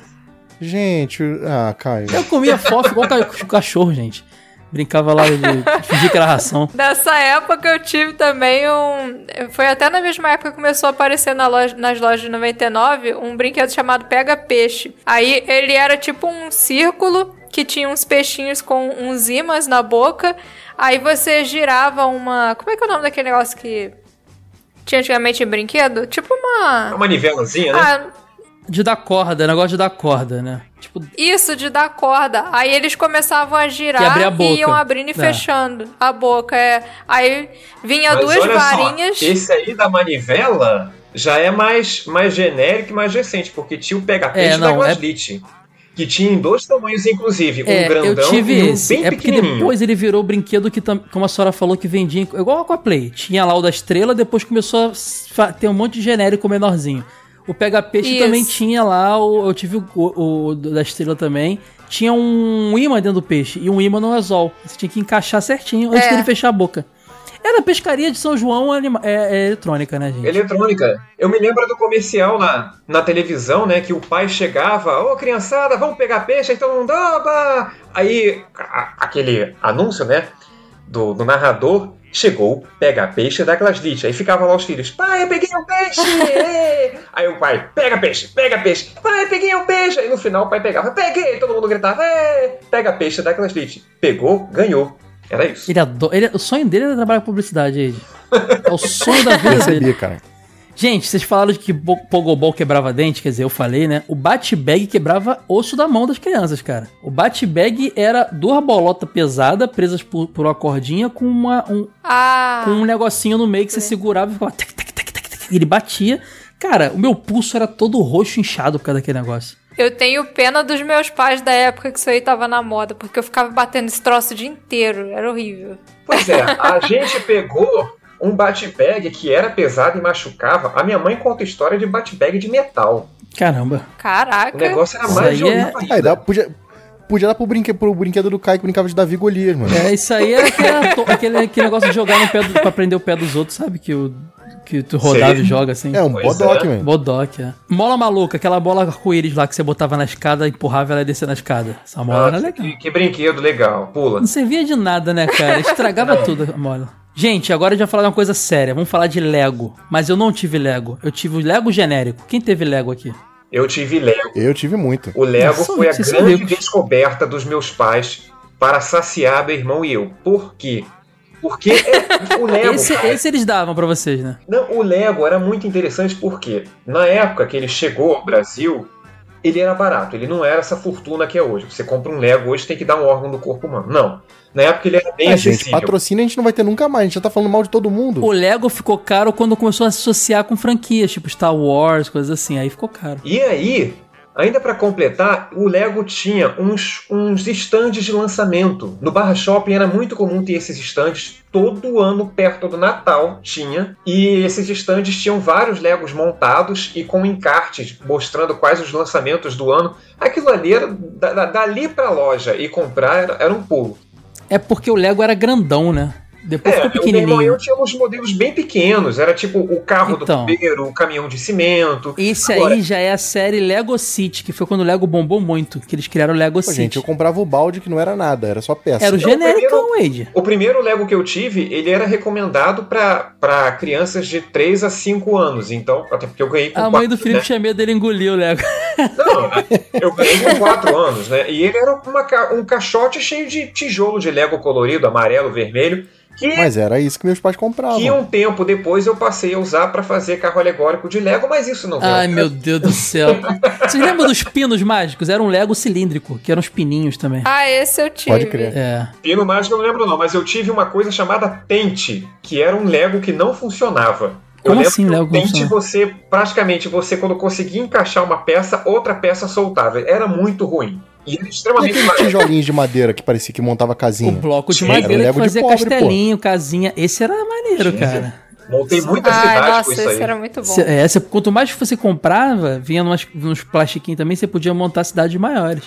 Gente, ah, Caio. Eu comia fofo igual ca- cachorro, gente. Brincava lá de fingir que era ração. Nessa época eu tive também um. Foi até na mesma época que começou a aparecer na loja- nas lojas de 99 um brinquedo chamado Pega Peixe. Aí ele era tipo um círculo que tinha uns peixinhos com uns imãs na boca. Aí você girava uma. Como é que é o nome daquele negócio que tinha antigamente em brinquedo? Tipo uma. Uma nivelazinha, né? Ah, De dar corda, negócio de dar corda, né? Tipo, Isso, de dar corda. Aí eles começavam a E girar abrir a e, iam abrindo e É. fechando a boca. É. Aí vinha Mas duas olha varinhas. Só, esse aí da manivela já é mais, mais genérico e mais recente, porque tinha o pega-peixe É, da não, é- Glaslit. Que tinha em dois tamanhos, inclusive. Um É, grandão eu tive e um esse. bem É porque pequenininho. depois ele virou brinquedo que, como a senhora falou, que vendia igual o Aquaplay. Tinha lá o da estrela, depois começou a ter um monte de genérico menorzinho. O Pega Peixe Isso. também tinha lá, o- eu tive o, o- o da estrela também. Tinha um imã dentro do peixe e um imã no anzol. Você tinha que encaixar certinho antes É. dele fechar a boca. Era pescaria de São João anima- é, é eletrônica, né, gente? Eletrônica. Eu me lembro do comercial na, na televisão, né? Que o pai chegava, ô criançada, vamos pegar peixe, mundo, oba! Aí a- aquele anúncio, né? Do, do narrador, chegou, pega peixe da Glaslit. Aí ficava lá os filhos, pai, eu peguei um peixe! ê!" aí o pai, pega peixe, pega peixe, pai, eu peguei um peixe! Aí no final o pai pegava, peguei! Todo mundo gritava, "Ê!" pega peixe da Glaslit. Pegou, ganhou. Era isso. Ele ele- o sonho dele era trabalhar com publicidade. É o sonho da vida dele. Percebi, cara. Gente, vocês falaram de que bo- Pogobol quebrava dente, quer dizer, eu falei, né? O Bat-Bag quebrava osso da mão das crianças, cara. O Bat-Bag era duas bolotas pesadas, presas por, por uma cordinha, com, uma, um, Ah, com um negocinho no meio que você segurava e ficava... Tac, tac, tac, tac, tac, ele batia. Cara, o meu pulso era todo roxo inchado por causa daquele negócio. eu tenho pena dos meus pais da época que isso aí tava na moda, porque eu ficava batendo esse troço o dia inteiro. Era horrível. Pois é, a gente pegou um bate-bag que era pesado e machucava. A minha mãe conta história de bate-bag de metal. Caramba. Caraca. O negócio era mais violento é- ainda. Aí dá, podia, podia dar pro, brinque, pro brinquedo do Kai que brincava de Davi e Golias, mano. É, isso aí era aquele, ato- aquele, aquele negócio de jogar no pé do, pra prender o pé dos outros, sabe? Que, o, que tu rodava Sei. e joga assim. É um Pois bodoque, é. mano. Bodoque, é. Mola maluca, aquela bola arco-íris lá que você botava na escada, empurrava ela e descia na escada. Essa mola era Nossa, legal. que, que brinquedo legal. Pula. Não servia de nada, né, cara? Estragava tudo a mola. Gente, agora a gente vai falar de uma coisa séria. Vamos falar de Lego. Mas eu não tive Lego. Eu tive o Lego genérico. Quem teve Lego aqui? Eu tive Lego. Eu tive muito. O Lego Nossa, foi a grande descoberta dos meus pais para saciar meu irmão e eu. Por quê? Porque é- o Lego. Esse, cara, esse eles davam pra vocês, né? Não, o Lego era muito interessante porque na época que ele chegou ao Brasil, ele era barato, ele não era essa fortuna que é hoje. Você compra um Lego hoje tem que dar um órgão do corpo humano. Não. Na época ele era bem A gente, acessível. patrocínio a gente não vai ter nunca mais. A gente já tá falando mal de todo mundo. O Lego ficou caro quando começou a se associar com franquias, tipo Star Wars, coisas assim. Aí ficou caro. E aí, ainda para completar, o Lego tinha uns, uns estandes de lançamento. No Barra Shopping era muito comum ter esses estandes todo ano perto do Natal tinha. E esses estandes tinham vários Legos montados e com encartes mostrando quais os lançamentos do ano. Aquilo ali era da- da- dali pra loja e comprar era, era um pulo. É porque o Lego era grandão, né? Depois É, ficou o meu irmão e pequenininho. eu tínhamos modelos bem pequenos. Era tipo o carro Então. do bombeiro, o caminhão de cimento. Esse Agora, aí já é a série Lego City, que foi quando o Lego bombou muito, que eles criaram o Lego Pô, City. gente, eu comprava o balde que não era nada, era só peça. Era o Então, genericão, Wade. O primeiro Lego que eu tive, ele era recomendado para crianças de 3 a 5 anos. Então, até porque eu ganhei com A mãe do Felipe né? tinha medo dele engolir o Lego. Não, eu ganhei com 4 anos, né? E ele era uma um caixote cheio de tijolo de Lego colorido, amarelo, vermelho, que, Mas era isso que meus pais compravam. que um tempo depois eu passei a usar para fazer carro alegórico de Lego, mas isso não Ai, meu Deus do céu. Vocês lembram dos pinos mágicos? Era um Lego cilíndrico, que eram os pininhos também. Ah, esse eu tive. Pode crer. É. Pino mágico eu não lembro não, mas eu tive uma coisa chamada Tente, que era um Lego que não funcionava. Eu Como assim, Lego Tente você, praticamente, você quando conseguia encaixar uma peça, outra peça soltava. Era muito ruim. E era E extremamente barato. tijolinhos de madeira que parecia que montava O casinha? bloco de Sim, era madeira Lego que de fazia pobre, pô. castelinho, casinha. Esse era maneiro, Sim, cara. Montei muita Ai, cidade nossa, com isso esse aí. era muito bom. Cê- é, cê- quanto mais você comprava, vinha numas, nos plastiquinhos também, você podia montar cidades maiores.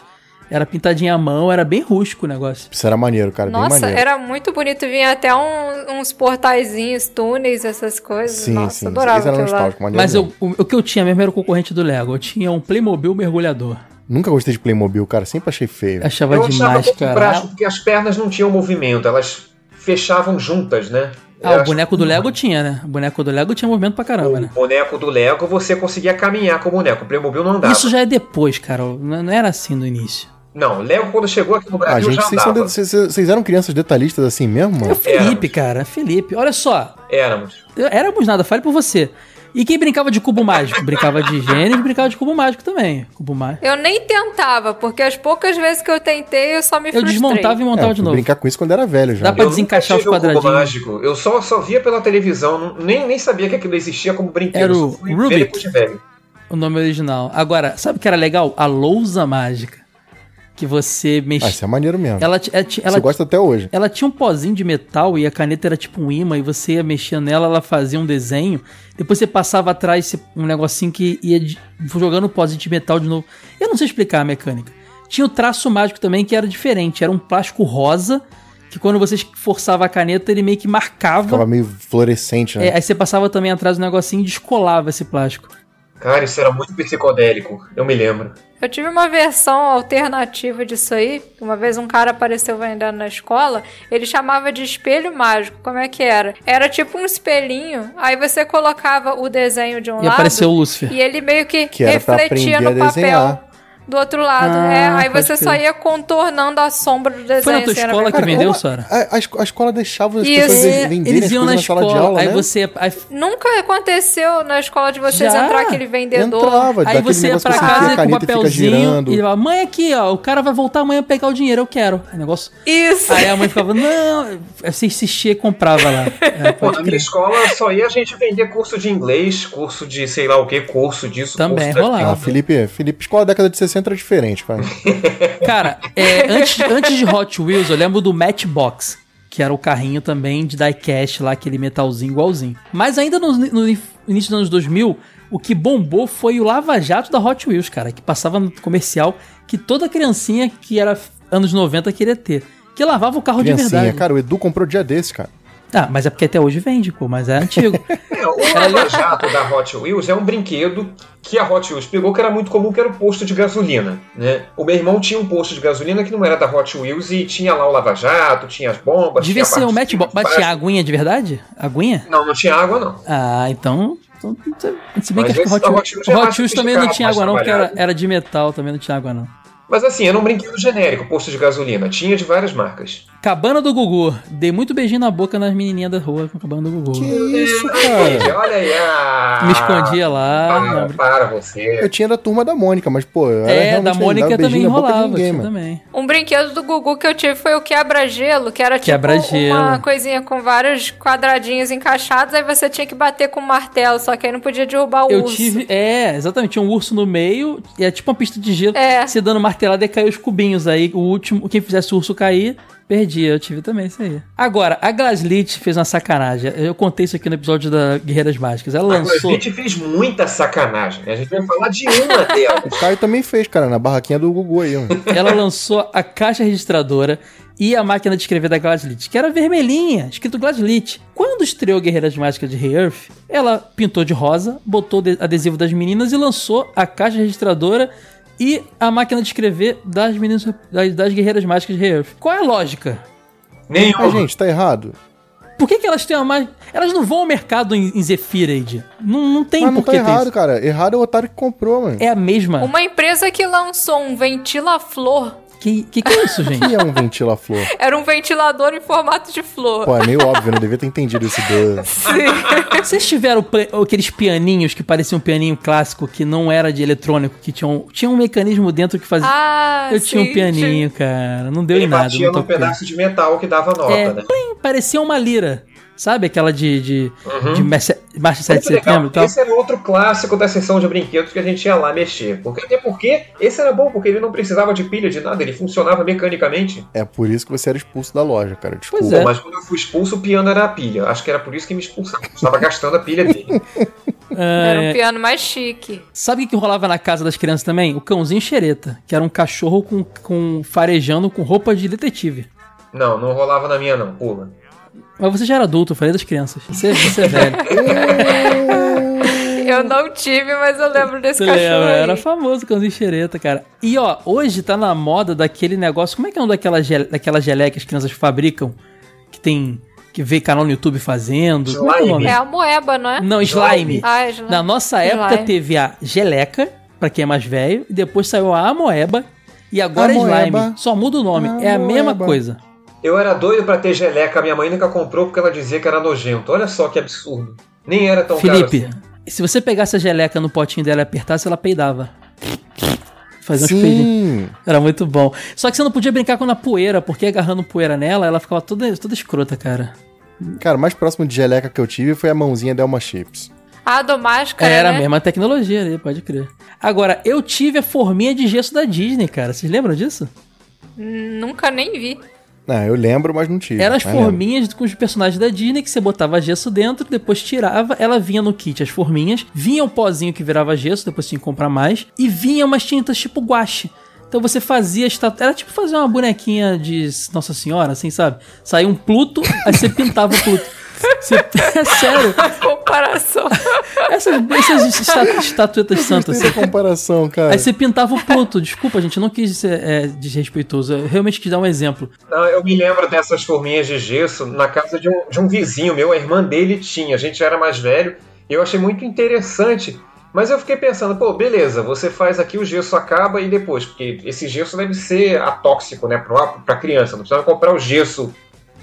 Era pintadinha à mão, era bem rústico o negócio. Isso era maneiro, cara, bem Nossa, maneiro. era muito bonito. Vinha até um- uns portaizinhos, túneis, essas coisas. Sim, Nossa, sim. adorava era nostálgico, maneiro Mas eu, o, o que eu tinha mesmo era o concorrente do Lego. Eu tinha um Playmobil mergulhador. Nunca gostei de Playmobil, cara. Sempre achei feio. Achava Eu achava demais, pouco cara. prático porque as pernas não tinham movimento, elas fechavam juntas, né? Ah, Eu o boneco do Lego tinha, né? O boneco do Lego tinha movimento pra caramba, né? O boneco do Lego você conseguia caminhar com o boneco. O Playmobil não andava. Isso já é depois, cara. Não era assim no início. Não, o Lego quando chegou aqui no Ah, Brasil gente, já vocês, são andava. de- vocês- eram crianças detalhistas assim mesmo, É o mano? Felipe, cara. Felipe. Olha só. Éramos. Éramos nada, fale por você. E quem brincava de cubo mágico? Brincava de Gênesis e brincava de cubo mágico também. Cubo mágico. Eu nem tentava, porque as poucas vezes que eu tentei, eu só me Eu frustrei. desmontava e É, montava eu de novo. brincar com isso quando era velho já. Dá pra Eu desencaixar os o cubo quadradinhos. mágico. Eu só, só via pela televisão, nem, nem sabia que aquilo existia como brinquedo. Era o Rubik. O nome original. Agora, sabe o que era legal? A lousa mágica. Que você Ah, mexia. isso é maneiro mesmo. ela, ela, ela, Você gosta até hoje. ela tinha um pozinho de metal e a caneta era tipo um imã e você ia mexendo nela, ela fazia um desenho. Depois você passava atrás um negocinho que ia jogando o pozinho de metal de novo. Eu não sei explicar a mecânica. Tinha o traço mágico também que era diferente. Era um plástico rosa que quando você forçava a caneta ele meio que marcava. Ficava meio fluorescente, né? É, aí você passava também atrás do negocinho e descolava esse plástico. Cara, isso era muito psicodélico, eu me lembro. Eu tive uma versão alternativa disso aí. Uma vez um cara apareceu vendendo na escola. Ele chamava de espelho mágico. Como é que era? Era tipo um espelhinho. Aí você colocava o desenho de um E lado. apareceu o Lúcifer. E ele meio que, Que era pra refletia aprender no a papel desenhar. Do outro lado. Ah, é, aí você crer. só ia contornando a sombra do desenho. Foi na tua assim, escola que vendeu, uma- Sora? A, a esco- a escola deixava as Isso. pessoas venderem Eles iam na na sala escola, de aula, aí né? você. Aí, Nunca aconteceu na escola de vocês Já? entrar aquele vendedor. Entrava, aí você ia pra casa com um e papelzinho e falava, mãe, aqui, ó, o cara vai voltar amanhã pegar o dinheiro, eu quero. Aí negócio. Isso. Aí a mãe ficava, não, você insistia e comprava lá. É, Pô, na minha escola só ia a gente vender curso de inglês, curso de sei lá o que, curso disso. Também curso rolava. Ah, Felipe, Felipe, escola da década de 60 era diferente, cara. Cara, é, antes, antes de Hot Wheels, eu lembro do Matchbox, que era o carrinho também de diecast lá, aquele metalzinho igualzinho. Mas ainda no, no início dos anos 2000, o que bombou foi o Lava Jato da Hot Wheels, cara, que passava no comercial que toda criancinha que era anos 90 queria ter. Que lavava o carro de Criancinha, verdade. cara, o Edu comprou dia desses, cara. Ah, mas é porque até hoje vende, pô, mas é antigo. É, o Lava Jato da Hot Wheels é um brinquedo que a Hot Wheels pegou que era muito comum, que era o posto de gasolina. Né? O meu irmão tinha um posto de gasolina que não era da Hot Wheels e tinha lá o Lava Jato, tinha as bombas. Devia ser um Matchbox. Mas tinha aguinha de verdade? Aguinha? Não, não tinha água, não. Ah, então. então, Se bem Mas que acho que o Hot Wheels, Hot Wheels é Hot Wheels também não tinha água, não, porque era, era de metal, também não tinha água, não. Mas assim, era um brinquedo genérico, posto de gasolina. Tinha de várias marcas. Cabana do Gugu. Dei muito beijinho na boca nas menininhas da rua com a cabana do Gugu. Que isso, Olha, cara? olha aí. Ah, Me escondia lá. Para, não, para você. Eu tinha da turma da Mônica, mas, pô, eu era é, da não Mônica também na boca de rolava. ninguém, também. Um brinquedo do Gugu que eu tive foi o quebra-gelo, que era tipo Quebra-gelo. uma coisinha com vários quadradinhos encaixados, aí você tinha que bater com um martelo, só que aí não podia derrubar o Eu urso. tive. É, exatamente. Tinha um urso no meio. E é tipo uma pista de gelo. É. Você dando martelada e caiu os cubinhos. Aí o último. Quem fizesse o urso cair. Perdia, eu tive também isso aí. Agora, a Glaslit fez uma sacanagem. Eu contei isso aqui no episódio da Guerreiras Mágicas. Ela A lançou. gente fez muita sacanagem. A gente vai falar de uma delas. O Caio também fez, cara, na barraquinha do Gugu aí, mano. ela lançou a caixa registradora e a máquina de escrever da Glaslit, que era vermelhinha, escrito Glaslit. Quando estreou Guerreiras Mágicas de Rei Earth, ela pintou de rosa, botou adesivo das meninas e lançou a caixa registradora e a máquina de escrever das meninas das, das Guerreiras Mágicas de Rei Earth. Qual é a lógica? Nenhum. Mas, gente, tá errado. Por que, que elas têm a mais. Elas não vão ao mercado em, em Zephyrade. Não, não tem Mas não por tá que ter errado, isso. cara. Errado é o otário que comprou, mano. É a mesma. Uma empresa que lançou um ventila-flor. Que, que que é isso, O gente? que é um ventila-flor? Era um ventilador em formato de flor. Pô, é meio óbvio, eu não devia ter entendido esse do... Vocês tiveram aqueles pianinhos que pareciam um pianinho clássico que não era de eletrônico, que tinha um, tinha um mecanismo dentro que fazia. Ah, Eu tinha um sim, pianinho, cara. Não deu Ele em nada. batia não num pedaço de metal que dava nota, É, né? plim, parecia uma lira. Sabe aquela de, de, Uhum. de marcha, marcha 7 de legal, setembro e tal? Esse era outro clássico da sessão de brinquedos que a gente ia lá mexer. Porque, até porque esse era bom, porque ele não precisava de pilha de nada, ele funcionava mecanicamente. É por isso que você era expulso da loja, cara. Desculpa. Pois é. Mas quando eu fui expulso, o piano era a pilha. Acho que era por isso que me expulsaram. Eu Estava gastando a pilha dele. Era um É, piano mais chique. Sabe o que rolava na casa das crianças também? O cãozinho xereta, que era um cachorro com, com farejando com roupa de detetive. Não, não rolava na minha, não. Pula. Mas você já era adulto, eu falei das crianças. Você, você é velho. Eu não tive, mas eu lembro desse Você cachorro. lembra? aí. Era famoso cãozinho xereta, cara. E ó, hoje tá na moda daquele negócio. Como é que é um daquela, gele, daquela geleia que as crianças fabricam? Que tem. Que vê canal no YouTube fazendo. É, é o nome? É a moeba, não é? Não, slime. Ah, é slime. Na nossa época Slime. teve a geleca, pra quem é mais velho, e depois saiu a amoeba, e agora é Amoeba. slime. Só muda o nome. É a mesma Amoeba. coisa. Eu era doido pra ter geleca, minha mãe nunca comprou porque ela dizia que era nojento. Olha só que absurdo. Nem era tão Felipe, caro assim. se você pegasse a geleca no potinho dela e apertasse, ela peidava. Fazia uns peidinhos. Sim. Era muito bom. Só que você não podia brincar com a poeira, porque agarrando poeira nela, ela ficava toda, toda escrota, cara. Cara, o mais próximo de geleca que eu tive foi a mãozinha Delma Chips. A do máscara, Era a né? mesma tecnologia ali, pode crer. Agora, eu tive a forminha de gesso da Disney, cara. Vocês lembram disso? Nunca nem vi. Ah, eu lembro, mas não tive. Eram as mas lembro. forminhas com os personagens da Disney que você botava gesso dentro, depois tirava, ela vinha no kit as forminhas, vinha o pozinho que virava gesso, depois tinha que comprar mais, e vinha umas tintas tipo guache. Então você fazia estátua. Era tipo fazer uma bonequinha de Nossa Senhora, assim, sabe? Saía um Pluto, aí você pintava o Pluto. Você... É sério. Comparação. Essas, essas esta- estatuetas santas. Gostei assim. comparação, cara. Aí você pintava o Pluto. Desculpa, gente, eu não quis ser é, desrespeitoso. Eu realmente quis dar um exemplo. Não, eu me lembro dessas forminhas de gesso na casa de um, de um vizinho meu, a irmã dele tinha. A gente era mais velho. E eu achei muito interessante Mas eu fiquei pensando, pô, beleza, você faz aqui, o gesso acaba e depois, porque esse gesso deve ser atóxico, né, pra, pra criança. Não precisa comprar o gesso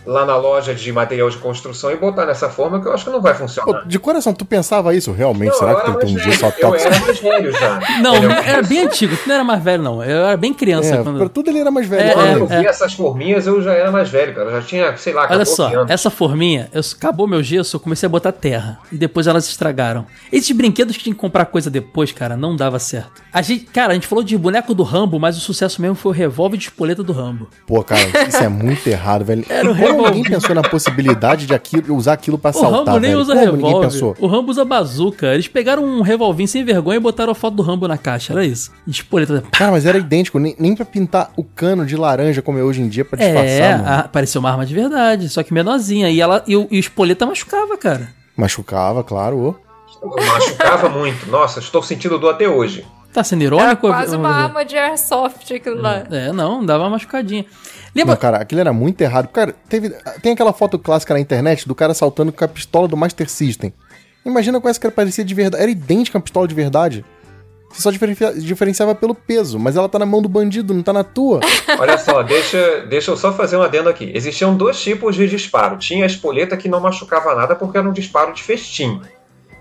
lá na loja de material de construção e botar nessa forma que eu acho que não vai funcionar. Pô, de coração, tu pensava isso realmente? Não, Será que era tem um gesso velho, Eu era mais velho já. Não, Entendeu? era bem antigo. Tu não era mais velho, não. Eu era bem criança É, quando. pra tudo ele era mais velho. É, Quando também. eu vi essas forminhas, eu já era mais velho, cara. Eu já tinha, sei lá, 14 Olha só, anos. essa forminha, eu, acabou meu gesso, eu comecei a botar terra. E depois elas estragaram. Esses brinquedos que tinha que comprar coisa depois, cara, não dava certo. A gente, cara, a gente falou de boneco do Rambo, mas o sucesso mesmo foi o revólver de espoleta do Rambo. Pô, cara, isso é muito errado, velho. Era o Como ninguém pensou na possibilidade de aquilo, usar aquilo pra O assaltar, Rambo nem velho? usa Como revólver. pensou? O Rambo usa bazuca. Eles pegaram um revolvinho sem vergonha e botaram a foto do Rambo na caixa. Era isso. Espoleta. Cara, mas era idêntico, nem, nem pra pintar o cano de laranja como é hoje em dia pra disfarçar, É, mano. a- parecia uma arma de verdade, só que menorzinha. E, ela, e, o, e o espoleta machucava, cara. Machucava, claro. machucava muito. Nossa, estou sentindo dor até hoje. Tá sendo Era irônico? quase uma arma de airsoft aquilo lá. É, não, dava uma machucadinha. Não, Lembra? cara, aquilo era muito errado. Cara, teve, tem aquela foto clássica na internet do cara saltando com a pistola do Master System. Imagina com essa que era parecia de verdade. Era idêntica à pistola de verdade. Você só diferencia- diferenciava pelo peso, mas ela tá na mão do bandido, não tá na tua. Olha só, deixa, deixa eu só fazer um adendo aqui. Existiam dois tipos de disparo. Tinha a espoleta que não machucava nada porque era um disparo de festim.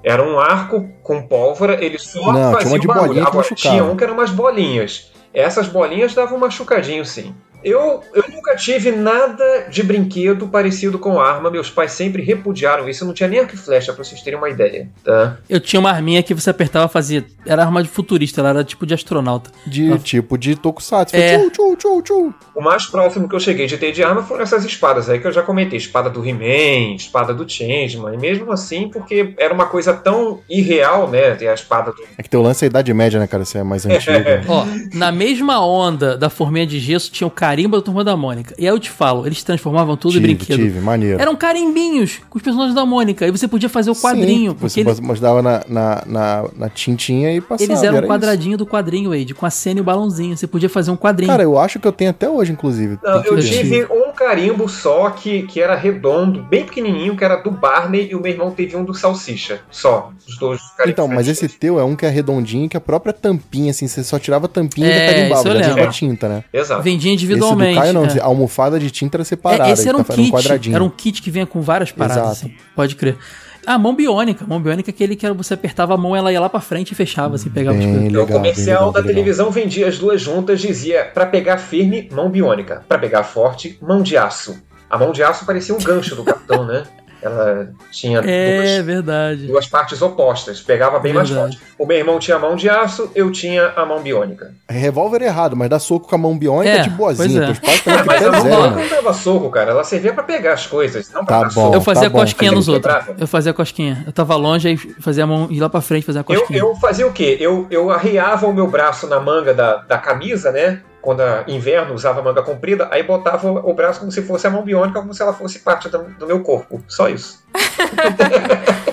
Era um arco com pólvora, ele só Não, tinha fazia uma de o barulho. bolinha que Agora, tinha um que era umas bolinhas. Essas bolinhas davam um machucadinho, sim. Eu, eu nunca tive nada de brinquedo parecido com arma. Meus pais sempre repudiaram isso. Eu não tinha nem arco e flecha, pra vocês terem uma ideia. Tá? Eu tinha uma arminha que você apertava fazia. Era arma de futurista, ela era tipo de astronauta. De tipo de tokusatsu. É. Tchu, tchu, tchu, tchu. O mais próximo que eu cheguei de ter de arma foram essas espadas aí que eu já comentei. Espada do He-Man, espada do Changeman. E mesmo assim, porque era uma coisa tão irreal, né? Ter a espada do... É que teu lance é a Idade Média, né, cara? Você é mais antigo. Ó, na mesma onda da forminha de gesso tinha o carimbo da turma da Mônica. E aí eu te falo, eles transformavam tudo em tive, brinquedo. tive, maneiro. Eram carimbinhos com os personagens da Mônica. E você podia fazer o quadrinho. Sim, porque você ele- mostrava na, na, na, na tintinha e passava. eles eram era um quadradinho do quadrinho, Wade, com a cena e o balãozinho. Você podia fazer um isso. quadrinho. Cara, eu acho que eu tenho até hoje, inclusive. Não, eu tive um carimbo só que, que era redondo, bem pequenininho, que era do Barney, e o meu irmão teve um do Salsicha. Só. Os dois carimbos. Então, mas esse teu é um que é redondinho, que a própria tampinha, assim, você só tirava a tampinha É, e carimbava, isso eu já tinha tinta, né? Exato. Vendia Esse do individualmente. Caio não, é. a almofada de tinta era separada. É, esse era um então kit. quadradinho. Era um kit que vinha com várias paradas, Exato. assim. Pode crer. Ah, mão biônica. Mão biônica é aquele que era você apertava a mão, ela ia lá pra frente e fechava, assim, pegava as Bem coisas. legal, o comercial legal, da legal. televisão vendia as duas juntas, dizia pra pegar firme, mão biônica. Pra pegar forte, mão de aço. A mão de aço parecia um gancho do capitão, né? Ela tinha É, duas, verdade. duas partes opostas, pegava bem mais Verdade. forte. O meu irmão tinha a mão de aço, eu tinha a mão biônica. Revólver é errado, mas dar soco com a mão biônica É, é, de boazinha. pois é. Teus pais também Mas a mão biônica não dava soco, cara. Ela servia pra pegar as coisas, não pra Tá dar bom. soco. Eu fazia tá bom. cosquinha nos outros. Eu fazia cosquinha. Eu tava longe, aí fazia a mão ir lá pra frente, fazia a Eu, cosquinha. eu fazia o quê? Eu, eu arriava o meu braço na manga da, da camisa, né? Quando a inverno usava manga comprida, aí botava o braço como se fosse a mão biônica, como se ela fosse parte do, do meu corpo. Só isso.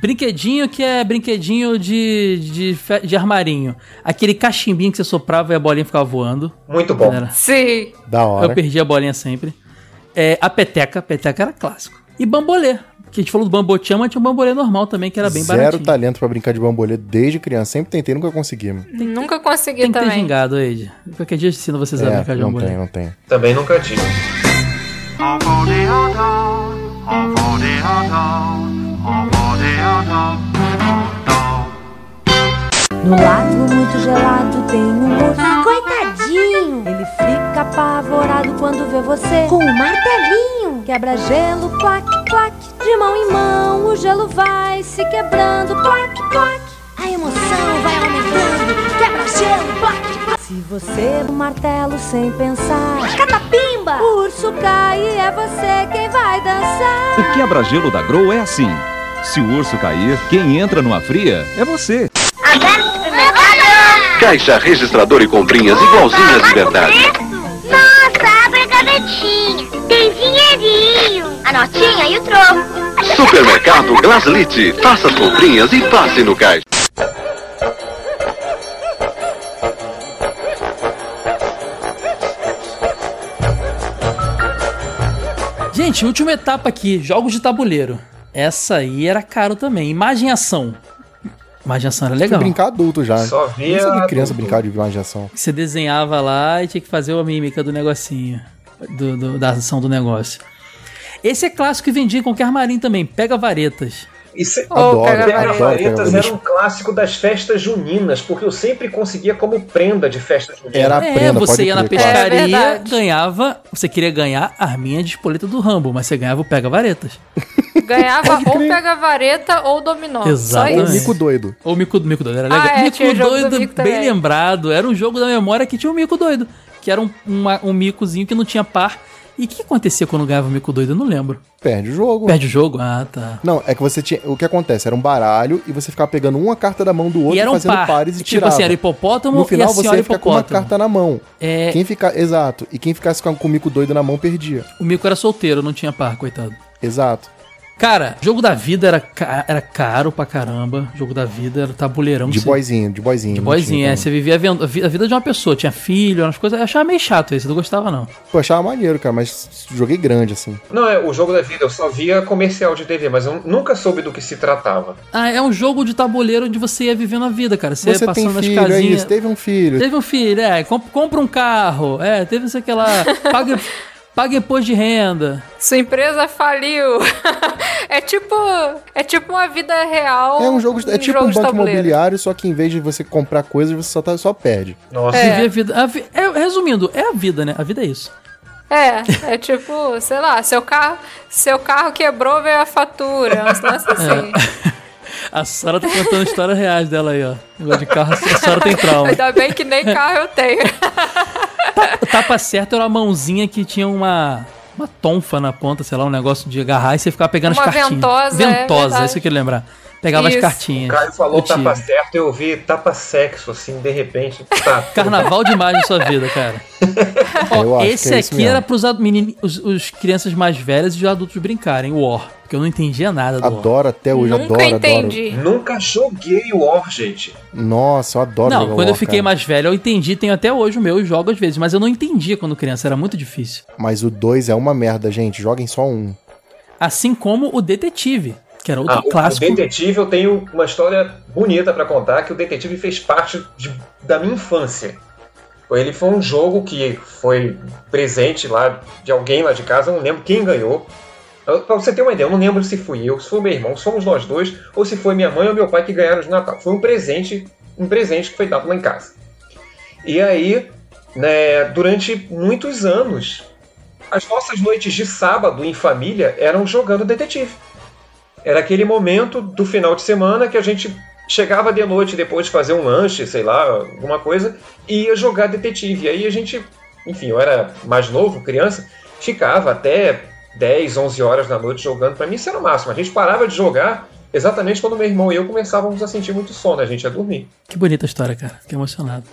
Brinquedinho que é brinquedinho de, de, de armarinho. Aquele cachimbinho que você soprava e a bolinha ficava voando. Muito bom. Era- Sim. Da hora. Eu perdi a bolinha sempre. É, a peteca, a peteca era clássico. E bambolê. Que a gente falou do bambotião, mas tinha um bambolê normal também, que era bem Zero baratinho. talento pra brincar de bambolê desde criança. Sempre tentei, nunca consegui. mano. Nunca consegui Tem que ter também. gingado, Eide. Qualquer dia eu ensino vocês a É, brincar de não bambolê. tem, não tem. Também nunca tive. No lago muito gelado tem um urso. Coitadinho! Ele fica apavorado quando vê você com um martelinho. Quebra gelo, plaque, plaque. De mão em mão o gelo vai se quebrando, plaque, plaque. A emoção vai aumentando. Quebra gelo, plaque, plaque. Se você o martelo sem pensar, catapimba! O urso cai e é você quem vai dançar. O quebra-gelo da Grow é assim. Se o urso cair, quem entra numa fria é você. Caixa registrador e comprinhas igualzinhas de verdade. A notinha e o troco. Supermercado Glaslit. Faça as comprinhas e passe no caixa. Gente, última etapa aqui, jogos de tabuleiro. Essa aí era caro também. Imagem e ação. Imaginação era Fui legal. brincar adulto já. Só via de criança adulto. brincar de imaginação. Você desenhava lá e tinha que fazer a mímica do negocinho. do- do- da ação do negócio. Esse é clássico e vendia em qualquer armarinho também. Pega varetas. Isso é- Adoro, Pega adoro, Varetas pega era um clássico das festas juninas, porque eu sempre conseguia como prenda de festa junina. Era a é, prenda, você pode ia na crer. É pescaria, verdade. ganhava. Você queria ganhar a arminha de espoleta do Rambo, mas você ganhava o Pega Varetas. Ganhava ou pega vareta ou dominó. Exatamente. Só O isso. mico doido. Ou Mico, Mico Doido, era legal. Ah, é, mico Doido, Mico bem também. lembrado. Era um jogo da memória que tinha o Mico Doido. Que era um, uma- um micozinho que não tinha par. E o que acontecia quando ganhava o Mico Doido? Eu não lembro. Perde o jogo. Perde o jogo? Ah, tá. Não, é que você tinha. O que acontece? Era um baralho e você ficava pegando uma carta da mão do outro e era um fazendo par. pares e tipo tirava. assim, era hipopótamo No final e a você ia ficar com uma carta na mão. É, Quem fica, exato. E quem ficasse com o mico doido na mão perdia. O Mico era solteiro, não tinha par, coitado. Exato. Cara, jogo da vida era, ca- era caro pra caramba. Jogo da vida era tabuleirão. De Você- boyzinho, de boyzinho. De não boyzinho, tinha é. Você vivia a vi- a vi- a vida de uma pessoa. Tinha filho, umas coisas. Eu achava meio chato eu não gostava não. Pô, eu achava maneiro, cara, mas joguei grande, assim. Não, é o jogo da vida, eu só via comercial de TV, mas eu nunca soube do que se tratava. Ah, é um jogo de tabuleiro onde você ia vivendo a vida, cara. Você, ia Você tem passando nas filho, é casinhas. isso, teve um filho. Teve um filho, é. comp- compra um carro. É, teve isso aqui lá. Paga, paga imposto de renda. Sua empresa faliu. é tipo. É tipo uma vida real. É um jogo, é tipo jogo um banco tabuleiro. imobiliário, só que em vez de você comprar coisas, você só, tá, só perde. Nossa. É. Viver a vida. a vi- é, resumindo, é a vida, né? A vida é isso. É, é tipo, sei lá, seu carro, seu carro quebrou, veio a fatura. Uns lances É. A Sara tá contando histórias reais dela aí, ó. Negócio de carro, a Sara tem trauma. Ainda bem que nem carro eu tenho. O tapa certo era uma mãozinha que tinha uma. Uma tonfa na ponta, sei lá, um negócio de agarrar e você ficava pegando Uma as cartinhas. ventosa, é Ventosa, verdade. isso que eu queria lembrar. Pegava Isso. O as cartinhas. Caio falou Eu tapa certo, eu vi tapa sexo, assim, de repente. Tá. Carnaval demais na sua vida, cara. Eu Ó, esse que é aqui era pros menini- os, os crianças mais velhas e os adultos brincarem, War. Porque eu não entendia nada do War. Adoro até hoje, Nunca adoro, entendi. Nunca joguei o War, gente. adoro. Nossa, eu adoro Não, jogar quando eu War, fiquei cara. mais velho, eu entendi, tenho até hoje o meu e jogo às vezes, mas eu não entendia quando criança, era muito difícil. Mas o 2 é uma merda, gente. Joguem só um. Assim como o Detetive, que era outro Ah, o- clássico. O Detetive, eu tenho uma história bonita pra contar, que o Detetive fez parte de- da minha infância. Ele foi um jogo que foi presente lá de alguém lá de casa, eu não lembro quem ganhou. Pra você ter uma ideia, eu não lembro se fui eu, se foi meu irmão, se fomos nós dois, ou se foi minha mãe ou meu pai que ganharam de Natal. Foi um presente, um presente que foi dado lá em casa. E aí, né, durante muitos anos, as nossas noites de sábado em família eram jogando detetive. Era aquele momento do final de semana que a gente chegava de noite depois de fazer um lanche, sei lá, alguma coisa, e ia jogar detetive. E aí a gente, enfim, eu era mais novo, criança, ficava até 10, 11 horas da noite jogando. Pra mim isso era o máximo. A gente parava de jogar exatamente quando meu irmão e eu começávamos a sentir muito sono, a gente ia dormir. Que bonita história, cara. Fiquei emocionado.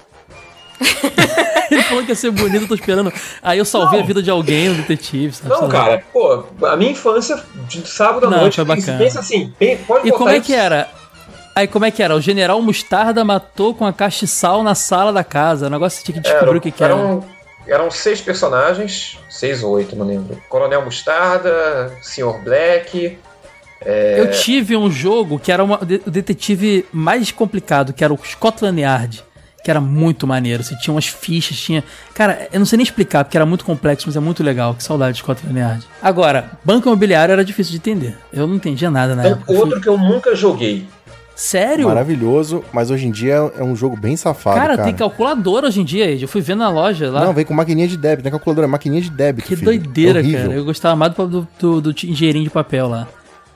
Ele falou que ia ser bonito, eu tô esperando. Aí eu salvei Não. a vida de alguém, um detetive, sabe? Não, cara, pô, a minha infância de sábado à Não, noite, pensa, bacana. pensa assim, pode E como é que era? Aí como é que era? O general Mostarda matou com a castiçal na sala da casa. O negócio tinha que descobrir Eram- o que, que era. eram, eram seis personagens, seis ou oito, não lembro. Coronel Mostarda, Sr. Black. é, Eu tive um jogo que era uma- o detetive mais complicado, que era o Scotland Yard. Que era muito maneiro. Você tinha umas fichas, tinha. Cara, eu não sei nem explicar, porque era muito complexo, mas é muito legal. Que saudade de Scotland Yard. Agora, banco imobiliário era difícil de entender. Eu não entendia nada na Tem época. Eu fui- outro que eu nunca joguei. Sério? Maravilhoso, mas hoje em dia é um jogo bem safado, Cara, cara. tem calculadora hoje em dia, Ed. Eu fui ver na loja lá. Não, vem com maquininha de débito, não é calculadora, é maquininha de débito, que filho. doideira, É cara. Eu gostava mais do, do, do, do dinheirinho de papel lá.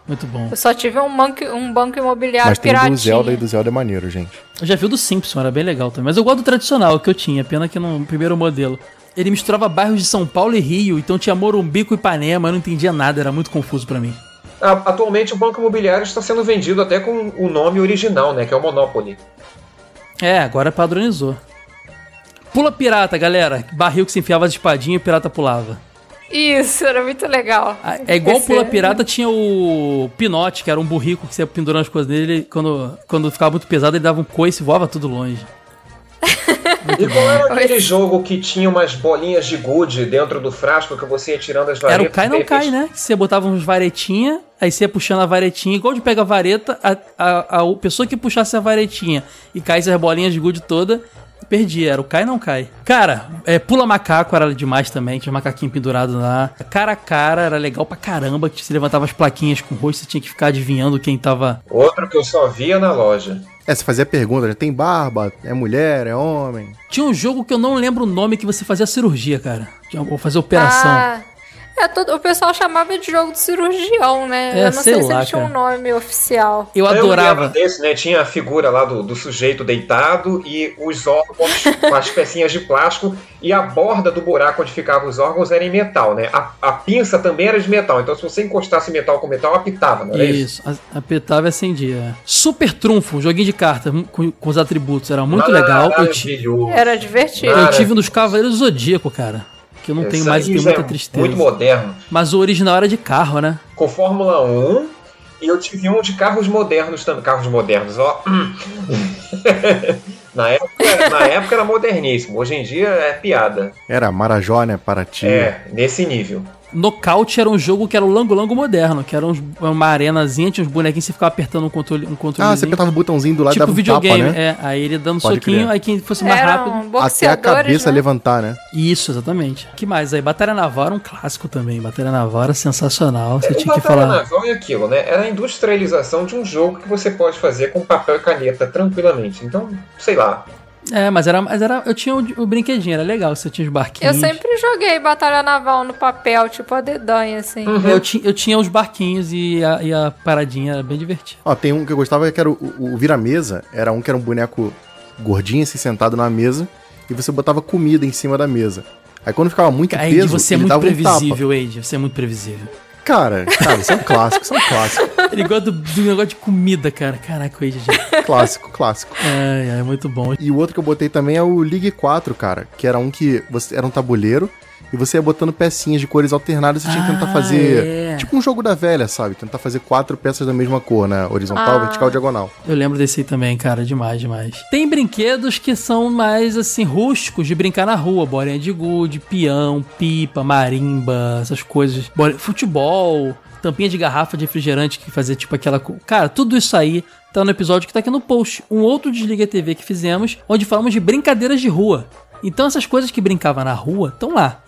Muito bom. Eu só tive um banco, um banco imobiliário Mas tem piratinha. do Zelda e do Zelda é maneiro, gente. Eu já vi o do Simpson, era bem legal também. Mas eu gosto do tradicional que eu tinha, pena que no primeiro modelo. Ele misturava bairros de São Paulo e Rio, então tinha Morumbi com Ipanema, eu não entendia nada, era muito confuso pra mim. Atualmente o Banco Imobiliário está sendo vendido até com o nome original, né? Que é o Monopoly. É, agora padronizou. Pula pirata, galera. Barril que se enfiava as espadinhas e o pirata pulava. Isso, era muito legal. É igual o Pula Pirata tinha o Pinote, que era um burrico que você ia pendurando as coisas dele. Quando, quando ficava muito pesado, ele dava um coice e voava tudo longe. E qual era aquele jogo que tinha umas bolinhas de gude dentro do frasco que você ia tirando as varetas? Era o cai não cai, né? Você botava uns varetinha, aí você ia puxando a varetinha, igual de pega a vareta, a, a, a pessoa que puxasse a varetinha e caísse as bolinhas de gude toda, perdia. Era o cai não cai. Cara, é, pula macaco era demais também, tinha um macaquinho pendurado lá. Cara a cara era legal pra caramba, que você levantava as plaquinhas com o rosto, você tinha que ficar adivinhando quem tava. Outro que eu só via na loja. É, você fazia pergunta, né? Tem barba? É mulher? É homem? Tinha um jogo que eu não lembro o nome que você fazia cirurgia, cara. Tinha- Ou fazer operação. Ah, é, todo, o pessoal chamava de jogo de cirurgião, né? É, eu não sei sei, se lá, ele tinha um nome oficial. Eu adorava. Desse, né? Tinha a figura lá do, do sujeito deitado e os órgãos com as pecinhas de plástico e a borda do buraco onde ficavam os órgãos era em metal, né? A, a pinça também era de metal, então se você encostasse metal com metal, apitava, não era isso? Isso, a- apertava e acendia. Super Trunfo, um joguinho de carta com, com os atributos, era muito Ah, legal. Eu. Era divertido. eu tive nos Cavaleiros do Zodíaco, cara. Que eu não tenho mais e tenho muita é tristeza. Muito moderno. Mas o original era de carro, né? Com Fórmula 1 e eu tive um de carros modernos também. Carros modernos, ó. na, época, na época era moderníssimo, hoje em dia é piada. Era Marajó, né? Paraty. É, nesse nível. Nocaute era um jogo que era o Lango Lango moderno, que era uns- uma arenazinha, tinha uns bonequinhos, você ficava apertando um controle, um controle. Ah, você apertava o botãozinho do lado e Tipo um videogame, tapa, né? é. Aí ele dando Pode soquinho, crer. aí quem fosse mais Eram rápido. Até a cabeça né? levantar, né? Isso, exatamente. que mais? Aí Batalha Naval era um clássico também. Batalha Naval era sensacional. Você O tinha que Batalha falar. Naval é aquilo, né? Era a industrialização de um jogo que você pode fazer com papel e caneta tranquilamente. Então, sei lá. É, mas era, mas era. Eu tinha o, o brinquedinho, era legal. Você tinha os Eu barquinhos. sempre joguei Batalha Naval no papel, tipo a dedanha, assim. Eu, ti- eu tinha os barquinhos e a, e a paradinha era bem divertido. Ó, tem um que eu gostava que era o, o, o vira-mesa. Era um que era um boneco gordinho, assim, sentado na mesa. E você botava comida em cima da mesa. Aí quando ficava muito Aide, peso, você é muito dava um previsível, Aide. Você é muito previsível. Cara, cara, isso é um clássico, isso é um clássico. Ele gosta do, do negócio de comida, cara. Caraca, o já- Clássico, clássico. É, é muito bom. E o outro que eu botei também é o League 4, cara. Que era um que você era um tabuleiro e você ia botando pecinhas de cores alternadas e você tinha que tentar Ah, fazer. é. Tipo um jogo da velha, sabe? Tentar fazer quatro peças da mesma cor, né? Horizontal, Ah. vertical e diagonal. Eu lembro desse aí também, cara, demais, demais. Tem brinquedos que são mais, assim, rústicos de brincar na rua. Bolinha de gude, peão, pipa, marimba, essas coisas. Futebol, tampinha de garrafa de refrigerante que fazia tipo aquela... Cara, tudo isso aí tá no episódio que tá aqui no post. Um outro Desliga TV que fizemos, onde falamos de brincadeiras de rua. Então essas coisas que brincava na rua estão lá.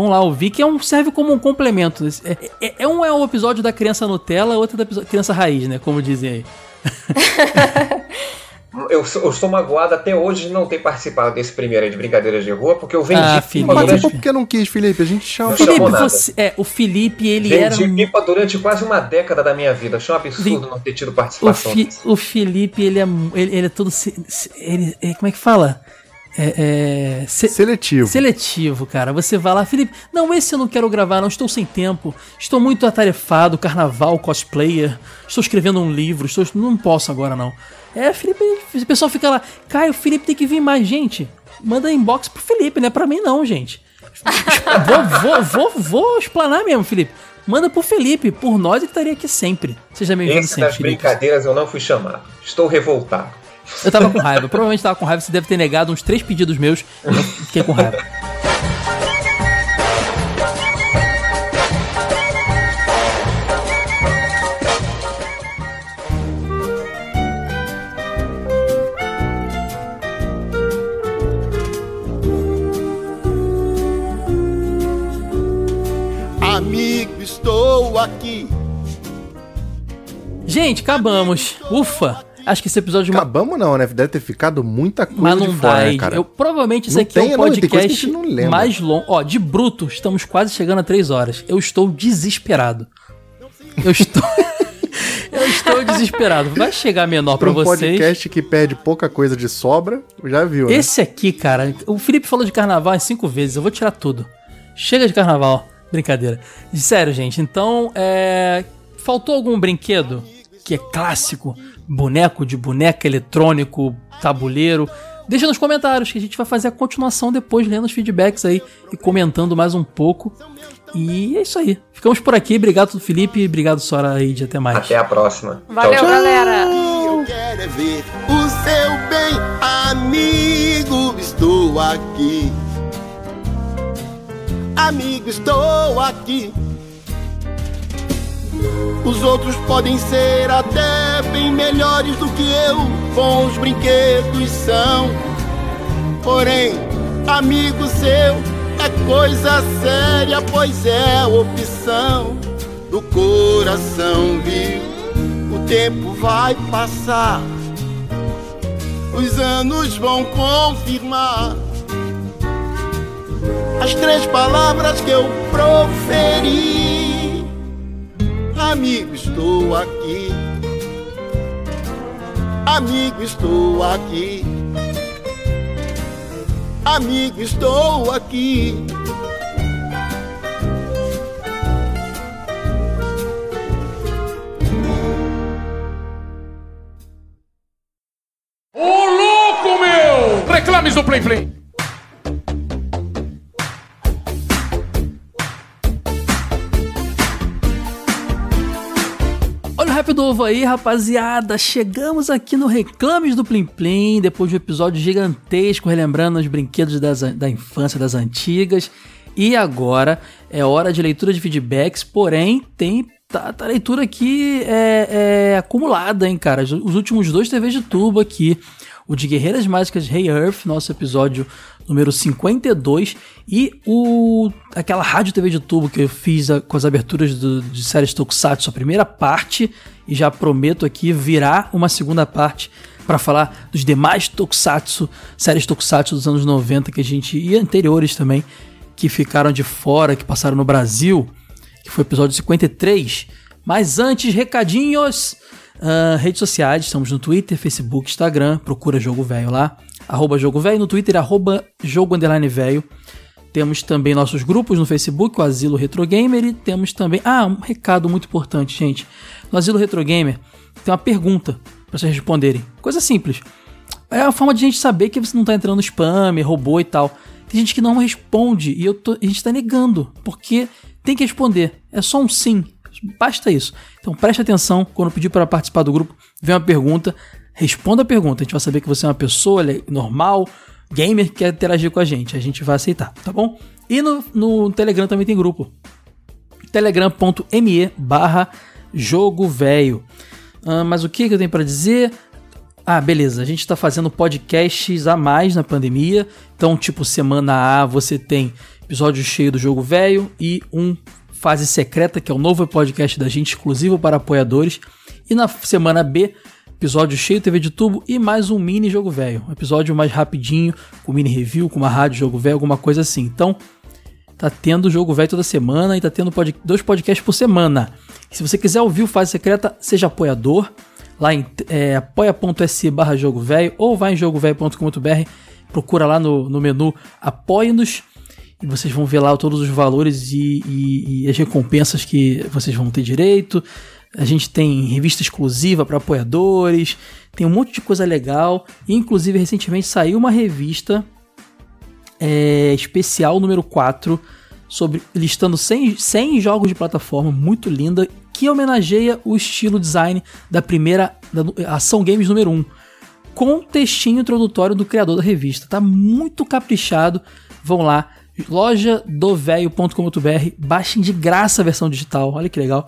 Vão lá ouvir, que é um, serve como um complemento. É, é- é um é o episódio da criança Nutella, outro da episo- criança raiz, né? Como dizem aí. Eu, sou- eu estou magoado até hoje de não ter participado desse primeiro aí de Brincadeiras de Rua, porque eu vendi Ah, pipa Felipe. durante, Participou porque não quis, Felipe. A gente chama. Felipe, você, é, o Felipe, ele era. vendi pipa durante quase uma década da minha vida. Achei um absurdo não ter tido O, participação. Fi- o Felipe, ele é, ele, ele é todo. ele, é, como é que fala? É, é, se- Seletivo. seletivo, cara. Você vai lá, Felipe. Não, esse eu não quero gravar, não. Estou sem tempo. Estou muito atarefado, carnaval, cosplayer. Estou escrevendo um livro. Estou, não posso agora, não. É, Felipe. O pessoal fica lá. Caio, o Felipe tem que vir mais. Gente, manda inbox pro Felipe, não é pra mim, não, gente. vou, vou, vou, vou explanar mesmo, Felipe. Manda pro Felipe. Por nós, ele estaria aqui sempre. Seja bem-vindo Esse sempre, das Felipe. brincadeiras eu não fui chamado. Estou revoltado. Eu tava com raiva. Provavelmente tava com raiva. Você deve ter negado uns três pedidos meus. Eu fiquei com raiva. Amigo, estou aqui. Gente, acabamos. Ufa. Acho que esse episódio... Acabamos não, né? Deve ter ficado muita coisa Mas não de dá, né, cara. Eu, provavelmente esse Não aqui é tem, um não, que a podcast não lembra. mais longo. Ó, de bruto, estamos quase chegando a três horas. Eu estou desesperado. Eu estou... Eu estou desesperado. Vai chegar menor pra Pra um vocês. podcast que pede pouca coisa de sobra, já viu, né? Esse aqui, cara, o Felipe falou de carnaval em cinco vezes, eu vou tirar tudo. Chega de carnaval. Brincadeira. Sério, gente, então, é... Faltou algum brinquedo que é clássico? Boneco de boneca eletrônico, tabuleiro? Deixa nos comentários que a gente vai fazer a continuação depois, lendo os feedbacks aí e comentando mais um pouco. E é isso aí. Ficamos por aqui. Obrigado, Felipe. Obrigado, Sora Aide. Até mais. Até a próxima. Valeu, Tchau, tchau. galera. Eu quero é ver o seu bem, amigo. Estou estou aqui. Amigo, estou aqui. Os outros podem ser até bem melhores do que eu, bons brinquedos são. Porém, amigo seu é coisa séria, pois é opção do coração, viu? O tempo vai passar, os anos vão confirmar as três palavras que eu proferi. Amigo, estou aqui. Amigo, estou aqui. Amigo, estou aqui. Ô louco, meu! Reclames do Play Play. Olha o rap novo aí, rapaziada. Chegamos aqui no Reclames do Plim Plim, depois de um episódio gigantesco, relembrando os brinquedos das, da infância das antigas. E agora é hora de leitura de feedbacks, porém tem tá, tá leitura aqui é, é, acumulada, hein, cara. Os últimos dois TVs de tubo aqui. O de Guerreiras Mágicas Hey Earth, nosso episódio número 52, e o aquela rádio TV de tubo que eu fiz a- com as aberturas do, de séries Tokusatsu, a primeira parte, e já prometo aqui virar uma segunda parte para falar dos demais Tokusatsu, séries Tokusatsu dos anos 90 que a gente e anteriores também que ficaram de fora, que passaram no Brasil, que foi o episódio 53. Mas antes, recadinhos! Ah, redes sociais, estamos no Twitter, Facebook, Instagram, procura Jogo Velho lá, arroba Jogo Velho, no Twitter, arroba Jogo Underline Velho. Temos também nossos grupos no Facebook, o Asilo Retro Gamer, e temos também... Ah, um recado muito importante, gente. No Asilo Retro Gamer tem uma pergunta para vocês responderem. Coisa simples. É a forma de a gente saber que você não tá entrando no spam, robô e tal. Tem gente que não responde e eu tô- a gente tá negando, porque tem que responder. É só um sim. Basta isso. Então preste atenção quando pedir para participar do grupo, vem uma pergunta, responda a pergunta. A gente vai saber que você é uma pessoa le- normal, gamer que quer interagir com a gente. A gente vai aceitar, tá bom? E no, no Telegram também tem grupo telegram.me barra jogo velho. Ah, mas o que, que eu tenho para dizer? Ah, beleza. A gente tá fazendo podcasts a mais na pandemia. Então, tipo, semana A você tem episódio cheio do jogo velho e um fase secreta, que é o novo podcast da gente, exclusivo para apoiadores. E na semana B, episódio cheio TV de tubo e mais um mini jogo velho. Um episódio mais rapidinho, com mini review, com uma rádio jogo velho, alguma coisa assim. Então, tá tendo jogo velho toda semana e tá tendo pod- dois podcasts por semana. E se você quiser ouvir o Fase Secreta, seja apoiador, lá em é, apoia.se barra jogo velho ou vai em jogovelho.com.br, procura lá no, no menu Apoie-nos e vocês vão ver lá todos os valores e, e- e as recompensas que vocês vão ter direito. A gente tem revista exclusiva para apoiadores, tem um monte de coisa legal. Inclusive, recentemente saiu uma revista é, especial número 4, sobre, listando 100, 100 jogos de plataforma, muito linda, que homenageia o estilo design da primeira da, Ação Games número 1, com textinho introdutório do criador da revista. Tá muito caprichado. Vão lá, lojadovelho.com.br, baixem de graça a versão digital, olha que legal.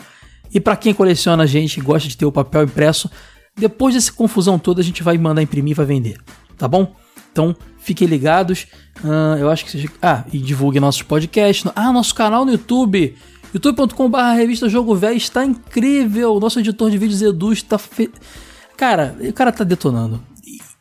E para quem coleciona a gente, gosta de ter o papel impresso, depois dessa confusão toda a gente vai mandar imprimir e vai vender, tá bom? Então fiquem ligados. Ah, eu acho que seja. Ah, e divulguem nossos podcasts. Ah, nosso canal no YouTube. youtube.com.br revista Jogo Velho está incrível. Nosso editor de vídeos Edu está. Fe... Cara, o cara tá detonando.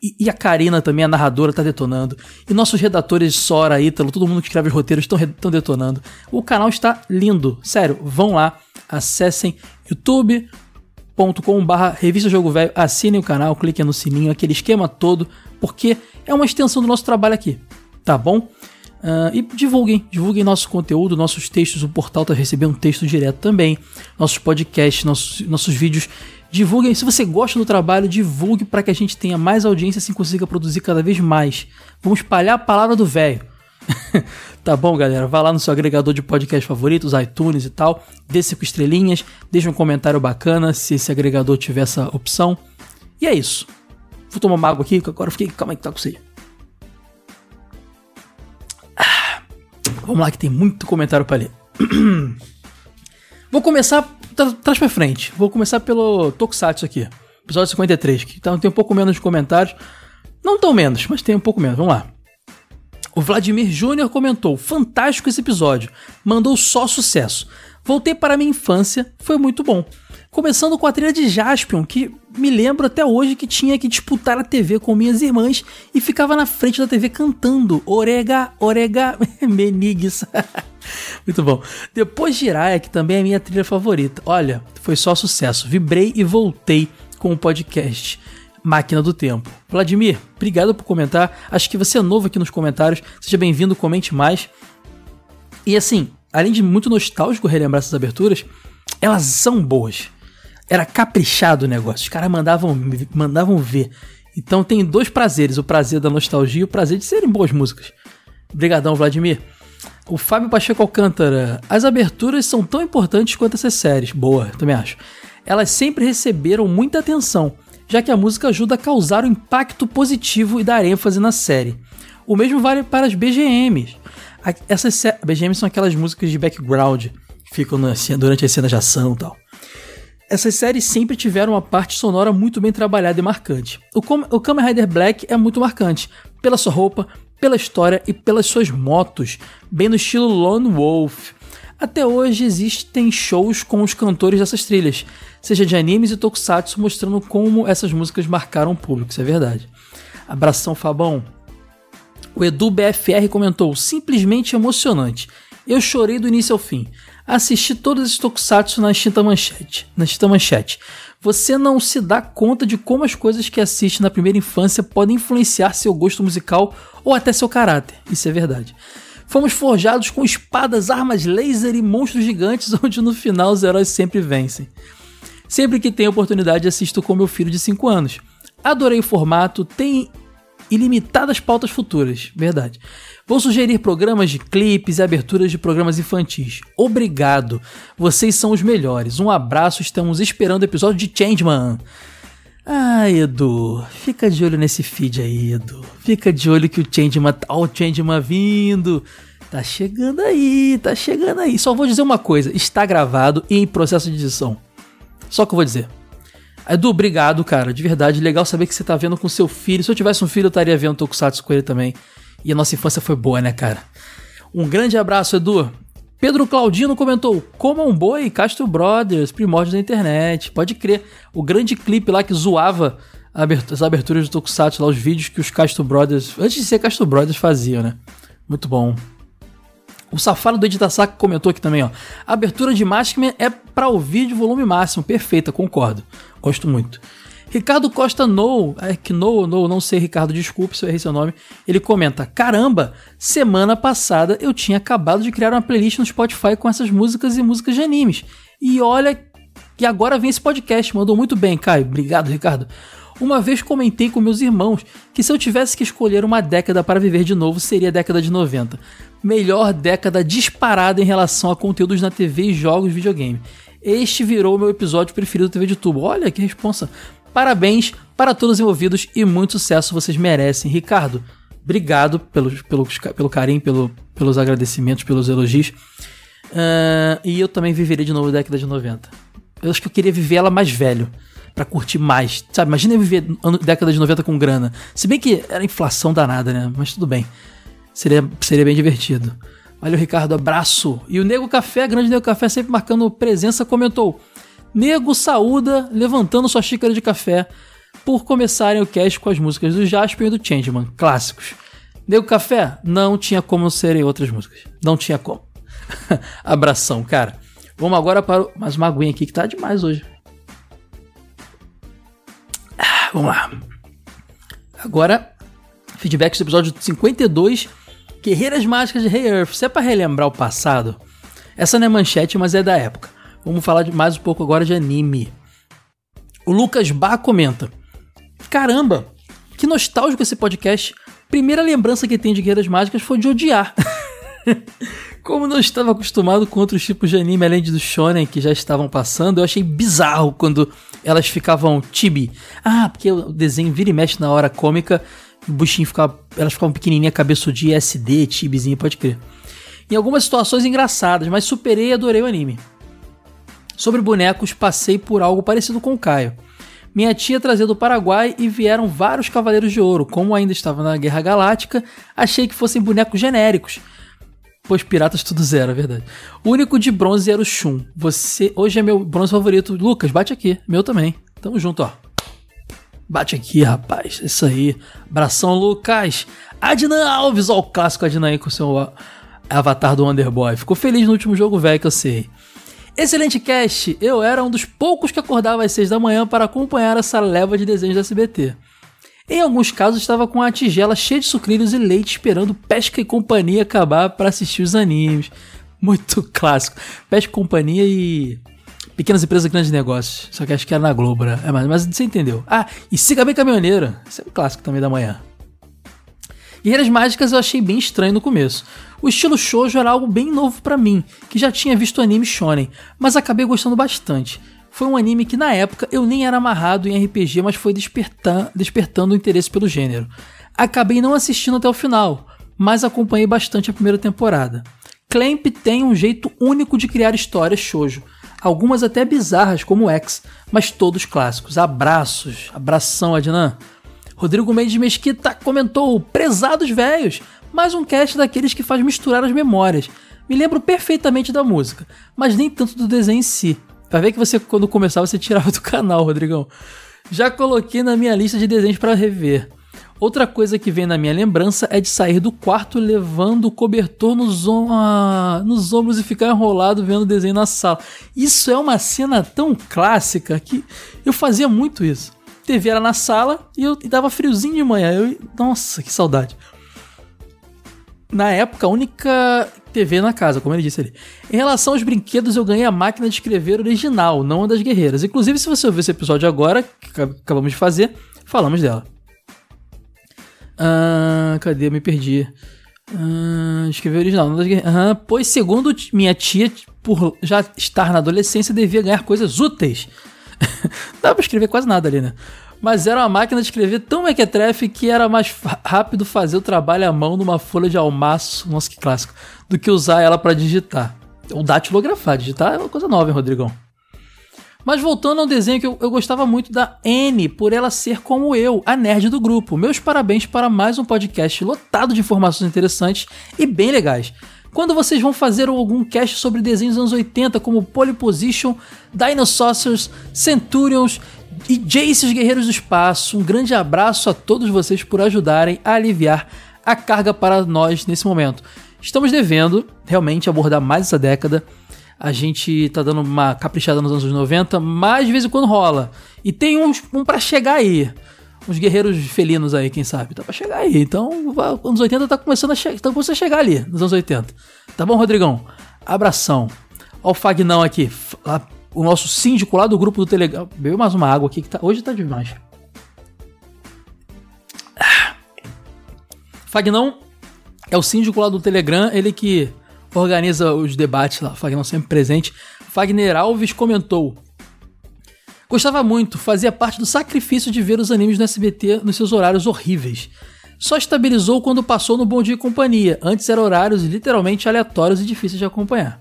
E, e a Karina também, a narradora, tá detonando. E nossos redatores Sora, Ítalo, todo mundo que escreve os roteiros estão detonando. O canal está lindo. Sério, vão lá, acessem youtube.com.br revista Jogo Velho, assinem o canal, cliquem no sininho, aquele esquema todo, porque é uma extensão do nosso trabalho aqui, tá bom? Ah, e divulguem, divulguem nosso conteúdo, nossos textos, o portal tá recebendo texto direto também, nossos podcasts, nossos, nossos vídeos. Divulguem, se você gosta do trabalho, divulgue para que a gente tenha mais audiência e assim consiga produzir cada vez mais. Vamos espalhar a palavra do velho. tá bom, galera? Vai lá no seu agregador de podcast favoritos, iTunes e tal, dê cinco estrelinhas, deixa um comentário bacana se esse agregador tiver essa opção. E é isso. Vou tomar uma água aqui, que agora eu fiquei. Calma aí que tá com sede. Vamos lá que tem muito comentário pra ler. Vou começar tra trás pra frente. Vou começar pelo Tokusatsu aqui. Episódio 53, que tá- tem um pouco menos de comentários. Não tão menos, mas tem um pouco menos. Vamos lá. O Vladimir Júnior comentou: Fantástico esse episódio. Mandou só sucesso. Voltei para minha infância, foi muito bom. Começando com a trilha de Jaspion, que me lembro até hoje que tinha que disputar a TV com minhas irmãs e ficava na frente da TV cantando Orega, Orega, Menigues. Muito bom. Depois Jiraya, que também é minha trilha favorita. Olha, foi só sucesso. Vibrei e voltei com o podcast Máquina do Tempo. Vladimir, obrigado por comentar. Acho que você é novo aqui nos comentários. Seja bem-vindo, comente mais. E assim, além de muito nostálgico relembrar essas aberturas, elas são boas. Era caprichado o negócio. Os caras mandavam, mandavam ver. Então tem dois prazeres: o prazer da nostalgia e o prazer de serem boas músicas. Obrigadão, Vladimir. O Fábio Pacheco Alcântara. As aberturas são tão importantes quanto essas séries. Boa, também acho. Elas sempre receberam muita atenção, já que a música ajuda a causar um impacto positivo e dar ênfase na série. O mesmo vale para as BGMs. Essas BGMs são aquelas músicas de background que ficam cena- durante as cenas de ação e tal. Essas séries sempre tiveram uma parte sonora muito bem trabalhada e marcante. O, Com o Kamen Rider Black é muito marcante, pela sua roupa, pela história e pelas suas motos, bem no estilo Lone Wolf. Até hoje existem shows com os cantores dessas trilhas, seja de animes e tokusatsu, mostrando como essas músicas marcaram o público, isso é verdade. Abração, Fabão. O Edu BFR comentou: simplesmente emocionante. Eu chorei do início ao fim. Assisti todos esses tokusatsu na extinta manchete. Na extinta manchete. Você não se dá conta de como as coisas que assiste na primeira infância podem influenciar seu gosto musical ou até seu caráter. Isso é verdade. Fomos forjados com espadas, armas laser e monstros gigantes, onde no final os heróis sempre vencem. Sempre que tenho oportunidade, assisto com meu filho de 5 anos. Adorei o formato, tem ilimitadas pautas futuras, verdade. Vou sugerir programas de clipes e aberturas de programas infantis. Obrigado, vocês são os melhores. Um abraço, estamos esperando o episódio de Changeman. Ah, Edu, fica de olho nesse feed aí, Edu. Fica de olho que o Changeman, ó, o Changeman vindo. Tá chegando aí, tá chegando aí. Só vou dizer uma coisa, está gravado e em processo de edição. Só que eu vou dizer. Edu, obrigado, cara. De verdade, legal saber que você tá vendo com seu filho. Se eu tivesse um filho, eu estaria vendo Tokusatsu com ele também. E a nossa infância foi boa, né, cara? Um grande abraço, Edu. Pedro Claudino comentou: Coma um boi, Castro Brothers, primórdios da internet. Pode crer. O grande clipe lá que zoava as aberturas do Tokusatsu, lá, os vídeos que os Castro Brothers, antes de ser Castro Brothers, faziam, né? Muito bom. O safado do Editasaka comentou aqui também, ó. Abertura de Maskman é pra ouvir de volume máximo. Perfeita, concordo. Gosto muito. Ricardo Costa No, é que No, No, não sei, Ricardo, desculpe se eu errei seu nome. Ele comenta: Caramba, semana passada eu tinha acabado de criar uma playlist no Spotify com essas músicas e músicas de animes. E olha que agora vem esse podcast. Mandou muito bem, Caio. Obrigado, Ricardo. Uma vez comentei com meus irmãos que se eu tivesse que escolher uma década para viver de novo, seria a década de 90. Melhor década disparada em relação a conteúdos na TV e jogos videogame. Este virou meu episódio preferido da TV de tubo. Olha que responsa. Parabéns para todos os envolvidos e muito sucesso vocês merecem. Ricardo, obrigado pelo, pelo, carinho, pelo, pelos agradecimentos, pelos elogios. Ah, e eu também viverei de novo a década de 90. Eu acho que eu queria viver ela mais velho. Pra curtir mais. Sabe, imagina eu viver ano, década de 90 com grana. Se bem que era inflação danada, né? Mas tudo bem. Seria, seria bem divertido. Valeu, Ricardo. Abraço. E o Nego Café, grande Nego Café, sempre marcando presença, comentou: Nego saúda, levantando sua xícara de café, por começarem o cast com as músicas do Jasper e do Changeman, clássicos. Nego Café, não tinha como serem outras músicas. Não tinha como. Abração, cara. Vamos agora para o... mais uma aguinha aqui que tá demais hoje. Ah, vamos lá. Agora, feedback do episódio 52, Guerreiras Mágicas de Rei Earth. Se é pra relembrar o passado, essa não é manchete, mas é da época. Vamos falar mais um pouco agora de anime. O Lucas Bar comenta: Caramba, que nostálgico esse podcast. Primeira lembrança que tem de Guerreiras Mágicas foi de odiar. Como não estava acostumado com outros tipos de anime além do shonen que já estavam passando, eu achei bizarro quando elas ficavam chibi. Ah, porque o desenho vira e mexe na hora cômica, o buchinho ficava, elas ficavam pequenininha, cabeçudinha, SD, chibizinha, pode crer. Em algumas situações engraçadas, mas superei e adorei o anime. Sobre bonecos, passei por algo parecido com o Caio. Minha tia trazia do Paraguai e vieram vários Cavaleiros de Ouro. Como ainda estava na Guerra Galáctica, achei que fossem bonecos genéricos. Pois piratas tudo zero, é verdade. O único de bronze era o Shun. Você hoje é meu bronze favorito. Lucas, bate aqui. Meu também. Tamo junto, ó. Bate aqui, rapaz. Isso aí. Abração, Lucas. Adnan Alves, ó, o clássico Adnan aí com o seu avatar do Underboy. Ficou feliz no último jogo velho que eu sei. Excelente cast! Eu era um dos poucos que acordava às 6 da manhã para acompanhar essa leva de desenhos da SBT. Em alguns casos estava com a tigela cheia de sucrilhos e leite esperando Pesca e Companhia acabar para assistir os animes. Muito clássico. Pesca e Companhia e Pequenas Empresas Grandes Negócios. Só que acho que era na Globo, né? É, mas, mas você entendeu. Ah, e Siga Bem Caminhoneiro. Esse é um clássico também da manhã. Guerreiras Mágicas eu achei bem estranho no começo. O estilo shoujo era algo bem novo para mim, que já tinha visto anime shonen, mas acabei gostando bastante. Foi um anime que na época eu nem era amarrado em RPG, mas foi despertando o interesse pelo gênero. Acabei não assistindo até o final, mas acompanhei bastante a primeira temporada. Clamp tem um jeito único de criar histórias shoujo, algumas até bizarras como X, mas todos clássicos. Abraços, abração Adnan. Rodrigo Mendes Mesquita comentou: Prezados velhos, mais um cast daqueles que faz misturar as memórias. Me lembro perfeitamente da música, mas nem tanto do desenho em si. Pra ver que você, quando começava, você tirava do canal, Rodrigão. Já coloquei na minha lista de desenhos para rever. Outra coisa que vem na minha lembrança é de sair do quarto levando o cobertor nos, ah, nos ombros e ficar enrolado vendo o desenho na sala. Isso é uma cena tão clássica que eu fazia muito isso. TV era na sala e eu e dava friozinho de manhã. Eu, nossa, que saudade. Na época, a única TV na casa, como ele disse ali. Em relação aos brinquedos, eu ganhei a máquina de escrever original, não a das guerreiras. Inclusive, se você ouvir esse episódio agora, que acabamos de fazer, falamos dela. Ah, cadê? Eu me perdi. Ah, escrever original, não das guerreiras. Pois, segundo minha tia, por já estar na adolescência, devia ganhar coisas úteis. Dá pra escrever quase nada ali, né? Mas era uma máquina de escrever tão mequetrefe que era mais rápido fazer o trabalho à mão numa folha de almaço, nossa que clássico, do que usar ela para digitar. Ou datilografar, digitar é uma coisa nova, hein, Rodrigão? Mas voltando ao desenho que eu, eu, gostava muito da N, por ela ser como eu, a nerd do grupo. Meus parabéns para mais um podcast lotado de informações interessantes e bem legais. Quando vocês vão fazer algum cast sobre desenhos dos anos 80, como Polyposition, Dinosaurs, Centurions e Jace os Guerreiros do Espaço, um grande abraço a todos vocês por ajudarem a aliviar a carga para nós nesse momento. Estamos devendo realmente abordar mais essa década. A gente tá dando uma caprichada nos anos 90, mas de vez em quando rola. E tem uns, um para chegar aí uns guerreiros felinos aí, quem sabe. Tá pra chegar aí. Então, anos 80 tá começando a, che tá começando a chegar ali, nos anos 80. Tá bom, Rodrigão? Abração. Ó o Fagnão aqui. Lá, o nosso síndico lá do grupo do Telegram. Bebeu mais uma água aqui que tá, hoje tá demais. Fagnão é o síndico lá do Telegram, ele que organiza os debates lá. Fagnão sempre presente. Fagner Alves comentou: Gostava muito, fazia parte do sacrifício de ver os animes no SBT nos seus horários horríveis. Só estabilizou quando passou no Bom Dia e Companhia, antes eram horários literalmente aleatórios e difíceis de acompanhar.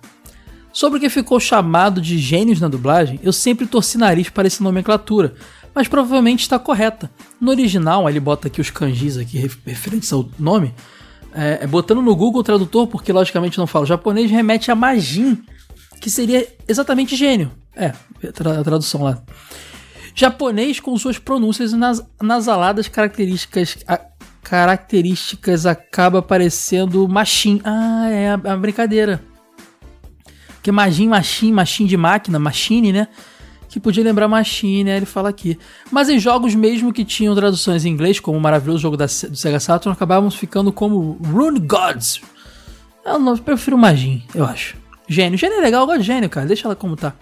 Sobre o que ficou chamado de gênios na dublagem, eu sempre torci nariz para essa nomenclatura, mas provavelmente está correta. No original, ele bota aqui os kanjis aqui referentes ao nome, é, é, botando no Google Tradutor, porque logicamente não falo japonês, remete a Majin, que seria exatamente gênio. É, a tradução lá. Japonês com suas pronúncias nas, nasaladas características, a, características acaba parecendo machine. Ah, é a, a brincadeira. Porque Majin, machine, machine de máquina, machine, né? Que podia lembrar machine, né? Ele fala aqui. Mas em jogos mesmo que tinham traduções em inglês, como o maravilhoso jogo da, do Sega Saturn, acabávamos ficando como Rune Gods. Eu, não, eu prefiro Majin, eu acho. Gênio. Gênio é legal, eu gosto de gênio, cara. Deixa ela como tá.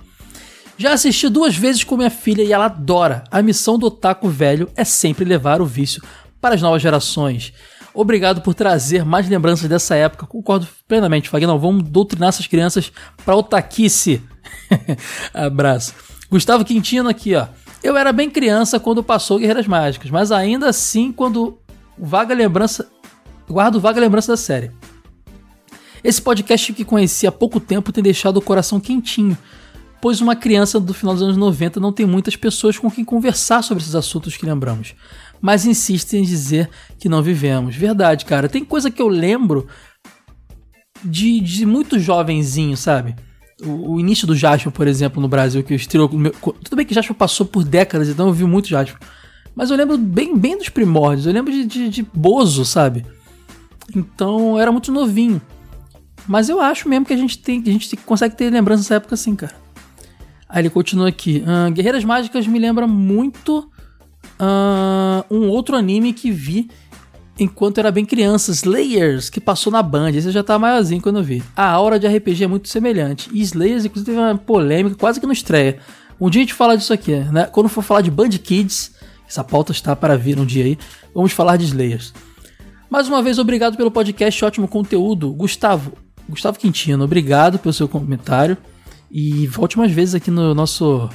Já assisti duas vezes com minha filha e ela adora. A missão do otaku velho é sempre levar o vício para as novas gerações. Obrigado por trazer mais lembranças dessa época. Concordo plenamente, Fagnão. Vamos doutrinar essas crianças para otaquice. Abraço. Gustavo Quintino aqui, ó. Eu era bem criança quando passou Guerreiras Mágicas, mas ainda assim quando vaga lembrança, guardo vaga lembrança da série. Esse podcast que conheci há pouco tempo tem deixado o coração quentinho, pois uma criança do final dos anos 90 não tem muitas pessoas com quem conversar sobre esses assuntos que lembramos, mas insiste em dizer que não vivemos. Verdade, cara. Tem coisa que eu lembro de, de muito jovenzinho, sabe? O, o início do Jasper, por exemplo, no Brasil, que estreou. Tudo bem que Jasper passou por décadas, então eu vi muito Jasper. Mas eu lembro bem, bem dos primórdios. Eu lembro de, de, de Bozo, sabe? Então eu era muito novinho. Mas eu acho mesmo que a gente tem, que a gente consegue ter lembrança dessa época assim, cara. Aí ele continua aqui. "Ah, Guerreiras Mágicas me lembra muito ah, um outro anime que vi enquanto era bem criança, Slayers, que passou na Band. Esse já tá maiorzinho quando eu vi. A aura de RPG é muito semelhante. E Slayers, inclusive, teve uma polêmica quase que não estreia. Um dia a gente fala disso aqui, né? Quando for falar de Band Kids, essa pauta está para vir um dia aí, vamos falar de Slayers. Mais uma vez, obrigado pelo podcast, ótimo conteúdo. Gustavo, Gustavo Quintino, obrigado pelo seu comentário. E volte mais vezes aqui no nosso.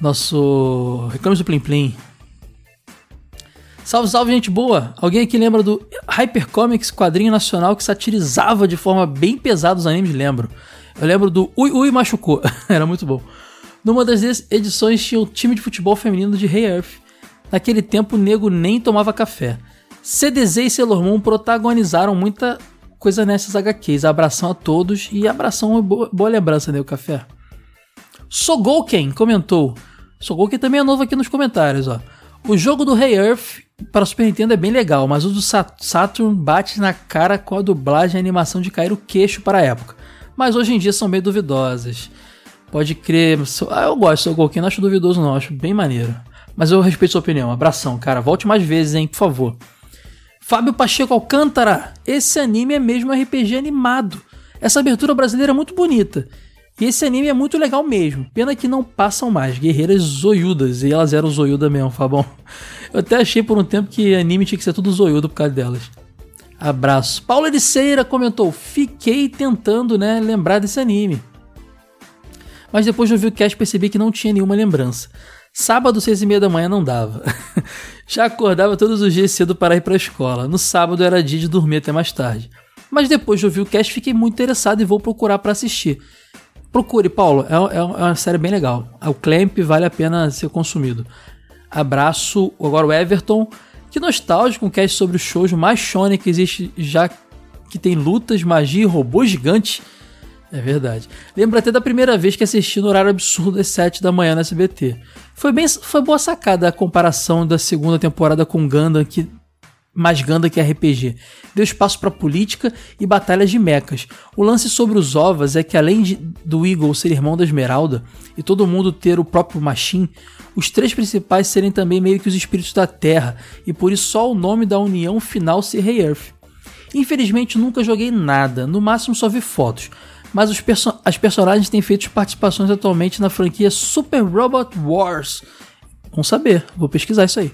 Nosso. Reclames do Plim Plim. Salve, salve, gente boa! Alguém aqui lembra do Hypercomics, quadrinho nacional que satirizava de forma bem pesada os animes? Lembro. Eu lembro do Ui Ui Machucou, era muito bom. Numa das edições tinha o time de futebol feminino de Hey Earth. Naquele tempo o nego nem tomava café. CDZ e Sailor Moon protagonizaram muita coisa nessas HQs. Abração a todos e abração, boa, boa lembrança, né, o café. Sogouken comentou. Sogouken também é novo aqui nos comentários, ó. O jogo do Hey Earth para Super Nintendo é bem legal, mas o do Sa- Saturn bate na cara com a dublagem e a animação de cair o queixo para a época. Mas hoje em dia são bem duvidosas. Pode crer. Ah, eu gosto do Sogouken, não acho duvidoso não, acho bem maneiro. Mas eu respeito sua opinião. Abração, cara. Volte mais vezes, hein, por favor. Fábio Pacheco Alcântara. Esse anime é mesmo RPG animado. Essa abertura brasileira é muito bonita. E esse anime é muito legal mesmo. Pena que não passam mais. Guerreiras zoiudas. E elas eram zoiudas mesmo, Fabão. Eu até achei por um tempo que anime tinha que ser tudo zoiudo por causa delas. Abraço. Paula Ericeira comentou: Fiquei tentando, né, lembrar desse anime. Mas depois de ouvir o cast percebi que não tinha nenhuma lembrança. Sábado, seis e meia da manhã, não dava. Já acordava todos os dias cedo para ir para a escola. No sábado era dia de dormir até mais tarde. Mas depois de ouvir o cast, fiquei muito interessado e vou procurar para assistir. Procure, Paulo. É, é uma série bem legal. O Clamp vale a pena ser consumido. Abraço. Agora o Everton. Que nostálgico um cast sobre o shoujo mais shonen que existe, já que tem lutas, magia e robôs gigantes. É verdade. Lembro até da primeira vez que assisti no horário absurdo às 7 da manhã no SBT. Foi bem, foi boa sacada a comparação da segunda temporada com Gundam, que mais Gundam que RPG. Deu espaço para política e batalhas de mechas. O lance sobre os ovas é que além de, do Eagle ser irmão da Esmeralda e todo mundo ter o próprio Machine, os três principais serem também meio que os espíritos da Terra, e por isso só o nome da união final ser Rei Earth. Infelizmente nunca joguei nada, no máximo só vi fotos. Mas perso as personagens têm feito participações atualmente na franquia Super Robot Wars. Vamos saber, vou pesquisar isso aí.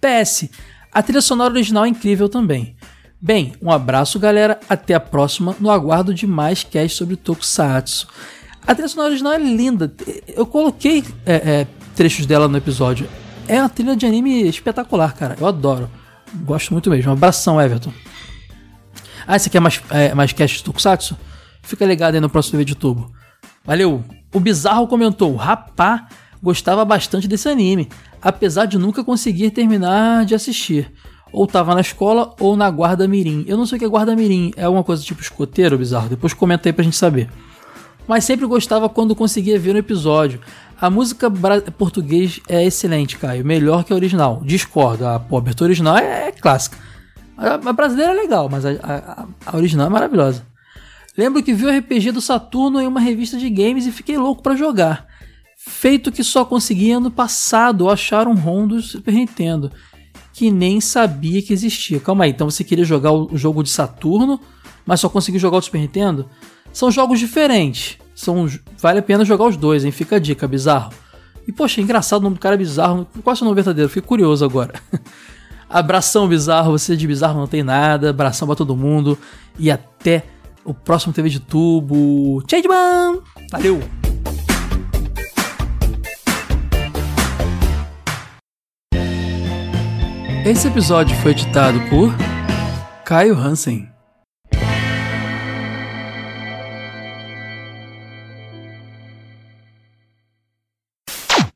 PS, a trilha sonora original é incrível também. Bem, um abraço galera, até a próxima, no aguardo de mais cast sobre Tokusatsu. A trilha sonora original é linda, eu coloquei é, é, trechos dela no episódio. É uma trilha de anime espetacular, cara, eu adoro. Gosto muito mesmo. Um abração, Everton. Ah, você quer mais, é, mais cast de Tokusatsu? Fica ligado aí no próximo vídeo de tubo. Valeu! O Bizarro comentou: Rapá, gostava bastante desse anime, apesar de nunca conseguir terminar de assistir. Ou tava na escola ou na guarda mirim. Eu não sei o que é guarda mirim, é alguma coisa tipo escoteiro, Bizarro? Depois comenta aí pra gente saber. Mas sempre gostava quando conseguia ver no episódio. A música português é excelente, Caio. Melhor que a original. Discordo. A, abertura original é, é clássica. A, a brasileira é legal, mas a, a- a original é maravilhosa. Lembro que vi o RPG do Saturno em uma revista de games e fiquei louco pra jogar. Feito que só consegui ano passado achar um ROM do Super Nintendo, que nem sabia que existia. Calma aí, então você queria jogar o jogo de Saturno, mas só conseguiu jogar o Super Nintendo? São jogos diferentes. São, vale a pena jogar os dois, hein? Fica a dica, bizarro. E poxa, é engraçado o nome do cara é bizarro. Qual é o seu nome verdadeiro? Fiquei curioso agora. Abração, bizarro. Você de bizarro não tem nada. Abração pra todo mundo. E até o próximo TV de tubo. Changeman! Valeu! Esse episódio foi editado por Caio Hansen.